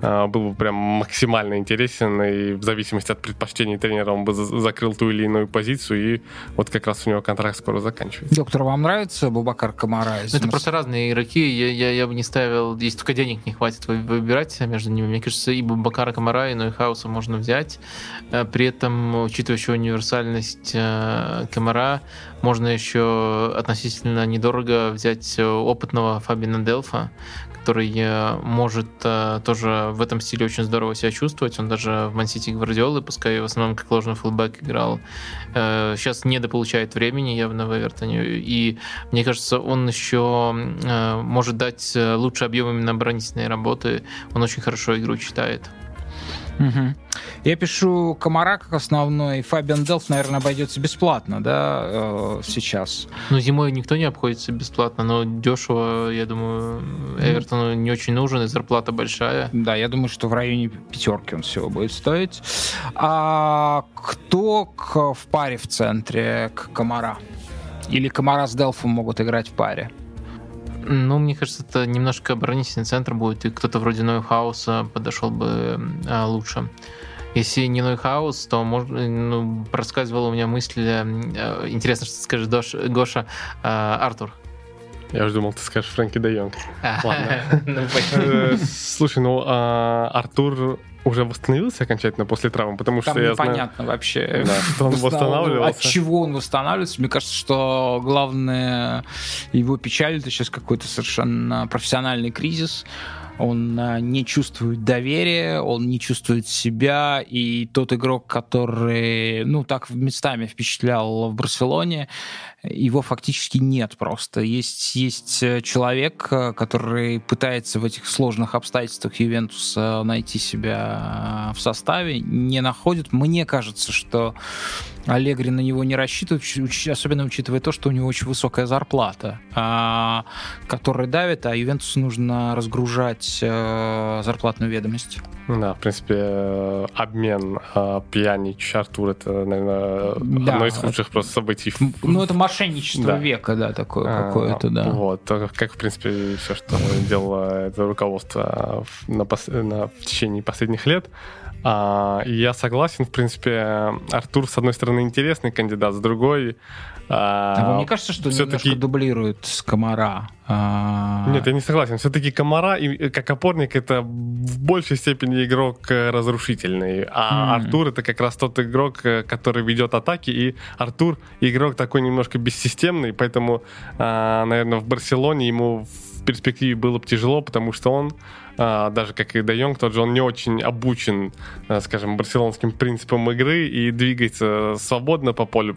а, был бы прям максимально интересен. И в зависимости от предпочтений тренера он бы за- закрыл ту или иную позицию. И вот как раз у него контракт скоро заканчивается. Доктор, вам нравится Бубакар Камара? из Ну, это просто разные игроки. Я, я, я бы не ставил, если только денег не хватит вы- выбирать между ними. Мне кажется, и Бубакара Камара, и Нойхауса можно взять. Э, При этом, учитывая еще универсальность э, Камара, можно еще относительно недорого взять э, опытного Фабиана Делфа, который может тоже в этом стиле очень здорово себя чувствовать. Он даже в Ман Сити Гвардиолы, пускай в основном как ложный фулбэк играл, сейчас недополучает времени явно в Эвертоне. И мне кажется, он еще может дать лучший объем именно оборонительной работы. Он очень хорошо игру читает. Угу. Я пишу Комара как основной. Фабиан Делф, наверное, обойдется бесплатно, да, э, сейчас. Ну, зимой никто не обходится бесплатно, но дешево, я думаю, Эвертону не очень нужен, и зарплата большая. Да, я думаю, что в районе пятерки он всего будет стоить. А кто к, в паре в центре к Комара? Или Камара с Делфом могут играть в паре? Ну, мне кажется, это немножко оборонительный центр будет, и кто-то вроде Нойхауса подошел бы а, лучше. Если не Нойхаус, то можно, ну, проскакивала у меня мысль, э, интересно, что ты скажешь, Дош, Гоша, э, Артур. Я уже думал, ты скажешь Фрэнки Де Йонг. Ладно. Ну, э, слушай, ну а, Артур уже восстановился окончательно после травмы, потому Там что я непонятно знаю, вообще, да, что он восстанавливался. От чего он восстанавливается? Мне кажется, что главное его печаль это сейчас какой-то совершенно профессиональный кризис он а, не чувствует доверия, он не чувствует себя, и тот игрок, который, ну, так местами впечатлял в Барселоне, его фактически нет просто. Есть, есть э, человек, э, который пытается в этих сложных обстоятельствах Ювентуса найти себя в составе, не находит. Мне кажется, что Аллегри на него не рассчитывает, особенно учитывая то, что у него очень высокая зарплата, а, которая давит, а Ювентусу нужно разгружать э, зарплатную ведомость. Да, в принципе, э, обмен э, Пьянич Артур это, наверное, да. одно из худших просто событий. Ну, это мошенничество да. века, да, такое а, какое-то, да. Вот, как, в принципе, все, что делало это руководство на, на, в течение последних лет. А, я согласен, в принципе, Артур, с одной стороны, интересный кандидат, с другой... А, а вам не кажется, что все-таки немножко дублирует с Комара? А... Нет, я не согласен. Все-таки Комара, и, как опорник, это в большей степени игрок э, разрушительный. А mm. Артур это как раз тот игрок, э, который ведет атаки. И Артур игрок такой немножко бессистемный, поэтому, а, наверное, в Барселоне ему в перспективе было бы тяжело, потому что он а, даже как и Де Йонг, тот же, он не очень обучен, а, скажем, барселонским принципам игры и двигается свободно по полю,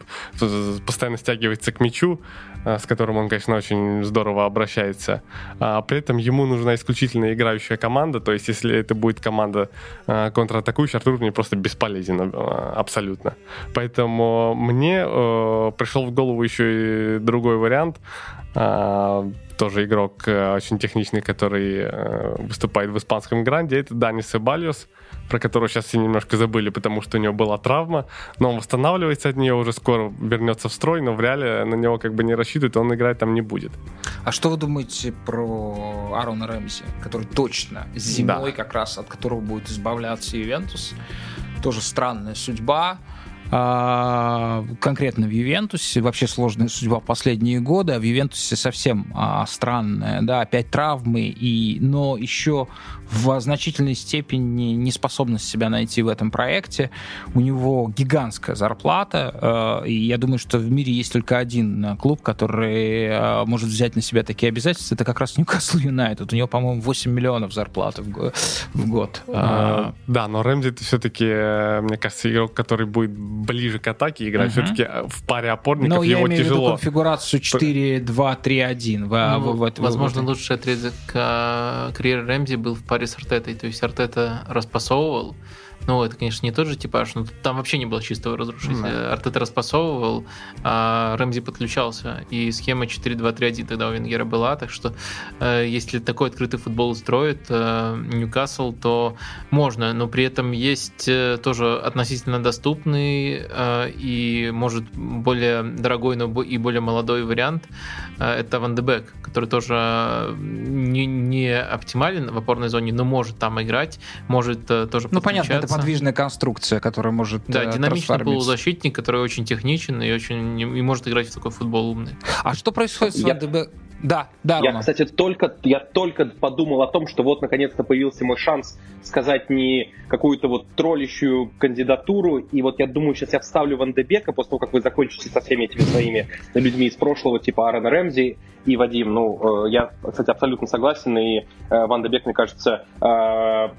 постоянно стягивается к мячу, а, с которым он, конечно, очень здорово обращается. При этом ему нужна исключительно играющая команда, то есть если это будет команда контратакующая, Артур мне просто бесполезен абсолютно. Поэтому мне э, пришел в голову еще и другой вариант тоже игрок э, очень техничный, который э, выступает в испанском гранде, это Дани Себальос, про которого сейчас все немножко забыли, потому что у него была травма, но он восстанавливается от нее, уже скоро вернется в строй, но в реале на него как бы не рассчитывают, он играть там не будет. А что вы думаете про Аарона Рэмси, который точно зимой да. как раз, от которого будет избавляться Ювентус? Тоже странная судьба. А, конкретно в Ювентусе. Вообще сложная судьба в последние годы, а в Ювентусе совсем а, странная. Да, опять травмы, и, но еще в значительной степени неспособность себя найти в этом проекте. У него гигантская зарплата, э, и я думаю, что в мире есть только один клуб, который э, может взять на себя такие обязательства. Это как раз Ньюкасл Юнайтед. У него, по-моему, 8 миллионов зарплаты в, в год. А, да, но Рэмзи это все-таки, э, мне кажется, игрок, который будет ближе к атаке играть. Угу. Все-таки в паре опорников но его я имею тяжело. В виду конфигурацию 4-2-3-1. Ну, в, в, в, возможно, лучший отрезок карьеры Рэмзи был в паре паре с Артетой. То есть Артета распасовывал, ну, это, конечно, не тот же типаж, но там вообще не было чистого разрушителя. Да. Артета распасовывал, а Рэмзи подключался. И схема 4-2-3-1 тогда у Венгера была. Так что, э, если такой открытый футбол строит э, Ньюкасл, то можно. Но при этом есть э, тоже относительно доступный и, может, более дорогой, но и более молодой вариант. Это Ван Дебек, который тоже не, не оптимален в опорной зоне, но может там играть, может тоже Ну, понятно, это подвижная конструкция, которая может Да, э, динамичный полузащитник, который очень техничен и очень и может играть в такой футбол умный. А что происходит с Я... Да, да, Я, Рома. кстати, только, я только подумал о том, что вот наконец-то появился мой шанс сказать не какую-то вот троллящую кандидатуру, и вот я думаю, сейчас я вставлю Ван де Бека после того, как вы закончите со всеми этими своими людьми из прошлого, типа Аарона Рэмзи и Вадим. Ну, э, я, кстати, абсолютно согласен, и э, Ван де Бек, мне кажется, э,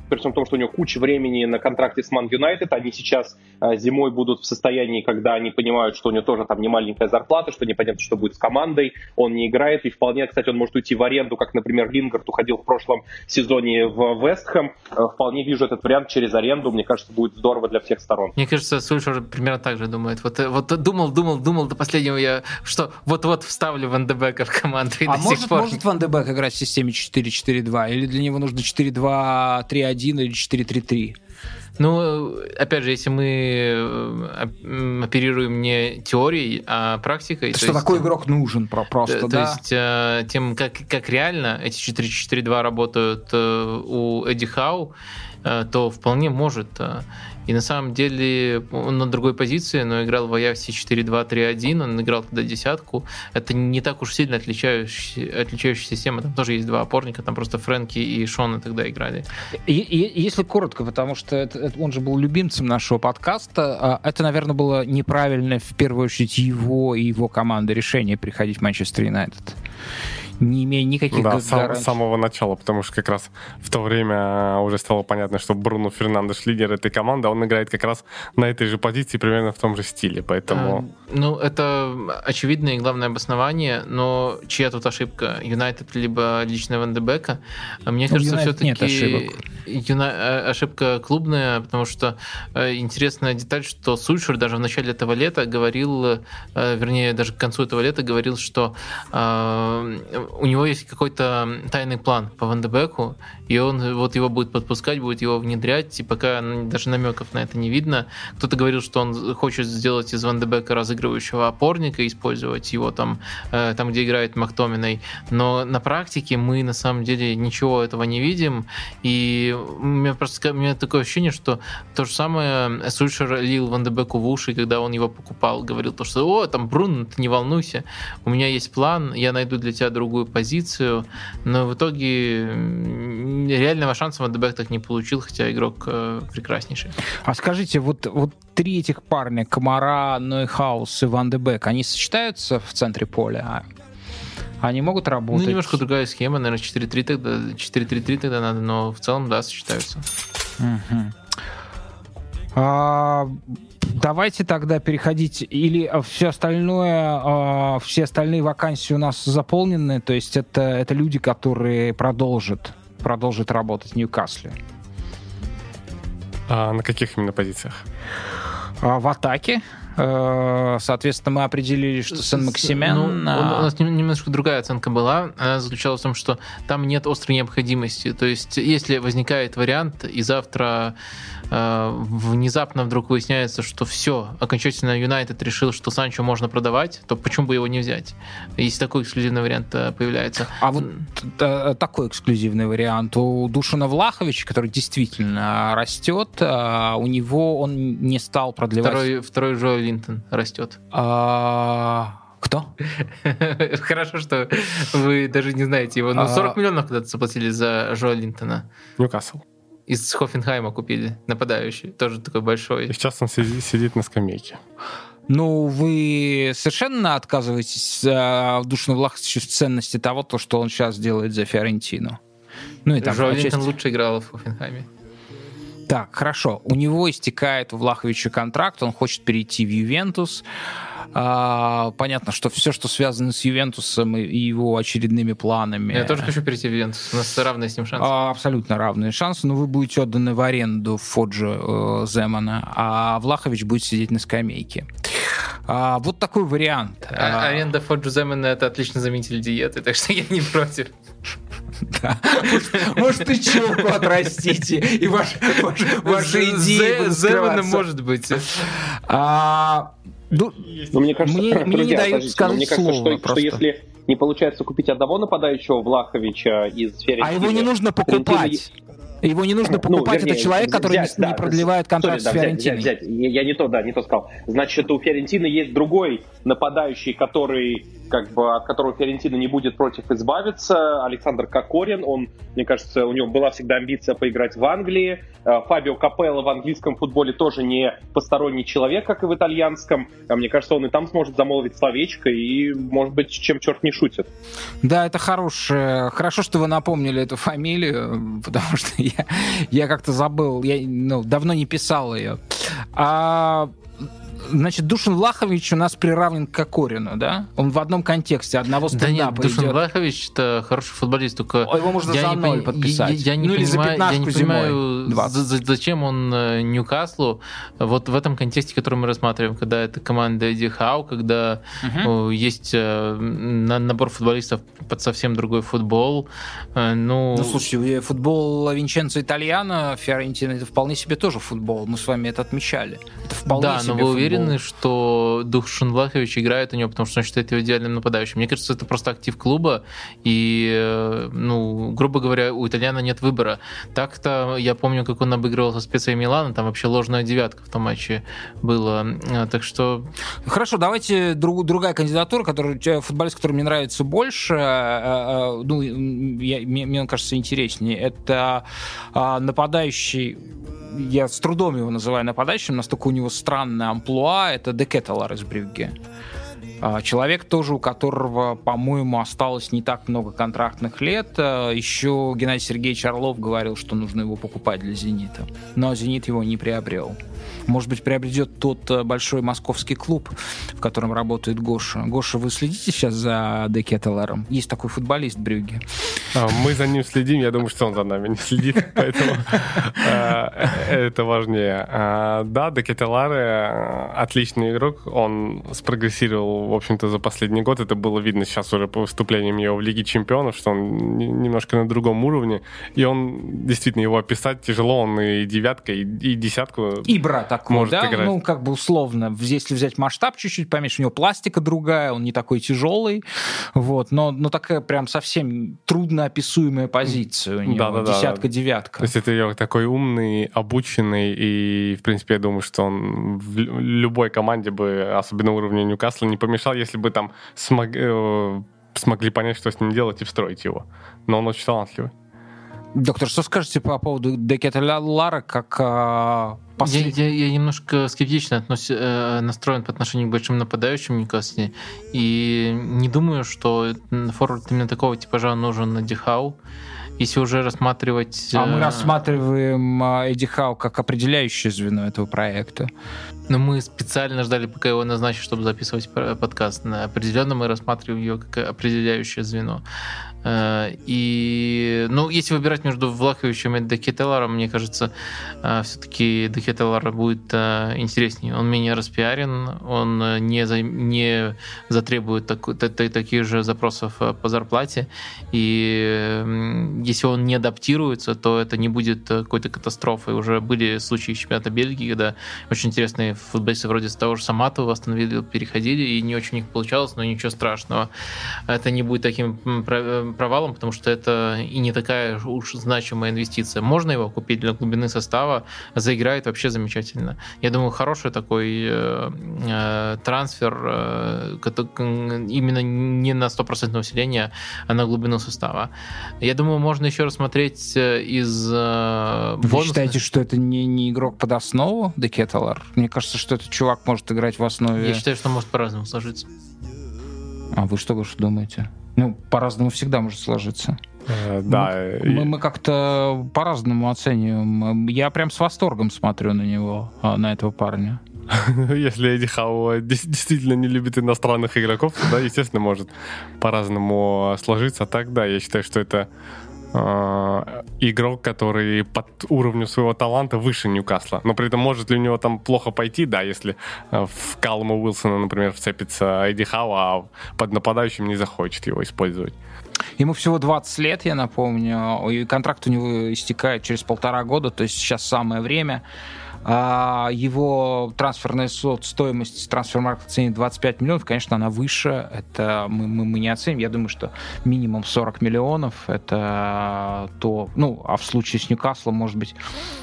при всем том, что у него куча времени на контракте с Ман Юнайтед, они сейчас зимой будут в состоянии, когда они понимают, что у него тоже там не маленькая зарплата, что непонятно, что будет с командой, он не играет, и вполне, кстати, он может уйти в аренду, как, например, Лингард уходил в прошлом сезоне в Вестхэм. Э, Вполне вижу этот вариант через аренду, мне кажется, будет здорово для всех сторон. Мне кажется, Сульшер примерно так же думает. Вот, э, вот думал, думал, думал до последнего я, что вот-вот вставлю Ван де Бека в команду. И А до может, сих пор... может Ван де Бек играть в системе 4-4-2? Или для него нужно 4-2-3-1 или 4-3-3? Ну, опять же, если мы э, оперируем не теорией, а практикой... то Что есть, такой игрок нужен про- просто, то да? есть э, тем, как, как реально эти 4-4-2 работают э, у Эдди Хау, то вполне может. И на самом деле он на другой позиции, но играл в Аяксе 4-2-3-1, он играл тогда десятку. Это не так уж сильно отличающаяся, отличающаяся система. Там тоже есть два опорника, там просто Фрэнки и Шона тогда играли. И- и- Если коротко, потому что это- это- он же был любимцем нашего подкаста, а, это, наверное, было неправильное в первую очередь его и его команды решение приходить в Манчестер Юнайтед. Не имея никаких Да, сам- с самого начала, потому что как раз в то время уже стало понятно, что Бруно Фернандеш лидер этой команды, а он играет как раз на этой же позиции, примерно в том же стиле, поэтому... А, Ну, это очевидное и главное обоснование, но чья тут ошибка? Юнайтед либо лично Ван де Бека? А Мне Ну, кажется, Юнайтед нет все-таки ошибок. ошибка клубная, потому что э, интересная деталь, что Сульшер даже в начале этого лета говорил, э, вернее, даже к концу этого лета говорил, что э, у него есть какой-то тайный план по Ван де Беку, и он вот его будет подпускать, будет его внедрять, и пока даже намеков на это не видно. Кто-то говорил, что он хочет сделать из Ван де Бека разыгрывающего опорника, использовать его там, э, там где играет Мактоминой, но на практике мы на самом деле ничего этого не видим, и у меня просто у меня такое ощущение, что то же самое Сульшер лил Ван де Беку в уши, когда он его покупал, говорил то, что «О, там, Брун, ты не волнуйся, у меня есть план, я найду для тебя другую позицию», но в итоге реального шанса Ван де Бек так не получил, хотя игрок э, прекраснейший. А скажите, вот, вот три этих парня, Камара, Нойхаус и Ван де Бек, они сочетаются в центре поля? Они могут работать? Ну, немножко другая схема, наверное, 4-3 тогда, 4-3-3 тогда надо, но в целом, да, сочетаются. Мгм. А, давайте тогда переходить или все остальное, а, все остальные вакансии у нас заполнены, то есть это, это люди, которые продолжат, продолжат работать в Ньюкасле. А на каких именно позициях? А, в атаке, э, соответственно, мы определили, что Сен-Максимен... Ну, у а, нас нем- немножко другая оценка была. Она заключалась в том, что там нет острой необходимости. То есть, если возникает вариант, и завтра э, внезапно вдруг выясняется, что все, окончательно Юнайтед решил, что Санчо можно продавать, то почему бы его не взять? Если такой эксклюзивный вариант э, появляется. А вот э, такой эксклюзивный вариант у Душина Влаховича, который действительно растет, а у него он не стал продлевать... Второй, второй Джо Линтон растет. А, Кто? Хорошо, что вы даже не знаете его. Ну, А- 40 миллионов когда-то заплатили за Джо Линтона. Ньюкасл. Из Хофенхайма купили, нападающий. Тоже такой И большой. сейчас он сидит, сидит на скамейке. Ну, вы совершенно отказываетесь э, в Душину Влаховичу в ценности того, то, что он сейчас делает за Фиорентину. Ну и там отчасти- Линтон лучше играл в Хофенхайме. Так, хорошо. У него истекает у Влаховича контракт, он хочет перейти в Ювентус. А, понятно, что все, что связано с Ювентусом и его очередными планами... Я тоже хочу перейти в Ювентус. У нас равные с ним шансы. а, Абсолютно равные шансы, но вы будете отданы в аренду Фоджи э, Земана, а Влахович будет сидеть на скамейке. А, вот такой вариант. А- А, Аренда Фоджу Земена это отличный заменитель диеты, так что я не против. да. Может, и челку отрастите, и ваш- ваш- ваши идеи Зе- будут Земена скрываться. может быть. А, ну, Но мне кажется, Мне- мне не друзья, дают сказать мне кажется, слово что, просто. что если не получается купить одного нападающего Влаховича из сферы а его не нужно покупать. Его не нужно покупать, ну, вернее, это человек, который взять, не, да, не продлевает контракт sorry, с Фиорентиной. Взять, взять, взять. Я не то, да, не то сказал. Значит, у Фиорентины есть другой нападающий, который как бы от которого Фиорентина не будет против избавиться. Александр Кокорин, он, мне кажется, у него была всегда амбиция поиграть в Англии. Э, Фабио Капелло в английском футболе тоже не посторонний человек, как и в итальянском. А мне кажется, он и там сможет замолвить словечко, и, может быть, чем черт не шутит. Да, это хорошее. Хорошо, что вы напомнили эту фамилию, потому что я, я как-то забыл, я ну, давно не писал ее. А Значит, Душин Влахович у нас приравнен к Кокорину, да? Он в одном контексте, одного стендапа Да нет, Душин идет. Влахович это хороший футболист, только... Его можно я за ноль подписать. Я, я, не ну, понимаю, я не понимаю за, зачем он э, Ньюкаслу, вот в этом контексте, который мы рассматриваем, когда это команда Эдди Хау, когда угу. есть э, набор футболистов под совсем другой футбол. Ну, ну слушайте, футбол Винченцо Итальяно, Фиорентина, это вполне себе тоже футбол. Мы с вами это отмечали. Это вполне да, себе но вы уверены, уверены, что Дух Шунлахович играет у него, потому что он считает его идеальным нападающим. Мне кажется, это просто актив клуба, и, э, ну, грубо говоря, у итальяна нет выбора. Так-то я помню, как он обыгрывал со специей Милана, там вообще ложная девятка в том матче была. Э, так что... Хорошо, давайте друг, другая кандидатура, который, футболист, который мне нравится больше, э, ну, я, мне, мне он кажется интереснее, это а, нападающий я с трудом его называю нападающим, настолько у него странная амплуа, это Декеталар из Брюгге. А, человек тоже, у которого, по-моему, осталось не так много контрактных лет. А, Еще Геннадий Сергеевич Орлов говорил, что нужно его покупать для «Зенита». Но «Зенит» его не приобрел. Может быть, приобретет тот э, большой московский клуб, в котором работает Гоша. Гоша, вы следите сейчас за Декетелером? Есть такой футболист Брюги. А, мы за ним следим, я думаю, что он за нами не следит, поэтому э, это важнее. А, да, Декетелар э, отличный игрок, он спрогрессировал, в общем-то, за последний год. Это было видно сейчас уже по выступлениям его в Лиге Чемпионов, что он немножко на другом уровне. И он, действительно, его описать тяжело. Он и девятка, и, и десятку и брат такой, может да? Играть. Ну, как бы условно, если взять масштаб чуть-чуть поменьше, у него пластика другая, он не такой тяжелый, вот, но, но такая прям совсем трудно описуемая позиция у него, да, да, десятка-девятка. То есть это такой умный, обученный, и, в принципе, я думаю, что он в любой команде бы, особенно уровня Ньюкасла, не помешал, если бы там смог, э, смогли понять, что с ним делать и встроить его. Но он очень талантливый. Доктор, что скажете по поводу Декета Лара как а, послед... я, я, я немножко скептично относ... Э, настроен по отношению к большим нападающим Ньюкасле. И не думаю, что форвард именно такого типажа нужен на Дихау. Если уже рассматривать... А мы э, рассматриваем а, Эдди Хау как определяющее звено этого проекта. Но мы специально ждали, пока его назначат, чтобы записывать подкаст. Определенно мы рассматриваем его как определяющее звено. Э, и, ну, если выбирать между Влаховичем и Декетеларом, мне кажется, э, все-таки Декетелар будет э, интереснее. Он менее распиарен, он не, за, не затребует так, таких же запросов по зарплате. И если он не адаптируется, то это не будет какой-то катастрофой. Уже были случаи чемпионата Бельгии, когда очень интересные футболисты вроде того же Саматова восстановили, переходили, и не очень у них получалось, но ничего страшного. Это не будет таким провалом, потому что это и не такая уж значимая инвестиция. Можно его купить для глубины состава, заиграет вообще замечательно. Я думаю, хороший такой э, э трансфер э, именно не на 100% населения, а на глубину состава. Я думаю, можно еще рассмотреть э, из э, Вы бонусных... считаете, что это не, не игрок под основу, Декеталар? Мне кажется, что этот чувак может играть в основе... Я считаю, что может по-разному сложиться. А вы что, что думаете? Ну, по-разному всегда может сложиться. Э, да. Мы, мы, мы как-то по-разному оцениваем. Я прям с восторгом смотрю на него, а, на этого парня. Если Эдди Хау действительно не любит иностранных игроков, то, да, естественно, может по-разному сложиться. А так, да, я считаю, что это э, игрок, который под уровнем своего таланта выше Ньюкасла. Но при этом может ли у него там плохо пойти, да, если э, в Калма Уилсона, например, вцепится Эдди Хау, а под нападающим не захочет его использовать. Ему всего 20 лет, я напомню, и контракт у него истекает через полтора года, то есть сейчас самое время его трансферная стоимость, трансфер-маркет ценит 25 миллионов, конечно, она выше, это мы, мы, мы не оценим, я думаю, что минимум 40 миллионов, это то, ну, а в случае с Ньюкаслом, может быть,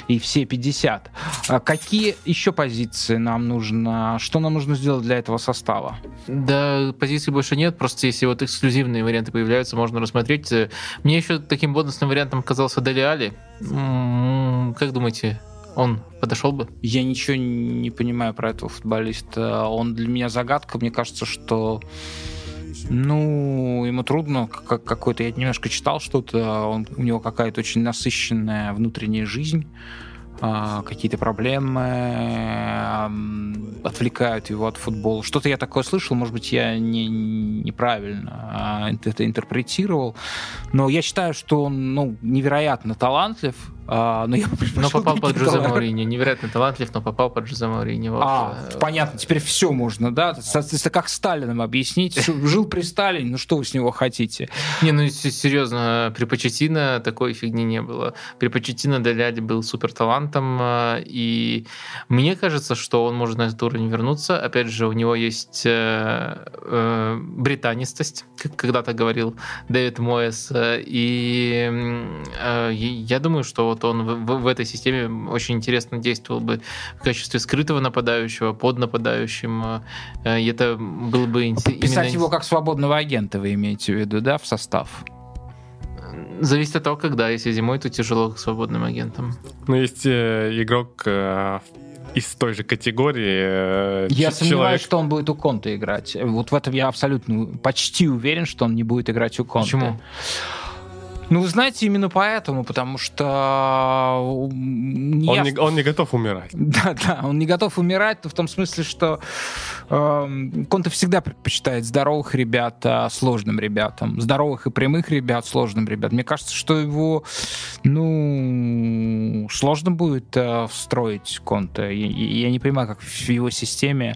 и все 50. А какие еще позиции нам нужно, что нам нужно сделать для этого состава? Да, позиций больше нет, просто если вот эксклюзивные варианты появляются, можно рассмотреть. Мне еще таким бонусным вариантом казался Дели Али. Как думаете, он подошел бы? Я ничего не понимаю про этого футболиста. Он для меня загадка. Мне кажется, что ну, ему трудно, как какой-то, я немножко читал что-то, он, у него какая-то очень насыщенная внутренняя жизнь, а, какие-то проблемы отвлекают его от футбола. Что-то я такое слышал, может быть, я не, неправильно а, это интерпретировал, но я считаю, что он ну, невероятно талантлив, а, но, я но попал под Джозе Мауриньо. Невероятно талантлив, но попал под Джозе Мауриньо. А, понятно, теперь все можно, да? Это как Сталином объяснить. Жил при Сталине, ну что вы с него хотите? Не, ну серьезно, при Почетино такой фигни не было. При Почетино Деляди был супер талантом, а, и мне кажется, что он может на этот уровень вернуться. Опять же, у него есть э, э, британистость, как когда-то говорил Дэвид Моэс, и э, я думаю, что вот он в, в этой системе очень интересно действовал бы в качестве скрытого нападающего, под нападающим. Э, и это было бы интересно. Писать именно... его как свободного агента, вы имеете в виду, да, в состав? Зависит от того, когда. Если зимой, то тяжело к свободным агентам. Ну, есть э, игрок э, из той же категории. Э, я человек... сомневаюсь, что он будет у Конта играть. Вот в этом я абсолютно почти уверен, что он не будет играть у Конта. Почему? Ну, вы знаете, именно поэтому, потому что... Он, я... не, он не готов умирать. Да, да, он не готов умирать, в том смысле, что э, Конте всегда предпочитает здоровых ребят а сложным ребятам. Здоровых и прямых ребят сложным ребятам. Мне кажется, что его, ну, сложно будет э, встроить Конте. Я, я не понимаю, как в его системе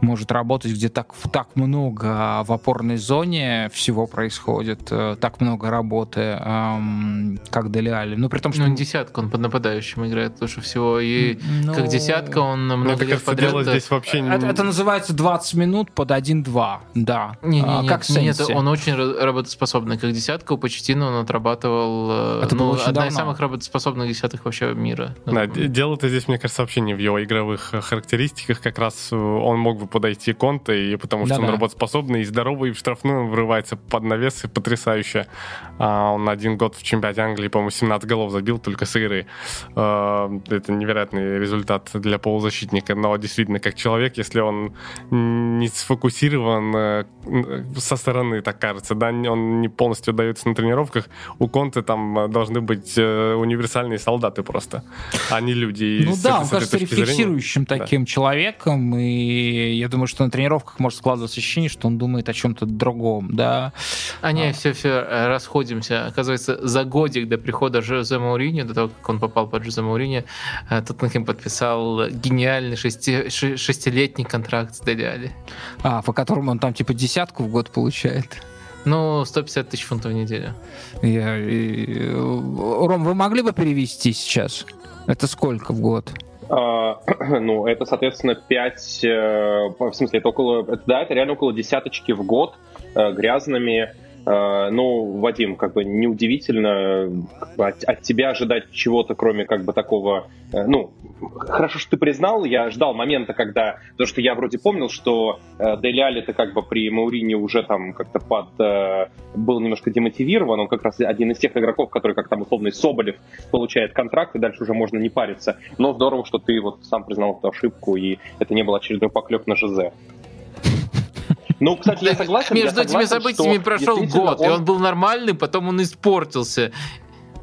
может работать, где так, так много в опорной зоне всего происходит, э, так много работы, эм, как Дели Али. Ну, при том, что... Ну, десятка он под нападающим играет лучше всего, и ну, как десятка он много это, лет подряд... Дело здесь вообще не... это, это называется 20 минут под 1-2, да. Не, не, а, нет, как нет, он очень работоспособный. Как десятка у Почетина он отрабатывал... Э, это ну, одна давно. из самых работоспособных десятых вообще мира. Да, дело-то здесь, мне кажется, вообще не в его игровых характеристиках. Как раз он мог бы подойти Конте, и потому что да, он да. работоспособный и здоровый, и в штрафную врывается под навес, и потрясающе. А, он один год в чемпионате Англии, по-моему, 17 голов забил только с игры. А, это невероятный результат для полузащитника, но действительно, как человек, если он не сфокусирован э, со стороны, так кажется, да, он не полностью дается на тренировках, у Конте там должны быть э, универсальные солдаты просто, а не люди. Ну да, он кажется рефлексирующим зрения, таким да. человеком, и я думаю, что на тренировках может складываться ощущение, что он думает о чем-то другом, да. А не, все-все, э, расходимся. Оказывается, за годик до прихода Жозе Маурини, до того, как он попал под Жозе Маурини, э, Тоттенхэм подписал гениальный шести, шестилетний контракт с Дели А, по которому он там типа десятку в год получает. Ну, 150 тысяч фунтов в неделю. Я, и, Ром, вы могли бы перевести сейчас? Это сколько в год? А, ну, это, соответственно, 5, э, в смысле, это около, да, это реально около десяточки в год э, грязными ну, Вадим, как бы неудивительно от, от тебя ожидать чего-то, кроме как бы такого, э, ну, хорошо, что ты признал, я ждал момента, когда, потому что я вроде помнил, что э, Дели Али-то как бы при Маурине уже там как-то под, был немножко демотивирован, он как раз один из тех игроков, который как там условный Соболев получает контракт, и дальше уже можно не париться. Но здорово, что ты вот сам признал эту ошибку, и это не был очередной поклеп на ЖЗ. Ну, кстати, я согласен. Между этими событиями прошел год, и он был нормальный, потом он испортился.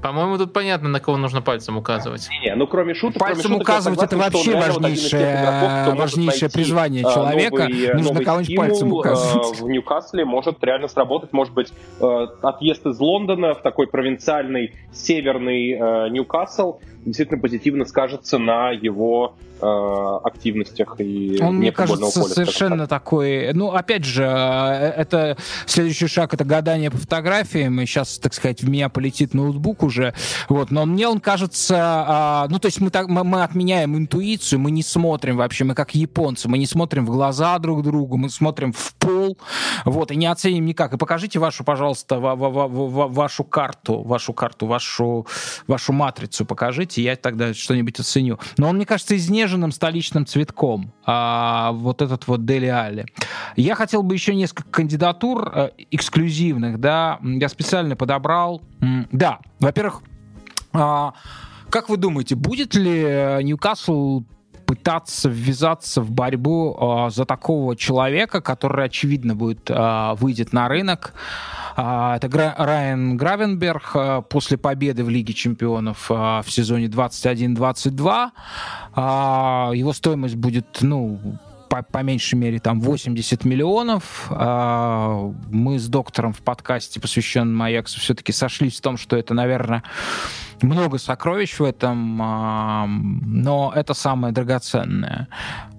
По-моему, тут понятно, на кого нужно пальцем указывать. Не, ну кроме шуток, пальцем кроме указывать шуток, это вообще важнейшее, игроков, важнейшее призвание а, человека. Новый, нужно новый кого-нибудь пальцем а, указывать. в Ньюкасле может реально сработать, может быть, э, отъезд из Лондона в такой провинциальный северный э, Ньюкасл действительно позитивно скажется на его э, активностях и Он, мне кажется, поля, совершенно так. такой... Ну, опять же, э, это следующий шаг — это гадание по фотографиям, и сейчас, так сказать, в меня полетит ноутбук уже, вот, но мне он кажется... А, ну, то есть мы, так, мы, мы отменяем интуицию, мы не смотрим вообще, мы как японцы, мы не смотрим в глаза друг другу, мы смотрим в пол, вот, и не оценим никак. И покажите вашу, пожалуйста, ва ва ва вашу карту, вашу карту, вашу, вашу матрицу покажите, я тогда что-нибудь оценю. Но он, мне кажется, изнежен заснеженным столичным цветком. А, вот этот вот Дели Алли. Я хотел бы еще несколько кандидатур э, эксклюзивных, да, я специально подобрал. Да, во-первых, а, как вы думаете, будет ли Ньюкасл пытаться ввязаться в борьбу э, за такого человека, который, очевидно, будет э, выйдет на рынок. Э, это Гра- Райан Гравенберг э, после победы в Лиге чемпионов э, в сезоне 21-22. Э, его стоимость будет, ну, по, по меньшей мере там 80 миллионов. А, мы с доктором в подкасте, посвященном Аяксу, все-таки сошлись в том, что это, наверное, много сокровищ в этом, а, но это самое драгоценное.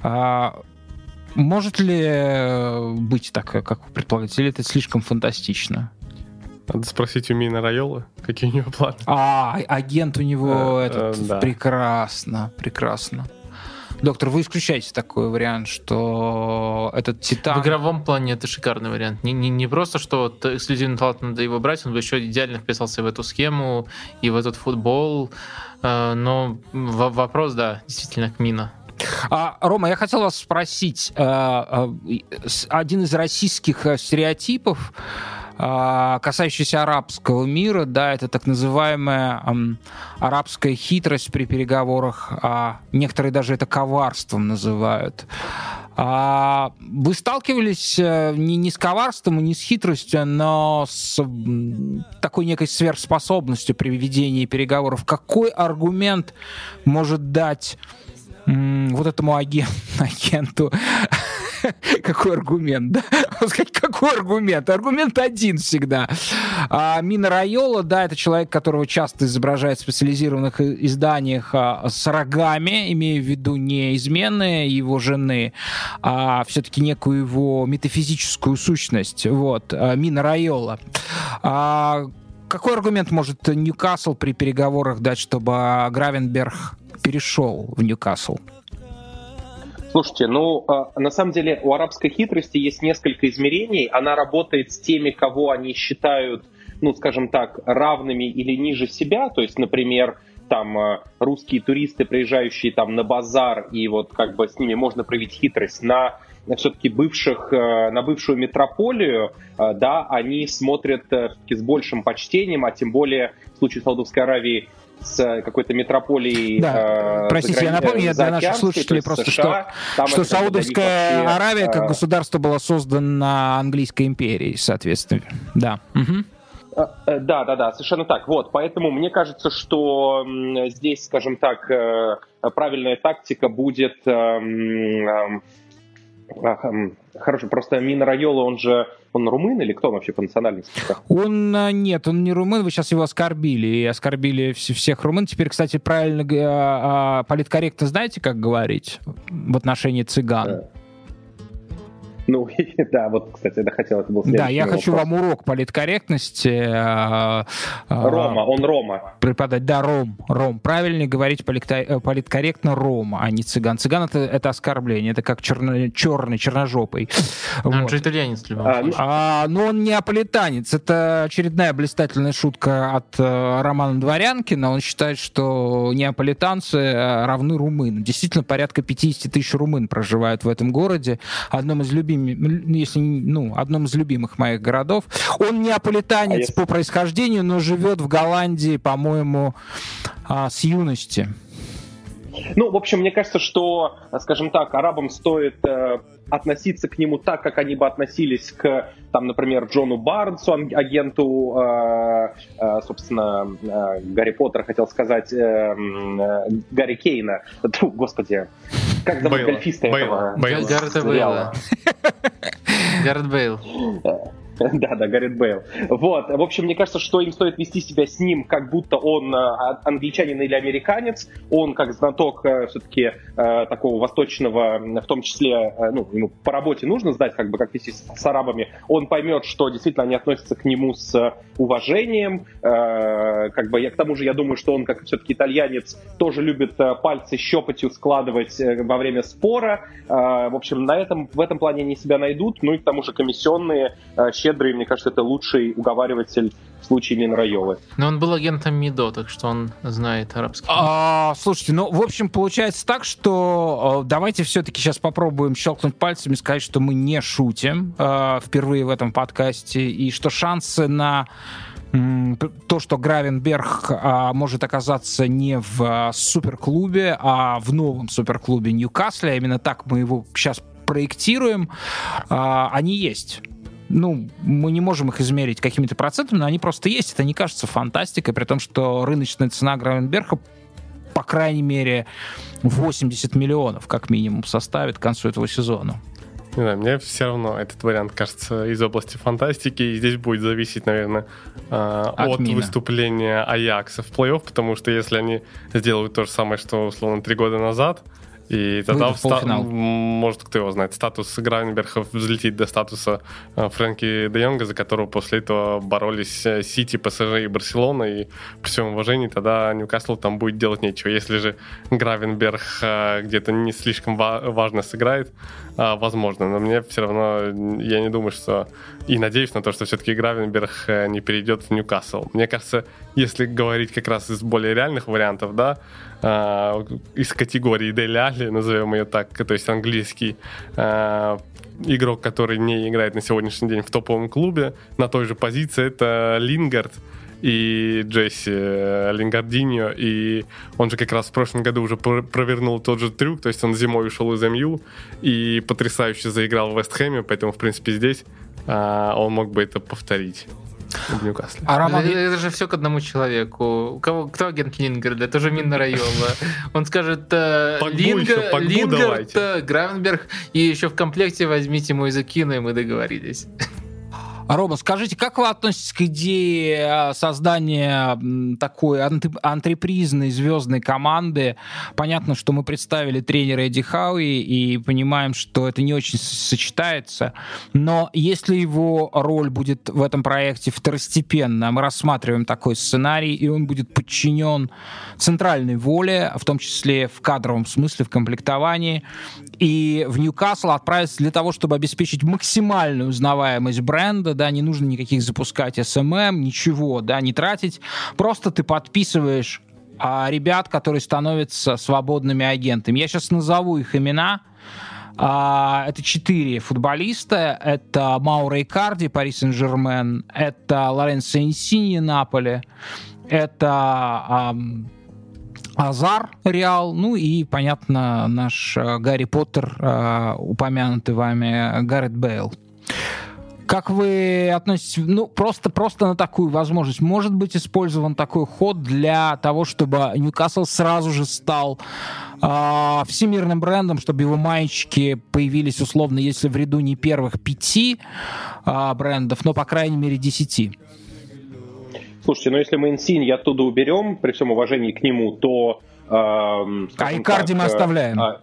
А, может ли быть так, как вы предполагаете, или это слишком фантастично? Надо спросить у Мина Райола, какие у него планы. А, агент у него э, этот, э, да. прекрасно, прекрасно. Доктор, вы исключаете такой вариант, что этот Титан... В игровом плане это шикарный вариант. Не, не, не просто, что вот эксклюзивный талант надо его брать, он бы еще идеально вписался в эту схему и в этот футбол. Э, но вопрос, да, действительно, к Мина. А, Рома, я хотел вас спросить. Э, э, один из российских стереотипов а, касающийся арабского мира, да, это так называемая арабская хитрость при переговорах, а некоторые даже это коварством называют. А вы сталкивались э, не, не с коварством и не с хитростью, но с такой некой сверхспособностью при ведении переговоров? Какой аргумент может дать вот этому агент, агенту какой аргумент, да? Сказать, какой аргумент? Аргумент один всегда. А, Мина Райола, да, это человек, которого часто изображают в специализированных изданиях а, с рогами, имея в виду не измены его жены, а все-таки некую его метафизическую сущность. Вот, а, Мина Райола. А, какой аргумент может Ньюкасл при переговорах дать, чтобы Гравенберг перешел в Ньюкасл? Слушайте, ну, э, на самом деле у арабской хитрости есть несколько измерений. Она работает с теми, кого они считают, ну, скажем так, равными или ниже себя. То есть, например, там э, русские туристы, приезжающие там на базар, и вот как бы с ними можно проявить хитрость на все-таки бывших, э, на бывшую метрополию, да, они смотрят с большим почтением, а тем более в случае Саудовской Аравии с какой-то метрополией. Да. Э, Простите, я напомню для наших слушателей просто, США, что, что Саудовская вообще, Аравия как э, государство была создана Английской империей, соответственно. Да. Угу. Да, да, да, совершенно так. Вот, поэтому мне кажется, что здесь, скажем так, э, правильная тактика будет эм, Хорошо, просто Мина Райола, он же он румын или кто он вообще по национальности? Он а, нет, он не румын, вы сейчас его оскорбили, и оскорбили всех румын. Теперь, кстати, правильно, а, а, политкорректно знаете, как говорить в отношении цыган? Да. Ну, да, вот, кстати, я хотел, это был Да, я вопрос. хочу вам урок политкорректности. Э, э, Рома, он Рома. Преподать, да, Ром, Ром. Правильнее говорить э, политкорректно Рома, а не цыган. Цыган это, это оскорбление, это как черно, черный, черножопый. Вот. Он же итальянец, а, ну, а, Но он неаполитанец. Это очередная блистательная шутка от Романа Дворянкина. Он считает, что неаполитанцы равны румынам. Действительно, порядка 50 тысяч румын проживают в этом городе. Одном из любимых любимым, если, ну, одном из любимых моих городов. Он неаполитанец а если... по происхождению, но живет в Голландии, по-моему, а, с юности. Ну, в общем, мне кажется, что, скажем так, арабам стоит э, относиться к нему так, как они бы относились к, там, например, Джону Барнсу, агенту, э, э, собственно, э, Гарри Поттера, хотел сказать, э, э, Гарри Кейна. Фу, господи, как зовут Бейла. гольфиста Бейла. этого? Бейла. Гаррета Бейла. Гаррет Бейл. Да, да, Гаррит Бейл. Вот, в общем, мне кажется, что им стоит вести себя с ним, как будто он а, англичанин или американец. Он, как знаток э, все-таки э, такого восточного, в том числе, э, ну, ему по работе нужно знать, как бы, как вести с арабами. Он поймет, что действительно они относятся к нему с уважением. Как бы, я, к тому же, я думаю, что он, как все-таки итальянец, тоже любит пальцы щепотью складывать во время спора. В общем, на этом, в этом плане они себя найдут. Ну и к тому же комиссионные щедрый, мне кажется, это лучший уговариватель в случае Минраевы. Но он был агентом МИДО, так что он знает арабский. А, слушайте, ну, в общем, получается так, что э, давайте все-таки сейчас попробуем щелкнуть пальцами и сказать, что мы не шутим э, впервые в этом подкасте, и что шансы на то, что Гравенберг а, может оказаться не в а, суперклубе, а в новом суперклубе Ньюкасля, именно так мы его сейчас проектируем, а, они есть ну, мы не можем их измерить какими-то процентами, но они просто есть. Это не кажется фантастикой, при том, что рыночная цена Гравенберга по крайней мере 80 миллионов как минимум составит к концу этого сезона. Не знаю, мне все равно этот вариант кажется из области фантастики, и здесь будет зависеть, наверное, от, от выступления Аякса в плей-офф, потому что если они сделают то же самое, что, условно, три года назад, и тогда в ста- может, кто его знает, статус Грайнберга взлетит до статуса э, Фрэнки де Йонга, за которого после этого боролись э, Сити, ПСЖ и Барселона, и при всем уважении тогда Ньюкасл там будет делать нечего. Если же Гравенберг э, где-то не слишком важно сыграет, возможно, но мне все равно, я не думаю, что... И надеюсь на то, что все-таки Гравенберг не перейдет в Ньюкасл. Мне кажется, если говорить как раз из более реальных вариантов, да, э, из категории Дели Али, назовем ее так, то есть английский э, игрок, который не играет на сегодняшний день в топовом клубе, на той же позиции, это Лингард и Джесси э, Лингардиньо, и он же как раз в прошлом году уже провернул тот же трюк, то есть он зимой ушел из МЮ и потрясающе заиграл в Вестхэме, поэтому, в принципе, здесь э, он мог бы это повторить в Ньюкасле. А Роман... это, это же все к одному человеку. Кого, кто агент Лингарда? Это же Минна Райола. Он скажет э, Лингард, Лингард э, Гравенберг, и еще в комплекте возьмите мой закину, и мы договорились. Рома, скажите, как вы относитесь к идее э, создания такой антрепризной звездной команды? Понятно, что мы представили тренера Эдди Хауи и понимаем, что это не очень сочетается, но если его роль будет в этом проекте второстепенна, мы рассматриваем такой сценарий, и он будет подчинен центральной воле, в том числе в кадровом смысле, в комплектовании, и в Ньюкасл отправиться для того, чтобы обеспечить максимальную узнаваемость бренда, да, не нужно никаких запускать SMM, ничего, да, не тратить, просто ты подписываешь а, ребят, которые становятся свободными агентами. Я сейчас назову их имена, а, это четыре футболиста. Это Мауро Икарди, Пари Сен-Жермен. Это Лоренцо Инсини, Наполе. Это Азар Реал, ну и, понятно, наш э, Гарри Поттер, э, упомянутый вами Гаррет Бейл. Как вы относитесь, ну, просто, просто на такую возможность? Может быть использован такой ход для того, чтобы Ньюкасл сразу же стал э, всемирным брендом, чтобы его маечки появились, условно, если в ряду не первых пяти э, брендов, но, по крайней мере, десяти? Слушайте, ну если мы Инсиньи оттуда уберем, при всем уважении к нему, то... Э, а Икарди мы э, оставляем. А...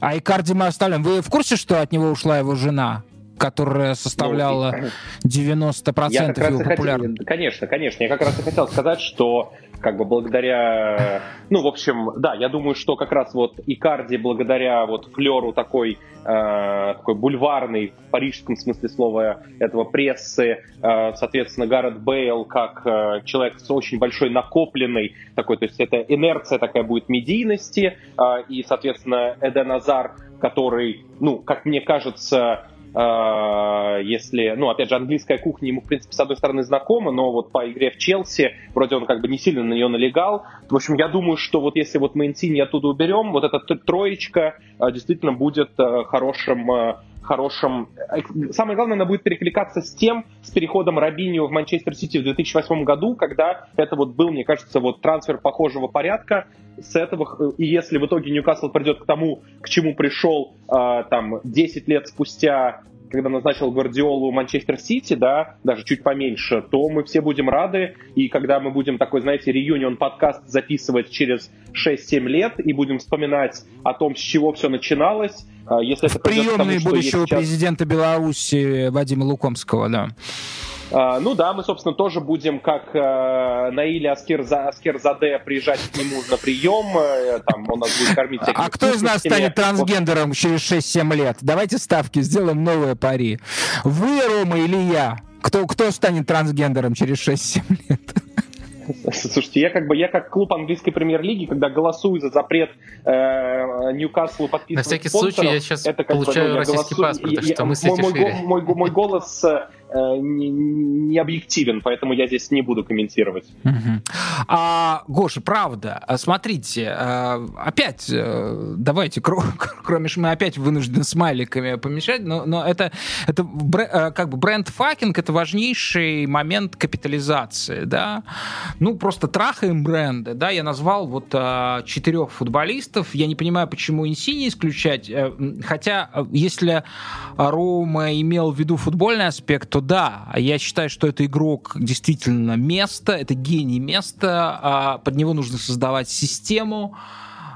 а Икарди мы оставляем. Вы в курсе, что от него ушла его жена? Которая составляла ну, 90% я как его популярности. Конечно, конечно. Я как раз и хотел сказать, что как бы благодаря... Ну, в общем, да, я думаю, что как раз вот Икарди благодаря вот флеру такой, э, такой бульварной, в парижском смысле слова этого прессы, э, соответственно, Гаррет Бейл как э, человек с очень большой накопленной такой, то есть это инерция такая будет медийности, э, и, соответственно, Эден Азар, который, ну, как мне кажется, если, ну, опять же, английская кухня ему, в принципе, с одной стороны знакома, но вот по игре в Челси вроде он как бы не сильно на нее налегал. В общем, я думаю, что вот если вот Мэнсини оттуда уберем, вот эта троечка а, действительно будет а, хорошим хорошем... Самое главное, она будет перекликаться с тем, с переходом Робиньо в Манчестер Сити в 2008 году, когда это вот был, мне кажется, вот трансфер похожего порядка. С этого, и если в итоге Ньюкасл придет к тому, к чему пришел э, там 10 лет спустя когда назначил Гвардиолу Манчестер Сити, да, даже чуть поменьше, то мы все будем рады. И когда мы будем такой, знаете, реюнион подкаст записывать через 6-7 лет и будем вспоминать о том, с чего все начиналось, а, если это приемный будущего сейчас... президента Беларуси Вадима Лукомского, да. Uh, ну да, мы, собственно, тоже будем, как uh, Наили Аскерза, Аскерзаде, приезжать к нему на прием, uh, там он нас будет кормить А кто из нас станет трансгендером через 6-7 лет? Давайте ставки, сделаем новые пари. Вы, Рома, или я? Кто, кто станет трансгендером через 6-7 лет? Слушайте, я как бы я как клуб английской премьер-лиги, когда голосую за запрет э, Ньюкаслу подписывать На всякий случай я сейчас это, получаю бы, ну, российский голосую, паспорт, я, что мысли мой, мой, мой, мой голос э, не, не объективен, поэтому я здесь не буду комментировать. Угу. А, Гоша, правда, а смотрите, а, опять, э, давайте, кроме что мы опять вынуждены смайликами помешать, но, но это, это э, как бы brand-fucking, это важнейший момент капитализации, да, ну, просто трахаем бренды, да, я назвал вот а, четырех футболистов, я не понимаю, почему Инсинье исключать, хотя, если Рома имел в виду футбольный аспект, то да, я считаю, что это игрок действительно место, это гений места, а, под него нужно создавать систему,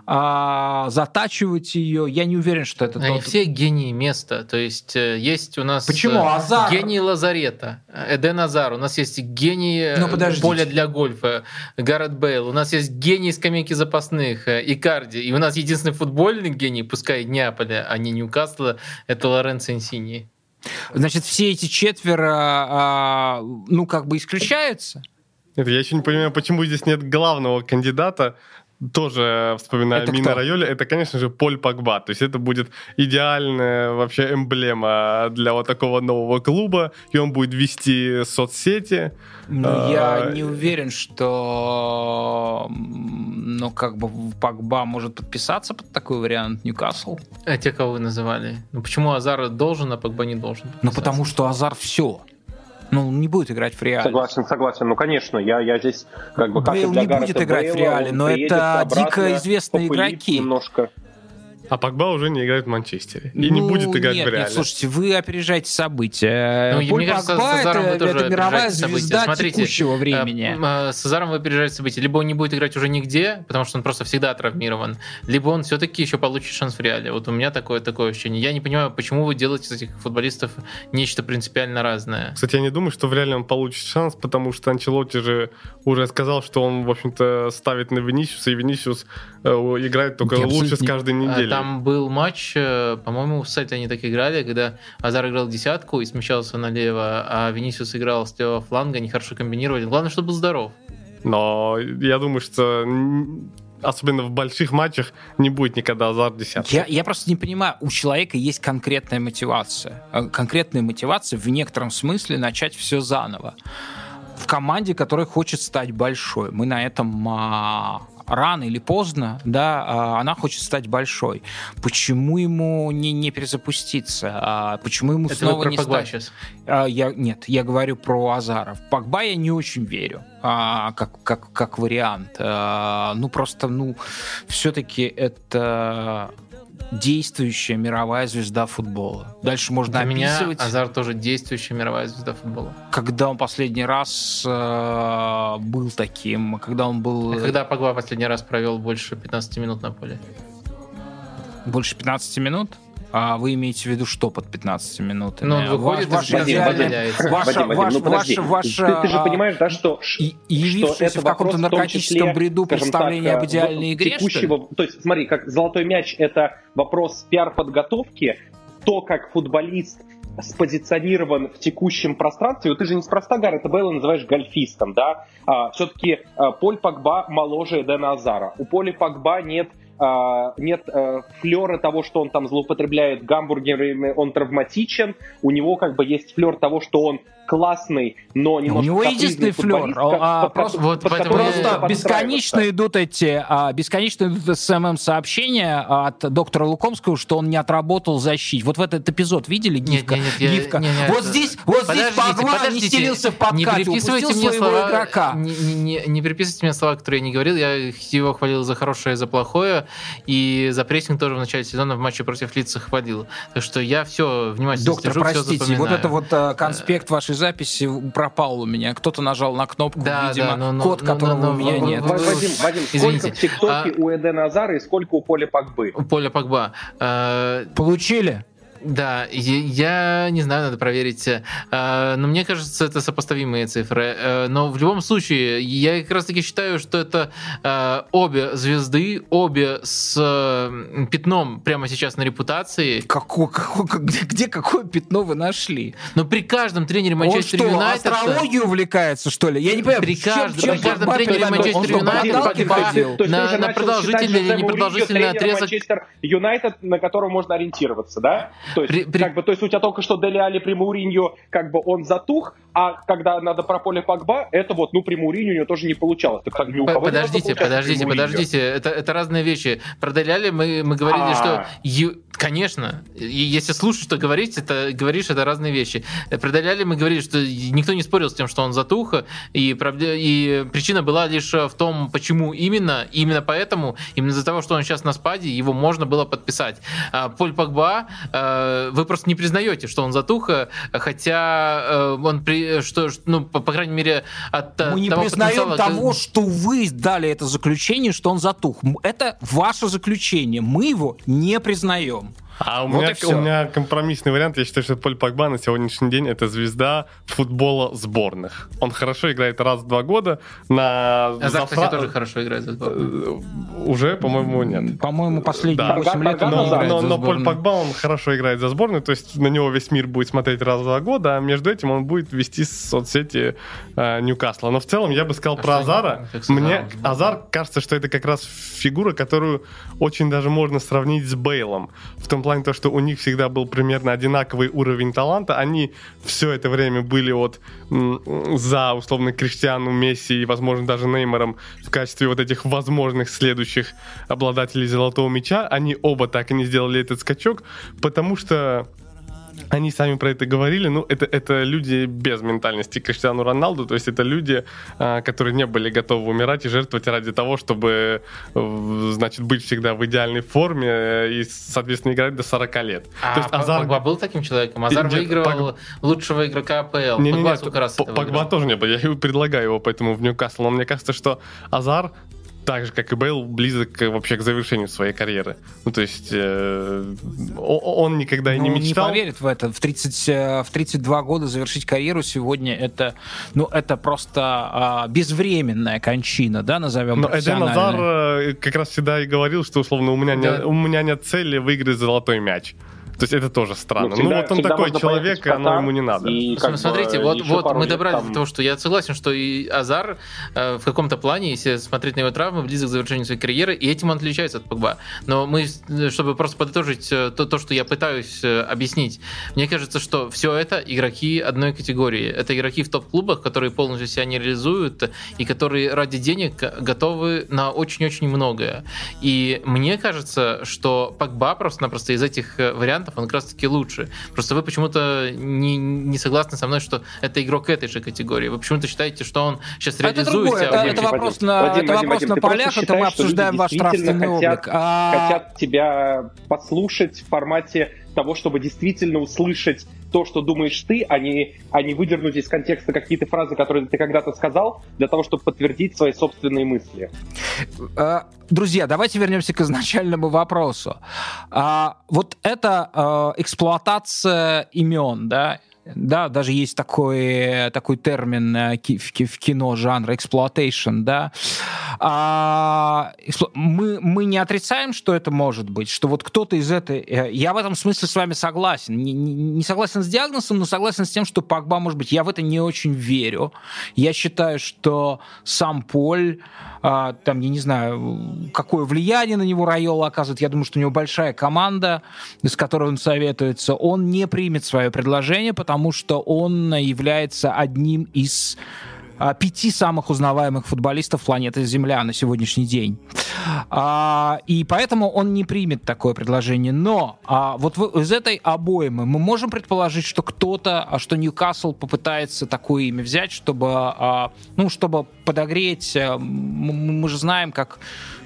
а, затачивать ее. Я не уверен, что это Они тот... все гении места. То есть э, есть у нас Почему? Э, Азар? гений Лазарета, Эден Азар. У нас есть гений э, ну, поля для гольфа, Гаррет Бейл. У нас есть гений скамейки запасных, Икарди. И у нас единственный футбольный гений, пускай Неаполя, а не Ньюкасла, это Лоренцо Инсини. Значит, все эти четверо, а, ну, как бы исключаются? Нет, я еще не понимаю, почему здесь нет главного кандидата, тоже вспоминаю Мина Райоли, это, конечно же, Поль Погба. То есть это будет идеальная вообще эмблема для вот такого нового клуба, и он будет вести соцсети. Ну, а, я не уверен, что ну, как бы Погба может подписаться под такой вариант Ньюкасл. А те, кого вы называли? Ну, почему Азар должен, а Погба не должен? Ну, потому что Азар все. Ну, не будет играть в реале. Согласен, согласен. Ну, конечно, я, я здесь как бы... Бейл не будет играть Бейла, в реале, но это дико известные игроки. Немножко. А Погба уже не играет в Манчестере. И ну, не будет играть нет, в Реале. Нет, слушайте, вы опережаете события. Ну, Поль мне Погба кажется, это, это, это мировая звезда Смотрите, текущего времени. Э, с Азаром вы опережаете события. Либо он не будет играть уже нигде, потому что он просто всегда травмирован, либо он все-таки еще получит шанс в Реале. Вот у меня такое, такое ощущение. Я не понимаю, почему вы делаете из этих футболистов нечто принципиально разное. Кстати, я не думаю, что в Реале он получит шанс, потому что Анчелотти же уже сказал, что он, в общем-то, ставит на Венисиуса, и Венисиус э, играет только я лучше с каждой неделей. Там был матч, э, по-моему, в сайте они так играли, когда Азар играл десятку и смещался налево, а Венисиус играл с левого фланга, они хорошо комбинировали. Главное, чтобы был здоров. Но я думаю, что особенно в больших матчах, не будет никогда азар десятки. Я, я просто не понимаю, у человека есть конкретная мотивация. Э, конкретная мотивация в некотором смысле начать все заново. В команде, которая хочет стать большой. Мы на этом а, рано или поздно, да, а, она хочет стать большой. Почему ему не, не перезапуститься? А, почему ему Это снова не стать? Сейчас. А, я, нет, я говорю про Азаров. Погба я не очень верю как, как, как вариант. Ну, просто, ну, все-таки это действующая мировая звезда футбола. Дальше можно Для описывать. меня Азар тоже действующая мировая звезда футбола. Когда он последний раз э, был таким, когда он был... А когда Погба последний раз провел больше 15 минут на поле? Больше 15 минут? А вы имеете в виду что под 15 минутами? Ну, он выходит ваш, ваш, Вадим, Вадим, ваша, Вадим, ваш, ну, ваш, ваш, ты, ты же понимаешь, да, что, и, что это в каком-то наркотическом числе, бреду представления так, об идеальной игре, текущего, То есть, смотри, как золотой мяч — это вопрос пиар-подготовки, то, как футболист спозиционирован в текущем пространстве. Вот ты же неспроста Гаррета Бейла называешь гольфистом, да? А, все-таки а, Поль Пакба моложе Эдена Азара. У Поля Пакба нет а, нет э, флера того, что он там злоупотребляет гамбургерами, он травматичен, у него как бы есть флер того, что он классный, но немножко У него единственный флер. А, просто вот просто бесконечно идут эти, а, бесконечно идут СММ-сообщения от доктора Лукомского, что он не отработал защиту. Вот в этот эпизод видели гифка? Нет, нет, гифка. Нет, нет, вот здесь, вот здесь Погба не стелился в подкате, не переписывайте мне слова, игрока. Не, не, не, не переписывайте мне слова, которые я не говорил. Я его хвалил за хорошее, за плохое. И за прессинг тоже в начале сезона в матче против Лица хвалил. Так что я все внимательно Доктор, слежу, простите, все вот это вот э, конспект вашей записи пропал у меня. Кто-то нажал на кнопку, да, видимо, да, но, но, код, но, которого но, но, у меня но, нет. Вадим, Вадим, Извините. сколько в ТикТоке а... у Эдена Азара и сколько у Поля Погбы? У Поля Погба. Э... Получили? Да, я не знаю, надо проверить. Э, но мне кажется, это сопоставимые цифры. Э, но в любом случае, я как раз таки считаю, что это э, обе звезды, обе с пятном прямо сейчас на репутации. Какое, какое, где, где какое пятно вы нашли? Но при каждом тренере Манчестер Юнайтед... астрологию увлекается, что ли? Я не понимаю, при, каждом, при каждом тренере Манчестер Юнайтед на, на продолжительный или непродолжительный отрезок... Манчестер Юнайтед, на котором можно ориентироваться, да? То есть, при, при... Как бы, то есть у тебя только что Дели Али при Мауриньо, как бы он затух, а когда надо про поле Погба, это вот, ну, при Мауриньо у него тоже не получалось. Так как ни у кого подождите, подождите, подождите, это, это разные вещи. Про Дели Али мы, мы говорили, А-а-а. что ю, Конечно. И если слушать, что говорить, это говоришь, это разные вещи. Про Дели мы говорили, что никто не спорил с тем, что он затух, и, и причина была лишь в том, почему именно, именно поэтому, именно из-за того, что он сейчас на спаде, его можно было подписать. А Поль Погба, э, вы просто не признаете, что он затух, хотя э, он, при, что, ну, по, по крайней мере, от Мы не того признаем того, что вы дали это заключение, что он затух. Это ваше заключение. Мы его не признаем. А у, вот меня, у меня компромиссный вариант. Я считаю, что Поль Погба на сегодняшний день это звезда футбола сборных. Он хорошо играет раз в два года. На а за кстати, тоже хорошо играет за сборную. Э, уже, по-моему, нет. По-моему, последние да. 8 лет он но, играет но, за но Поль Погба, он хорошо играет за сборную, то есть на него весь мир будет смотреть раз в два года, а между этим он будет вести соцсети э, Ньюкасла. Но в целом я бы сказал а про Азара. Мне Азар кажется, что это как раз фигура, которую очень даже можно сравнить с Бейлом. В том плане то, что у них всегда был примерно одинаковый уровень таланта. Они все это время были вот за, условно, Криштиану, Месси и, возможно, даже Неймаром в качестве вот этих возможных следующих обладателей золотого мяча. Они оба так и не сделали этот скачок, потому что они сами про это говорили, ну, это, это люди без ментальности Криштиану Роналду, то есть это люди, а, которые не были готовы умирать и жертвовать ради того, чтобы, значит, быть всегда в идеальной форме э, и, соответственно, играть до 40 лет. А то есть Азар... Погба был таким человеком? Азар Нет, выигрывал Пог... лучшего игрока АПЛ. Не, не, не, сколько раз Погба тоже не был, я предлагаю его поэтому в Ньюкасл, но мне кажется, что Азар так же, как и Бейл, близок вообще к завершению своей карьеры. Ну, то есть э, он никогда и не ну, мечтал. не поверит в это. В, 30, э, в 32 года завершить карьеру сегодня это, ну, это просто э, безвременная кончина, да, назовем Но Эден Азар э, как раз всегда и говорил, что, условно, у меня, да. не, у меня нет цели выиграть золотой мяч. То есть это тоже странно. Ну, всегда, ну вот он такой человек, и оно ему не надо. И, ну, Смотрите, бы, вот, вот мы добрались там... до того, что я согласен, что и Азар э, в каком-то плане, если смотреть на его травмы, близок к завершению своей карьеры, и этим он отличается от Погба. Но мы, чтобы просто подытожить э, то, то, что я пытаюсь э, объяснить, мне кажется, что все это игроки одной категории. Это игроки в топ-клубах, которые полностью себя не реализуют и которые ради денег готовы на очень-очень многое. И мне кажется, что Погба просто-напросто из этих э, вариантов вариантов, он как раз-таки лучше. Просто вы почему-то не, не согласны со мной, что это игрок этой же категории. Вы почему-то считаете, что он сейчас а реализует это, это, это вопрос на, Вадим, это Вадим, вопрос Вадим, на полях, это мы обсуждаем ваш нравственный хотят, облик. А... Хотят тебя послушать в формате того, чтобы действительно услышать то, что думаешь ты, а не, а не выдернуть из контекста какие-то фразы, которые ты когда-то сказал, для того, чтобы подтвердить свои собственные мысли. А, друзья, давайте вернемся к изначальному вопросу. А, вот это эксплуатация имен, да, да, даже есть такой, такой термин э, в кино жанра exploitation, да. А, мы, мы не отрицаем, что это может быть, что вот кто-то из этой... Э, я в этом смысле с вами согласен. Не, не согласен с диагнозом, но согласен с тем, что Погба может быть. Я в это не очень верю. Я считаю, что сам Поль, там, я не знаю, какое влияние на него Райола оказывает. Я думаю, что у него большая команда, с которой он советуется. Он не примет свое предложение, потому что он является одним из а, пяти самых узнаваемых футболистов планеты Земля на сегодняшний день. А, и поэтому он не примет такое предложение. Но а, вот в, из этой обоймы мы можем предположить, что кто-то, а, что Ньюкасл попытается такое имя взять, чтобы, а, ну, чтобы подогреть. А, мы, же знаем, как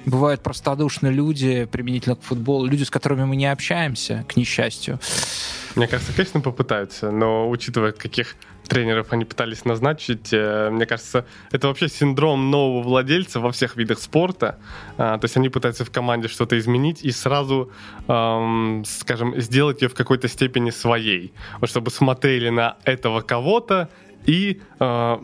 бывают простодушные люди применительно к футболу, люди, с которыми мы не общаемся, к несчастью. Мне кажется, конечно, попытаются, но учитывая, каких тренеров они пытались назначить. Э, мне кажется, это вообще синдром нового владельца во всех видах спорта. А, то есть они пытаются в команде что-то изменить и сразу, эм, скажем, сделать ее в какой-то степени своей. Вот чтобы смотрели на этого кого-то и э,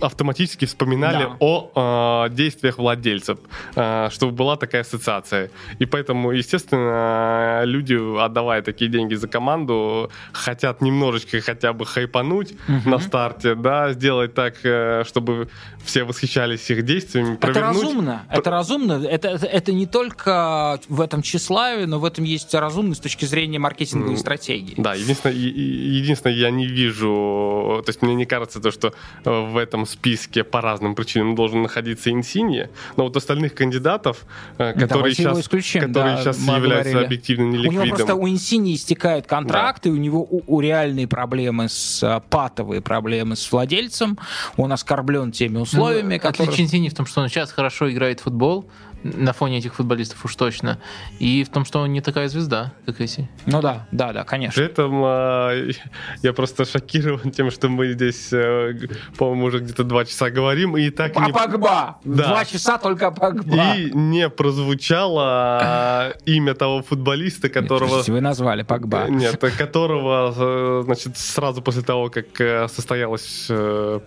автоматически вспоминали да. о э, действиях владельцев, э, чтобы была такая ассоциация. И поэтому, естественно, люди, отдавая такие деньги за команду, хотят немножечко хотя бы хайпануть угу. на старте, да, сделать так, э, чтобы все восхищались их действиями. Это разумно, это разумно. Это, это, это не только в этом тщеславии, но в этом есть разумность с точки зрения маркетинговой mm. стратегии. Да, единственное, единственное, я не вижу, то есть мне не кажется то, что э, в этом списке по разным причинам должен находиться Инсинье, но вот остальных кандидатов, э, которые сейчас, исключим, которые да, сейчас являются говорили. объективно неликвидом. У него просто у Инсиньи истекают контракты, да. у него у, у реальные проблемы с э, патовые проблемы с владельцем, он оскорблен теми условиями, ну, которые... Отличие Инсиньи в том, что он сейчас хорошо играет в футбол, на фоне этих футболистов уж точно. И в том, что он не такая звезда, как эти. Ну да, да, да, конечно. При этом э, я просто шокирован тем, что мы здесь, э, по-моему, уже где-то два часа говорим, и так... А не... Погба! Да. Два часа только Погба. И не прозвучало э, имя того футболиста, которого... Нет, вы назвали Погба. Нет, которого, э, значит, сразу после того, как э, состоялась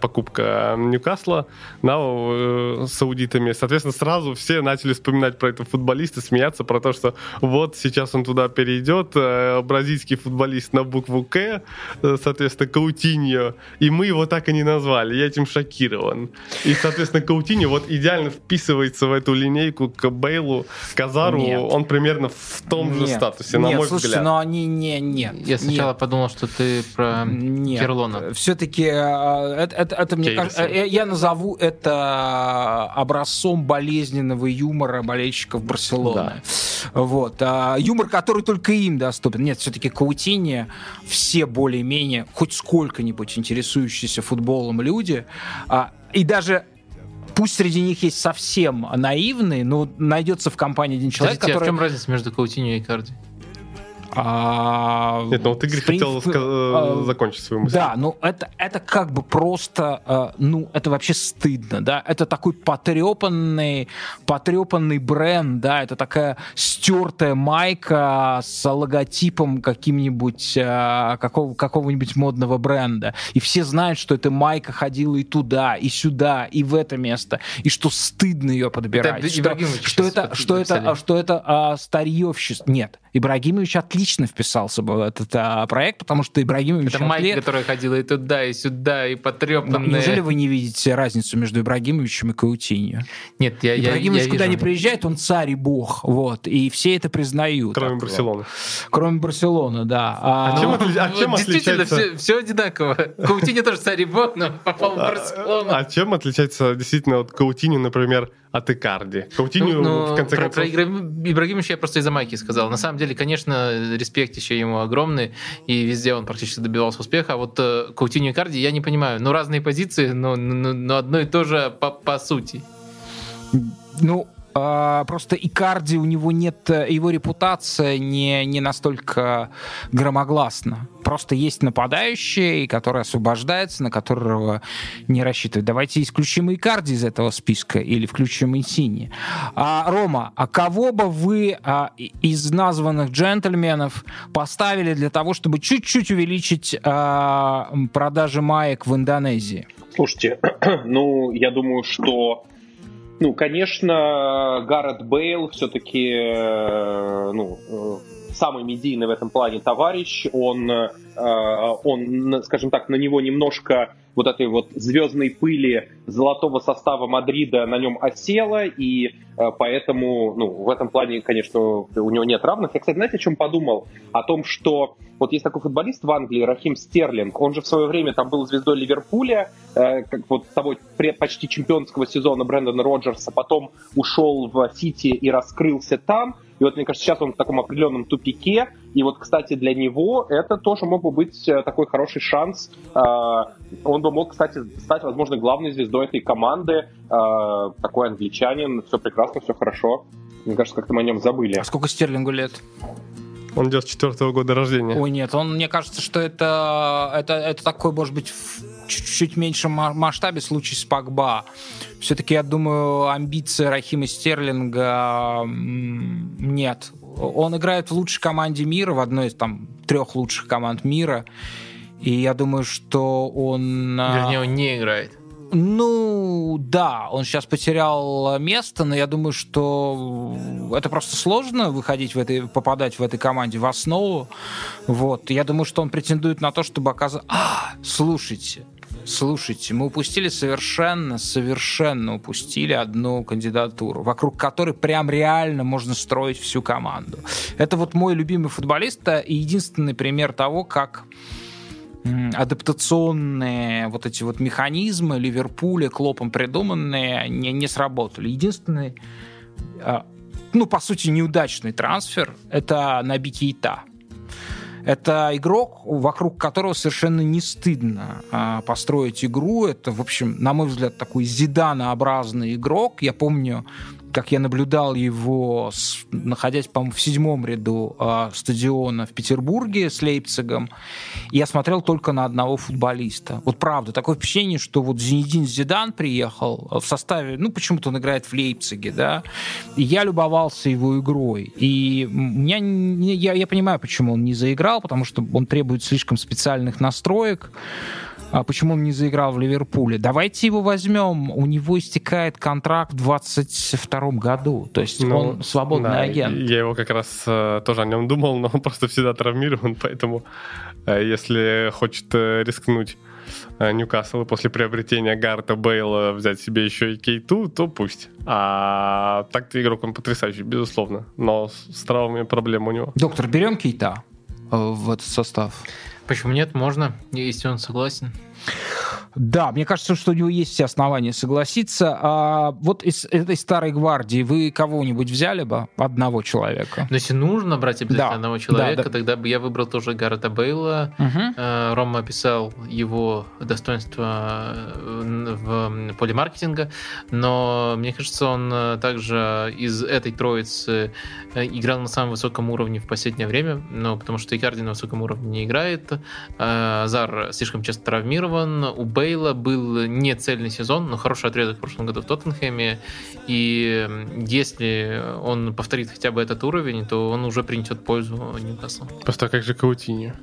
покупка Ньюкасла на саудитами, соответственно, сразу все начали начали вспоминать про этого футболиста, смеяться про то, что вот сейчас он туда перейдет, э, бразильский футболист на букву К, э, соответственно, Каутиньо, и мы его так и не назвали. Я этим шокирован. И, соответственно, Каутиньо вот идеально вписывается в эту линейку к Бейлу, Казару. Нет. Он примерно в том нет. же статусе, на нет, мой слушайте, взгляд. но они не, нет. Я сначала нет. подумал, что ты про нет. Кирлона. Все-таки э, это, это, это мне кажется, я назову это образцом болезненного юмора юмора болельщиков Барселоны. Да. Вот. А, юмор, который только им доступен. Нет, все-таки Каутини, все более-менее, хоть сколько-нибудь интересующиеся футболом люди, а, и даже пусть среди них есть совсем наивные, но найдется в компании один человек, Подождите, который... а в чем разница между Каутиньо и Карди? А, Нет, ну вот Игорь хотел ска- а, закончить свою мысль. Да, ну это, это как бы просто, а, ну это вообще стыдно, да, это такой потрепанный, потрепанный бренд, да, это такая стертая майка с логотипом каким-нибудь, а, какого, какого-нибудь модного бренда, и все знают, что эта майка ходила и туда, и сюда, и в это место, и что стыдно ее подбирать, это что, что, это, что, это, что это а, старьевщество, нет, Ибрагимович отлично вписался бы в этот а, проект, потому что Ибрагимович... Это Майк, атлет... которая ходила и туда, и сюда, и потрепанная. Ну, неужели вы не видите разницу между Ибрагимовичем и Каутиньо? Нет, я Ибрагимович я, я куда вижу. не приезжает, он царь и бог, вот, и все это признают. Кроме так, Барселоны. Кроме Барселоны, да. А, а, чем, ну, а чем Действительно, отличается... все, все одинаково. Каутиньо тоже царь и бог, но попал в а, Барселону. А чем отличается действительно от Каутиньо, например, от Икарди. Каутиню, ну, в конце про, концов... Про Ибрагимовича я просто из-за майки сказал. На самом деле, конечно, респект еще ему огромный, и везде он практически добивался успеха. А вот э, Каутиню и Икарди я не понимаю. Ну, разные позиции, но, но, но одно и то же по, по сути. Ну, а, просто Икарди, у него нет, э, его репутация не, не настолько громогласна. Просто есть нападающий, который освобождается, на которого не рассчитывают. Давайте исключим Икарди из этого списка или включим Инсини. А, Рома, а кого бы вы а, из названных джентльменов поставили для того, чтобы чуть-чуть увеличить а, продажи маек в Индонезии? Слушайте, ну, я думаю, что ну, конечно, Гаррет Бейл все-таки э, ну, э, самый медийный в этом плане товарищ. Он, э, он, скажем так, на него немножко вот этой вот звездной пыли золотого состава Мадрида на нем осела, и поэтому, ну, в этом плане, конечно, у него нет равных. Я, кстати, знаете, о чем подумал? О том, что вот есть такой футболист в Англии, Рахим Стерлинг, он же в свое время там был звездой Ливерпуля, как вот того почти чемпионского сезона Брэндона Роджерса, потом ушел в Сити и раскрылся там, и вот, мне кажется, сейчас он в таком определенном тупике. И вот, кстати, для него это тоже мог бы быть э, такой хороший шанс. Э, он бы мог, кстати, стать, возможно, главной звездой этой команды. Э, такой англичанин, все прекрасно, все хорошо. Мне кажется, как-то мы о нем забыли. А сколько Стерлингу лет? Он 94 -го года рождения. Ой, нет, он, мне кажется, что это, это, это такой, может быть, в чуть-чуть меньшем масштабе случай с Пакба. Все-таки, я думаю, амбиции Рахима Стерлинга нет. Он играет в лучшей команде мира, в одной из там трех лучших команд мира. И я думаю, что он... А, Вернее, он не играет. Ну, да, он сейчас потерял место, но я думаю, что это просто сложно выходить в этой, попадать в этой команде в основу. Вот. Я думаю, что он претендует на то, чтобы оказаться... А, слушайте, слушайте, мы упустили совершенно, совершенно упустили одну кандидатуру, вокруг которой прям реально можно строить всю команду. Это вот мой любимый футболист и единственный пример того, как адаптационные вот эти вот механизмы Ливерпуля Клопом придуманные не, не сработали. Единственный, а, ну, по сути, неудачный трансфер — это Наби Кейта. Это игрок, вокруг которого совершенно не стыдно а, построить игру. Это, в общем, на мой взгляд, такой зиданообразный игрок. Я помню, как я наблюдал его, с, находясь, по-моему, в седьмом ряду э, стадиона в Петербурге с Лейпцигом, я смотрел только на одного футболиста. Вот правда, такое впечатление, что вот Зинедин Зидан приехал в составе, ну, почему-то он играет в Лейпциге, да, и я любовался его игрой. И меня, я, я понимаю, почему он не заиграл, потому что он требует слишком специальных настроек, а почему он не заиграл в Ливерпуле. Давайте его возьмем. У него истекает контракт в 22 году. То есть ну, он свободный да, агент. Я его как раз э, тоже о нем думал, но он просто всегда травмирован, поэтому э, если хочет э, рискнуть э, Ньюкасл и после приобретения Гарта Бейла взять себе еще и Кейту, то пусть. А так-то игрок он потрясающий, безусловно. Но с травмами проблема у него. Доктор, берем Кейта в этот состав? Почему нет? Можно, если он согласен. Да, мне кажется, что у него есть все основания согласиться. А вот из этой старой гвардии вы кого-нибудь взяли бы? Одного человека? Но если нужно брать обязательно да, одного человека, да, да. тогда бы я выбрал тоже Гаррета Бейла. Угу. Рома описал его достоинство э, в поле маркетинга, но мне кажется, он э, также из этой троицы играл на самом высоком уровне в последнее время, ну, потому что Икарди на высоком уровне не играет, Зар слишком часто травмирован, у Бейла был не цельный сезон, но хороший отрезок в прошлом году в Тоттенхэме. И если он повторит хотя бы этот уровень, то он уже принесет пользу Ньюкаслу. Просто как же Каутиньо?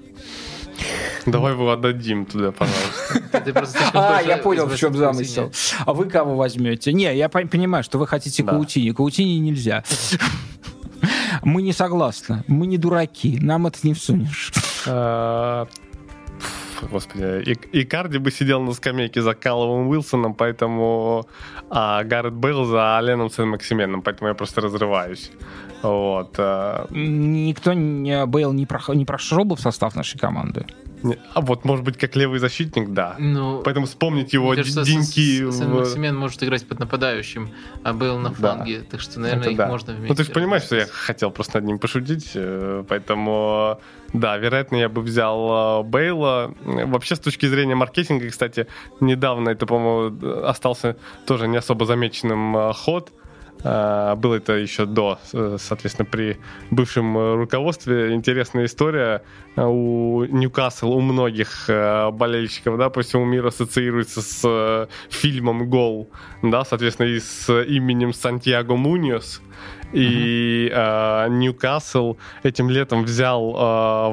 Давай его отдадим туда, пожалуйста. А, я понял, в чем замысел. А вы кого возьмете? Не, я понимаю, что вы хотите Каутини. Каутини нельзя. Мы не согласны. Мы не дураки. Нам это не всунешь. Господи, и, и Карди бы сидел на скамейке за Калловым Уилсоном, поэтому а Гаррет Бейл за Аленом Сен-Максименом, поэтому я просто разрываюсь. Вот. А. Никто, не, Бейл не, про, не прошел бы в состав нашей команды? А вот, может быть, как левый защитник, да. Ну, Поэтому вспомнить его кажется, деньки... Сен-Максимен может играть под нападающим, а Бейл на фланге. Да. Так что, наверное, Это их да. можно вместе. Ну, ты же понимаешь, что я хотел просто над ним пошутить, э, поэтому... Да, вероятно, я бы взял э, Бейла. Вообще, с точки зрения маркетинга, кстати, недавно это, по-моему, остался тоже не особо замеченным э, ход – а, было это еще до, э, соответственно, при бывшем э, руководстве. Интересная история. У Ньюкасл, у многих э, болельщиков, да, по всему миру ассоциируется с фильмом «Гол», да, соответственно, и с именем Сантьяго Муниос. И Ньюкасл uh-huh. этим летом взял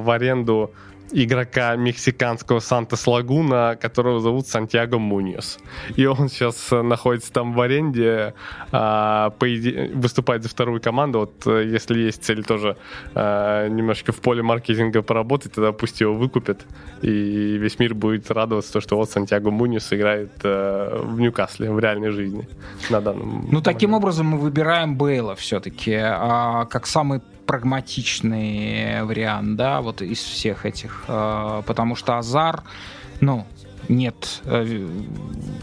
в аренду игрока мексиканского Сантос Лагуна, которого зовут Сантьяго Муньос. И он сейчас находится там в аренде, а, по иде... выступает за вторую команду. Вот э, если есть цель тоже а, немножко в поле маркетинга поработать, тогда пусть его выкупят, и весь мир будет радоваться, то, что вот Сантьяго Муньос играет а, в Ньюкасле в реальной жизни на данном Ну, таким образом мы выбираем Бейла все-таки а, как самый прагматичный вариант, да, вот из всех этих, э, потому что Азар, ну, нет э,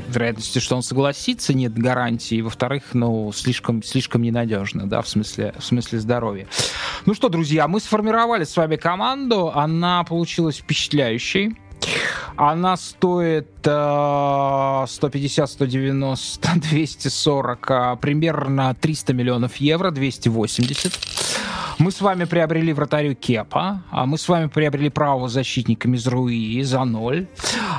вероятности, что он согласится, нет гарантии. Во-вторых, ну, слишком, слишком ненадежно, да, в смысле, в смысле здоровья. Ну что, друзья, мы сформировали с вами команду, она получилась впечатляющей. Она стоит э, 150, 190, 240, э, примерно 300 миллионов евро, 280. Мы с вами приобрели вратарю Кепа, а мы с вами приобрели правого защитника Мизруи за ноль.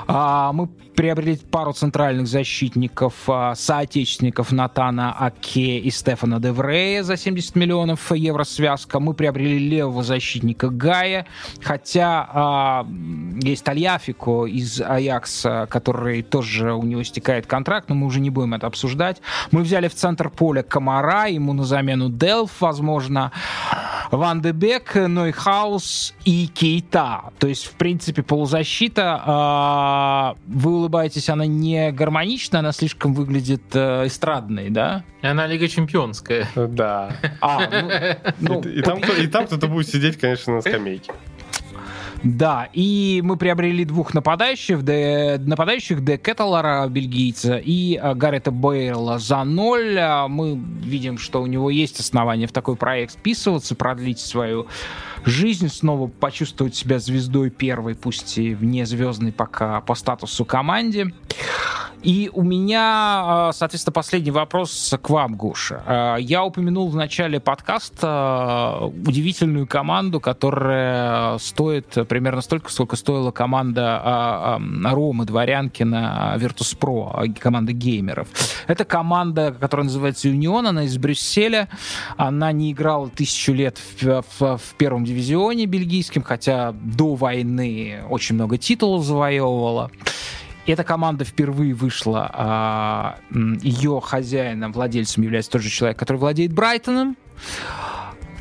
А, мы приобрели пару центральных защитников, а, соотечественников Натана Аке и Стефана Деврея за 70 миллионов евро связка. Мы приобрели левого защитника Гая, хотя а, есть Тальяфико из Аякса, который тоже у него истекает контракт, но мы уже не будем это обсуждать. Мы взяли в центр поля Камара, ему на замену Делф, возможно. Ван де Бек, Нойхаус и Кейта. То есть, в принципе, полузащита, э, вы улыбаетесь, она не гармонична, она слишком выглядит э, эстрадной, да? Она Лига Чемпионская. Да. А, ну, ну, и, и, там, и там кто-то будет сидеть, конечно, на скамейке. Да, и мы приобрели двух нападающих, де, нападающих Де Кетеларе, бельгийца, и а, Гаррета Бейла за ноль. А, мы видим, что у него есть основания в такой проект вписываться, продлить свою жизнь, снова почувствовать себя звездой первой, пусть и вне звездной пока по статусу команде. И у меня, а, соответственно, последний вопрос к вам, Гуша. А, я упомянул в начале подкаста а, удивительную команду, которая стоит примерно столько, сколько стоила команда Ромы Дворянкина Virtus.pro, команда геймеров. Это команда, которая называется Юнион, она из Брюсселя. Она не играла тысячу лет в, в, в первом дивизионе бельгийском, хотя до войны очень много титулов завоевывала. Эта команда впервые вышла, а, ее хозяином, владельцем является тот же человек, который владеет Брайтоном.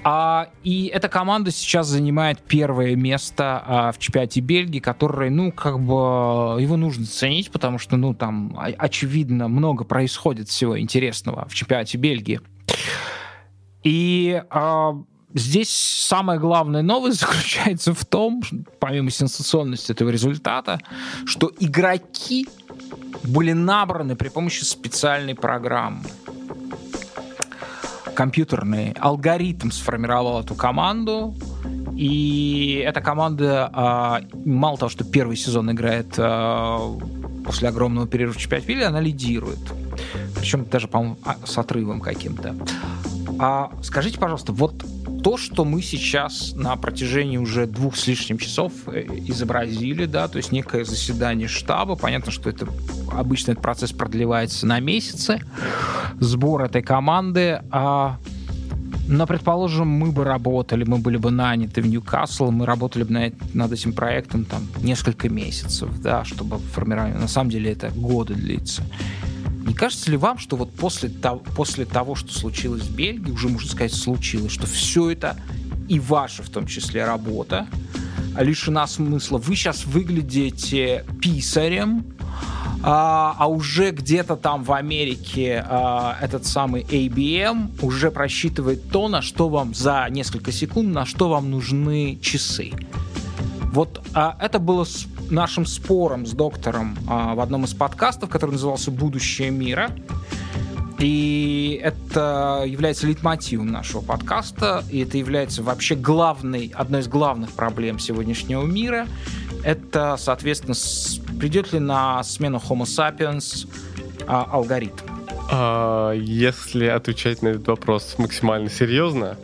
А, и эта команда сейчас занимает первое место а, в чемпионате Бельгии, который, ну, как бы, его нужно ценить, потому что, ну, там, очевидно, много происходит всего интересного в чемпионате Бельгии. И а, Здесь самая главная новость заключается в том, помимо сенсационности этого результата, что игроки были набраны при помощи специальной программы. Компьютерный алгоритм сформировал эту команду, и эта команда, а, мало того, что первый сезон играет а, после огромного перерыва в чемпионате она лидирует. Причем даже, по-моему, а, с отрывом каким-то. А скажите, пожалуйста, вот то, что мы сейчас на протяжении уже двух с лишним часов э, изобразили, да, то есть некое заседание штаба, понятно, что это обычно этот процесс продлевается на месяцы, сбор этой команды, а но, предположим, мы бы работали, мы были бы наняты в Ньюкасл, мы работали бы над, этим проектом там несколько месяцев, да, чтобы формировать. На самом деле это годы длится. Не кажется ли вам, что вот после того, после того, что случилось в Бельгии, уже можно сказать, случилось, что все это и ваша в том числе работа лишена смысла. Вы сейчас выглядите писарем, а, а уже где-то там в Америке а, этот самый ABM уже просчитывает то, на что вам за несколько секунд, на что вам нужны часы. Вот а, это было нашим спором с доктором а, в одном из подкастов, который назывался «Будущее мира». И это является лейтмотивом нашего подкаста, и это является вообще главной, одной из главных проблем сегодняшнего мира. Это, соответственно, придет ли на смену Homo sapiens а, алгоритм? А, если отвечать на этот вопрос максимально серьезно,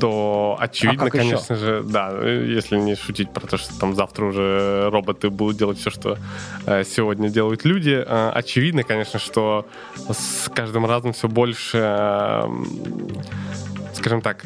то очевидно, а конечно еще? же, да, если не шутить про то, что там завтра уже роботы будут делать все, что э, сегодня делают люди, э, очевидно, конечно, что с каждым разом все больше, э, скажем так,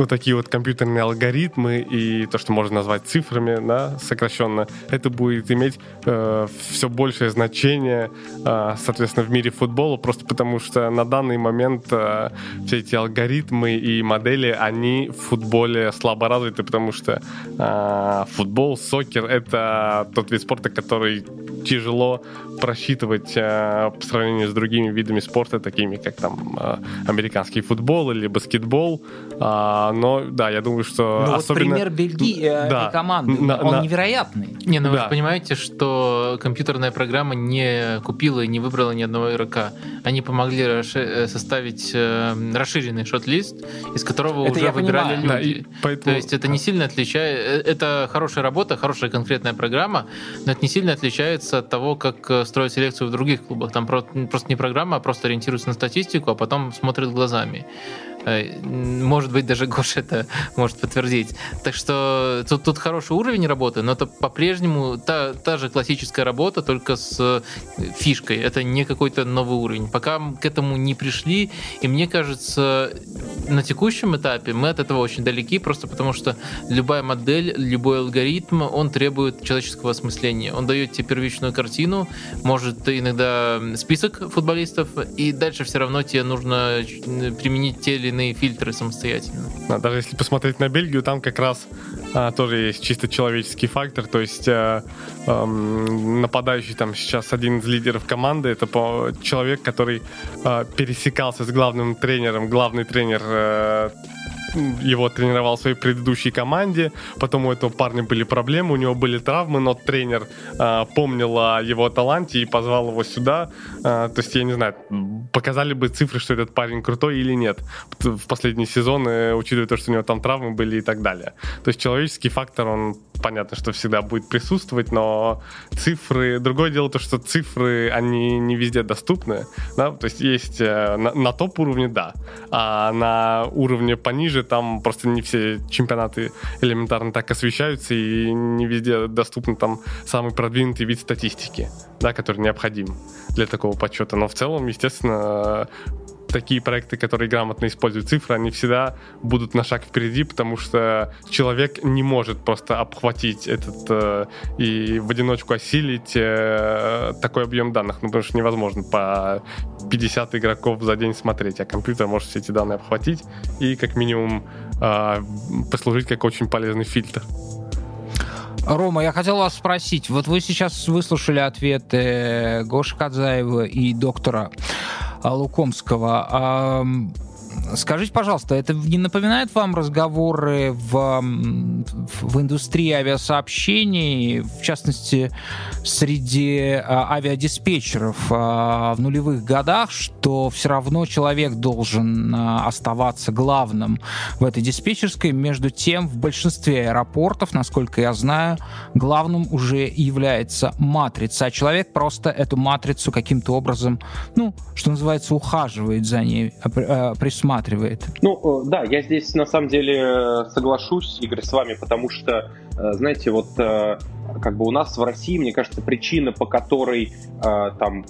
вот такие вот компьютерные алгоритмы и то, что можно назвать цифрами, да, сокращенно, это будет иметь э, все большее значение, э, соответственно, в мире футбола, просто потому что на данный момент э, все эти алгоритмы и модели, они в футболе слабо развиты, потому что э, футбол, сокер — это тот вид спорта, который тяжело просчитывать э, по сравнению с другими видами спорта, такими как там э, американский футбол или баскетбол. А, но да, я думаю, что ну, особенно... Вот пример Бельгии э, да, команды, на, он на... невероятный. Не, ну да. вы же понимаете, что компьютерная программа не купила и не выбрала ни одного игрока. Они помогли расши- составить э, расширенный шот-лист, из которого это уже выбирали понимаю. люди. Да, поэтому... То есть это не сильно отличает... Это хорошая работа, хорошая конкретная программа, но это не сильно отличается от того, как строить селекцию в других клубах. Там просто не программа, а просто ориентируются на статистику, а потом смотрят глазами. Э, может быть, даже Гоша это может подтвердить. Так что тут, тут хороший уровень работы, но это по-прежнему та, та же классическая работа, только с э, фишкой. Это не какой-то новый уровень. Пока к этому не пришли, и мне кажется, на текущем этапе мы от этого очень далеки, просто потому что любая модель, любой алгоритм, он требует человеческого осмысления. Он дает тебе первичную картину, может иногда список футболистов, и дальше все равно тебе нужно применить те или иные фильтры самостоятельно. Да, даже если посмотреть на Бельгию, там как раз а, тоже есть чисто человеческий фактор, то есть а, а, нападающий там сейчас один из лидеров команды, это по, человек, который а, пересекался с главным тренером, главный тренер а, его тренировал в своей предыдущей команде, потом у этого парня были проблемы, у него были травмы, но тренер э, помнил о его таланте и позвал его сюда. Э, то есть, я не знаю, показали бы цифры, что этот парень крутой или нет в последние сезоны, учитывая то, что у него там травмы были и так далее. То есть человеческий фактор, он понятно, что всегда будет присутствовать, но цифры... Другое дело то, что цифры, они не везде доступны, да, то есть есть э, на, на топ-уровне, да, а на уровне пониже там просто не все чемпионаты элементарно так освещаются, и не везде доступен там самый продвинутый вид статистики, да, который необходим для такого подсчета. Но в целом, естественно, такие проекты, которые грамотно используют цифры, они всегда будут на шаг впереди, потому что человек не может просто обхватить этот э, и в одиночку осилить э, такой объем данных, ну, потому что невозможно по 50 игроков за день смотреть, а компьютер может все эти данные обхватить и как минимум э, послужить как очень полезный фильтр. Рома, я хотел вас спросить. Вот вы сейчас выслушали ответы Гоши Кадзаева и доктора Лукомского. Скажите, пожалуйста, это не напоминает вам разговоры в, в индустрии авиасообщений, в частности, среди а, авиадиспетчеров а, в нулевых годах, что все равно человек должен а, оставаться главным в этой диспетчерской, между тем в большинстве аэропортов, насколько я знаю, главным уже является матрица, а человек просто эту матрицу каким-то образом, ну, что называется, ухаживает за ней, присматривает рассматривает. Ну, э, да, я здесь на самом деле э, соглашусь, Игорь, с вами, потому что, э, знаете, вот как бы у нас в России, мне кажется, причина, по которой там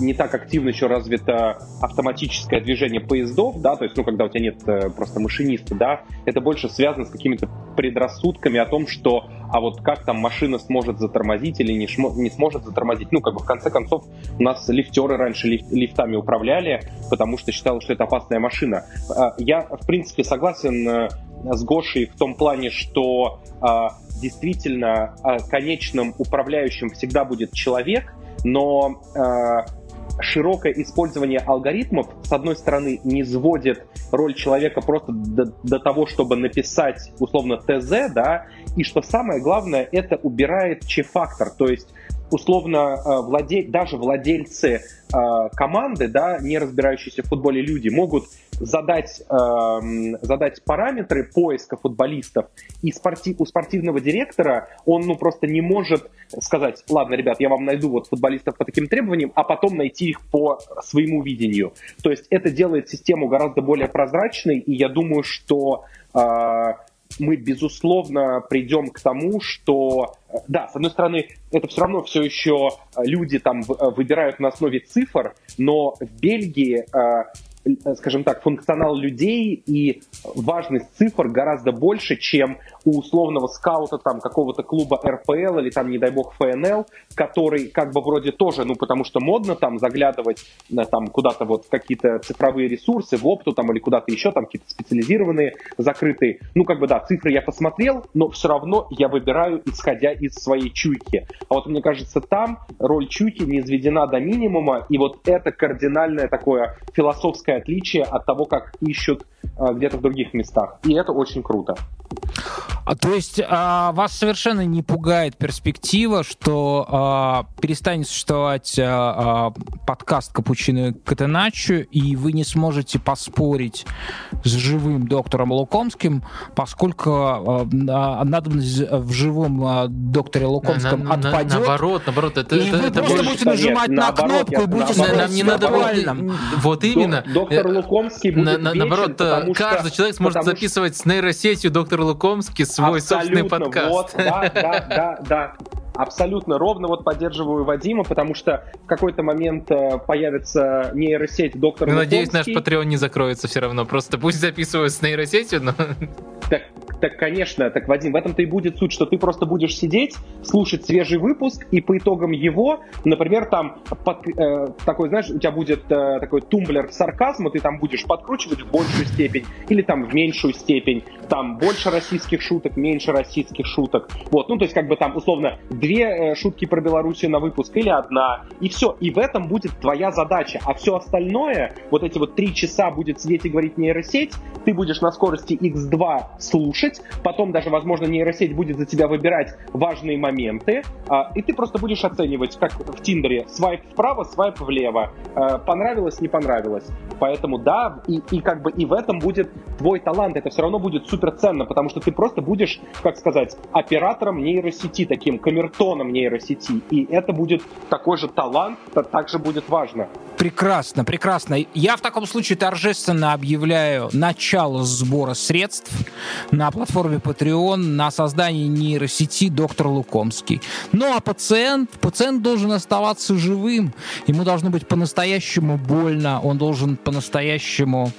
не так активно еще развито автоматическое движение поездов, да, то есть, ну, когда у тебя нет э, просто машиниста, да, это больше связано с какими-то предрассудками о том, что, а вот как там машина сможет затормозить или не, шмо, не сможет затормозить. Ну, как бы, в конце концов, у нас лифтеры раньше лиф, лифтами управляли, потому что считалось, что это опасная машина. А, я, в принципе, согласен э, с Гошей в том плане, что а, действительно а, конечным управляющим всегда будет человек, но широкое использование алгоритмов, с одной стороны, не сводит роль человека просто до, до того, чтобы написать, условно, ТЗ, да, и что самое главное, это убирает че-фактор, то есть условно э, владеть, даже владельцы э, команды, да, не разбирающиеся в футболе люди, могут задать, э, задать параметры поиска футболистов, и спорти, у спортивного директора он ну, просто не может сказать, ладно, ребят, я вам найду вот футболистов по таким требованиям, а потом найти их по своему видению. То есть это делает систему гораздо более прозрачной, и я думаю, что э, мы, безусловно, придем к тому, что, э, да, с одной стороны, это все равно все еще люди там выбирают на основе цифр, но в Бельгии э, скажем так, функционал людей и важность цифр гораздо больше, чем у условного скаута там какого-то клуба РПЛ или там, не дай бог, ФНЛ, который как бы вроде тоже, ну, потому что модно там заглядывать на, там куда-то вот какие-то цифровые ресурсы, в опту там или куда-то еще, там какие-то специализированные, закрытые. Ну, как бы да, цифры я посмотрел, но все равно я выбираю, исходя из своей чуйки. А вот мне кажется, там роль чуйки не изведена до минимума, и вот это кардинальное такое философское отличие от того, как ищут где-то в других местах. И это очень круто. А, то есть а, вас совершенно не пугает перспектива, что а, перестанет существовать а, а, подкаст Капучино Катеначо, и вы не сможете поспорить с живым доктором Лукомским, поскольку а, а надобность в живом а, докторе Лукомском на, отпадет. На, наоборот, наоборот, это, и это, вы это просто больше... будете нажимать Нет, на кнопку и будете наоборот, нам не надо буквально. Вот именно. Доктор Лукомский будет на, на, Наоборот, вечен, каждый что, человек сможет записывать с нейросетью доктор Лукомский свой Абсолютно, собственный подкаст. Вот, да, да, да, да. Абсолютно ровно вот поддерживаю Вадима, потому что в какой-то момент э, появится нейросеть доктора ну, Надеюсь, наш Patreon не закроется все равно. Просто пусть записывают с нейросетью, но... Так, так, конечно, так, Вадим, в этом-то и будет суть, что ты просто будешь сидеть, слушать свежий выпуск, и по итогам его, например, там под, э, такой, знаешь, у тебя будет э, такой тумблер сарказма, ты там будешь подкручивать в большую степень или там в меньшую степень, там больше российских шуток, меньше российских шуток, вот, ну, то есть как бы там условно две э, шутки про Белоруссию на выпуск или одна, и все, и в этом будет твоя задача, а все остальное, вот эти вот три часа будет сидеть и говорить нейросеть, ты будешь на скорости x2 слушать, потом даже, возможно, нейросеть будет за тебя выбирать важные моменты, а, и ты просто будешь оценивать, как в Тиндере, свайп вправо, свайп влево, а, понравилось, не понравилось. Поэтому да, и, и как бы и в этом будет твой талант, это все равно будет супер ценно, потому что ты просто будешь, как сказать, оператором нейросети, таким камертоном нейросети, и это будет такой же талант, это также будет важно. Прекрасно, прекрасно. Я в таком случае торжественно объявляю начало сбора средств на платформе Patreon на создание нейросети доктор Лукомский. Ну а пациент, пациент должен оставаться живым. Ему должно быть по-настоящему больно, он должен по-настоящему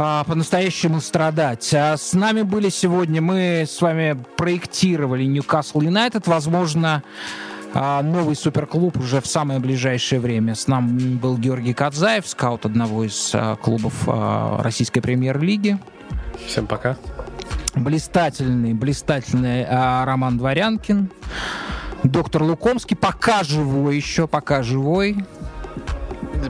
а, по-настоящему страдать. А с нами были сегодня, мы с вами проектировали Ньюкасл Юнайтед. Возможно, а, новый суперклуб уже в самое ближайшее время. С нами был Георгий Кадзаев, скаут одного из а, клубов российской премьер-лиги. Всем пока. Блистательный, блистательный Роман Дворянкин. Доктор Лукомский, пока живой еще, пока живой.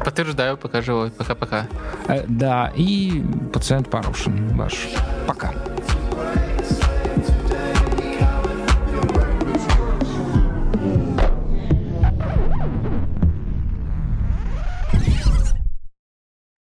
Подтверждаю, пока живой. Пока-пока. Э, да, и пациент Порошин ваш. Пока.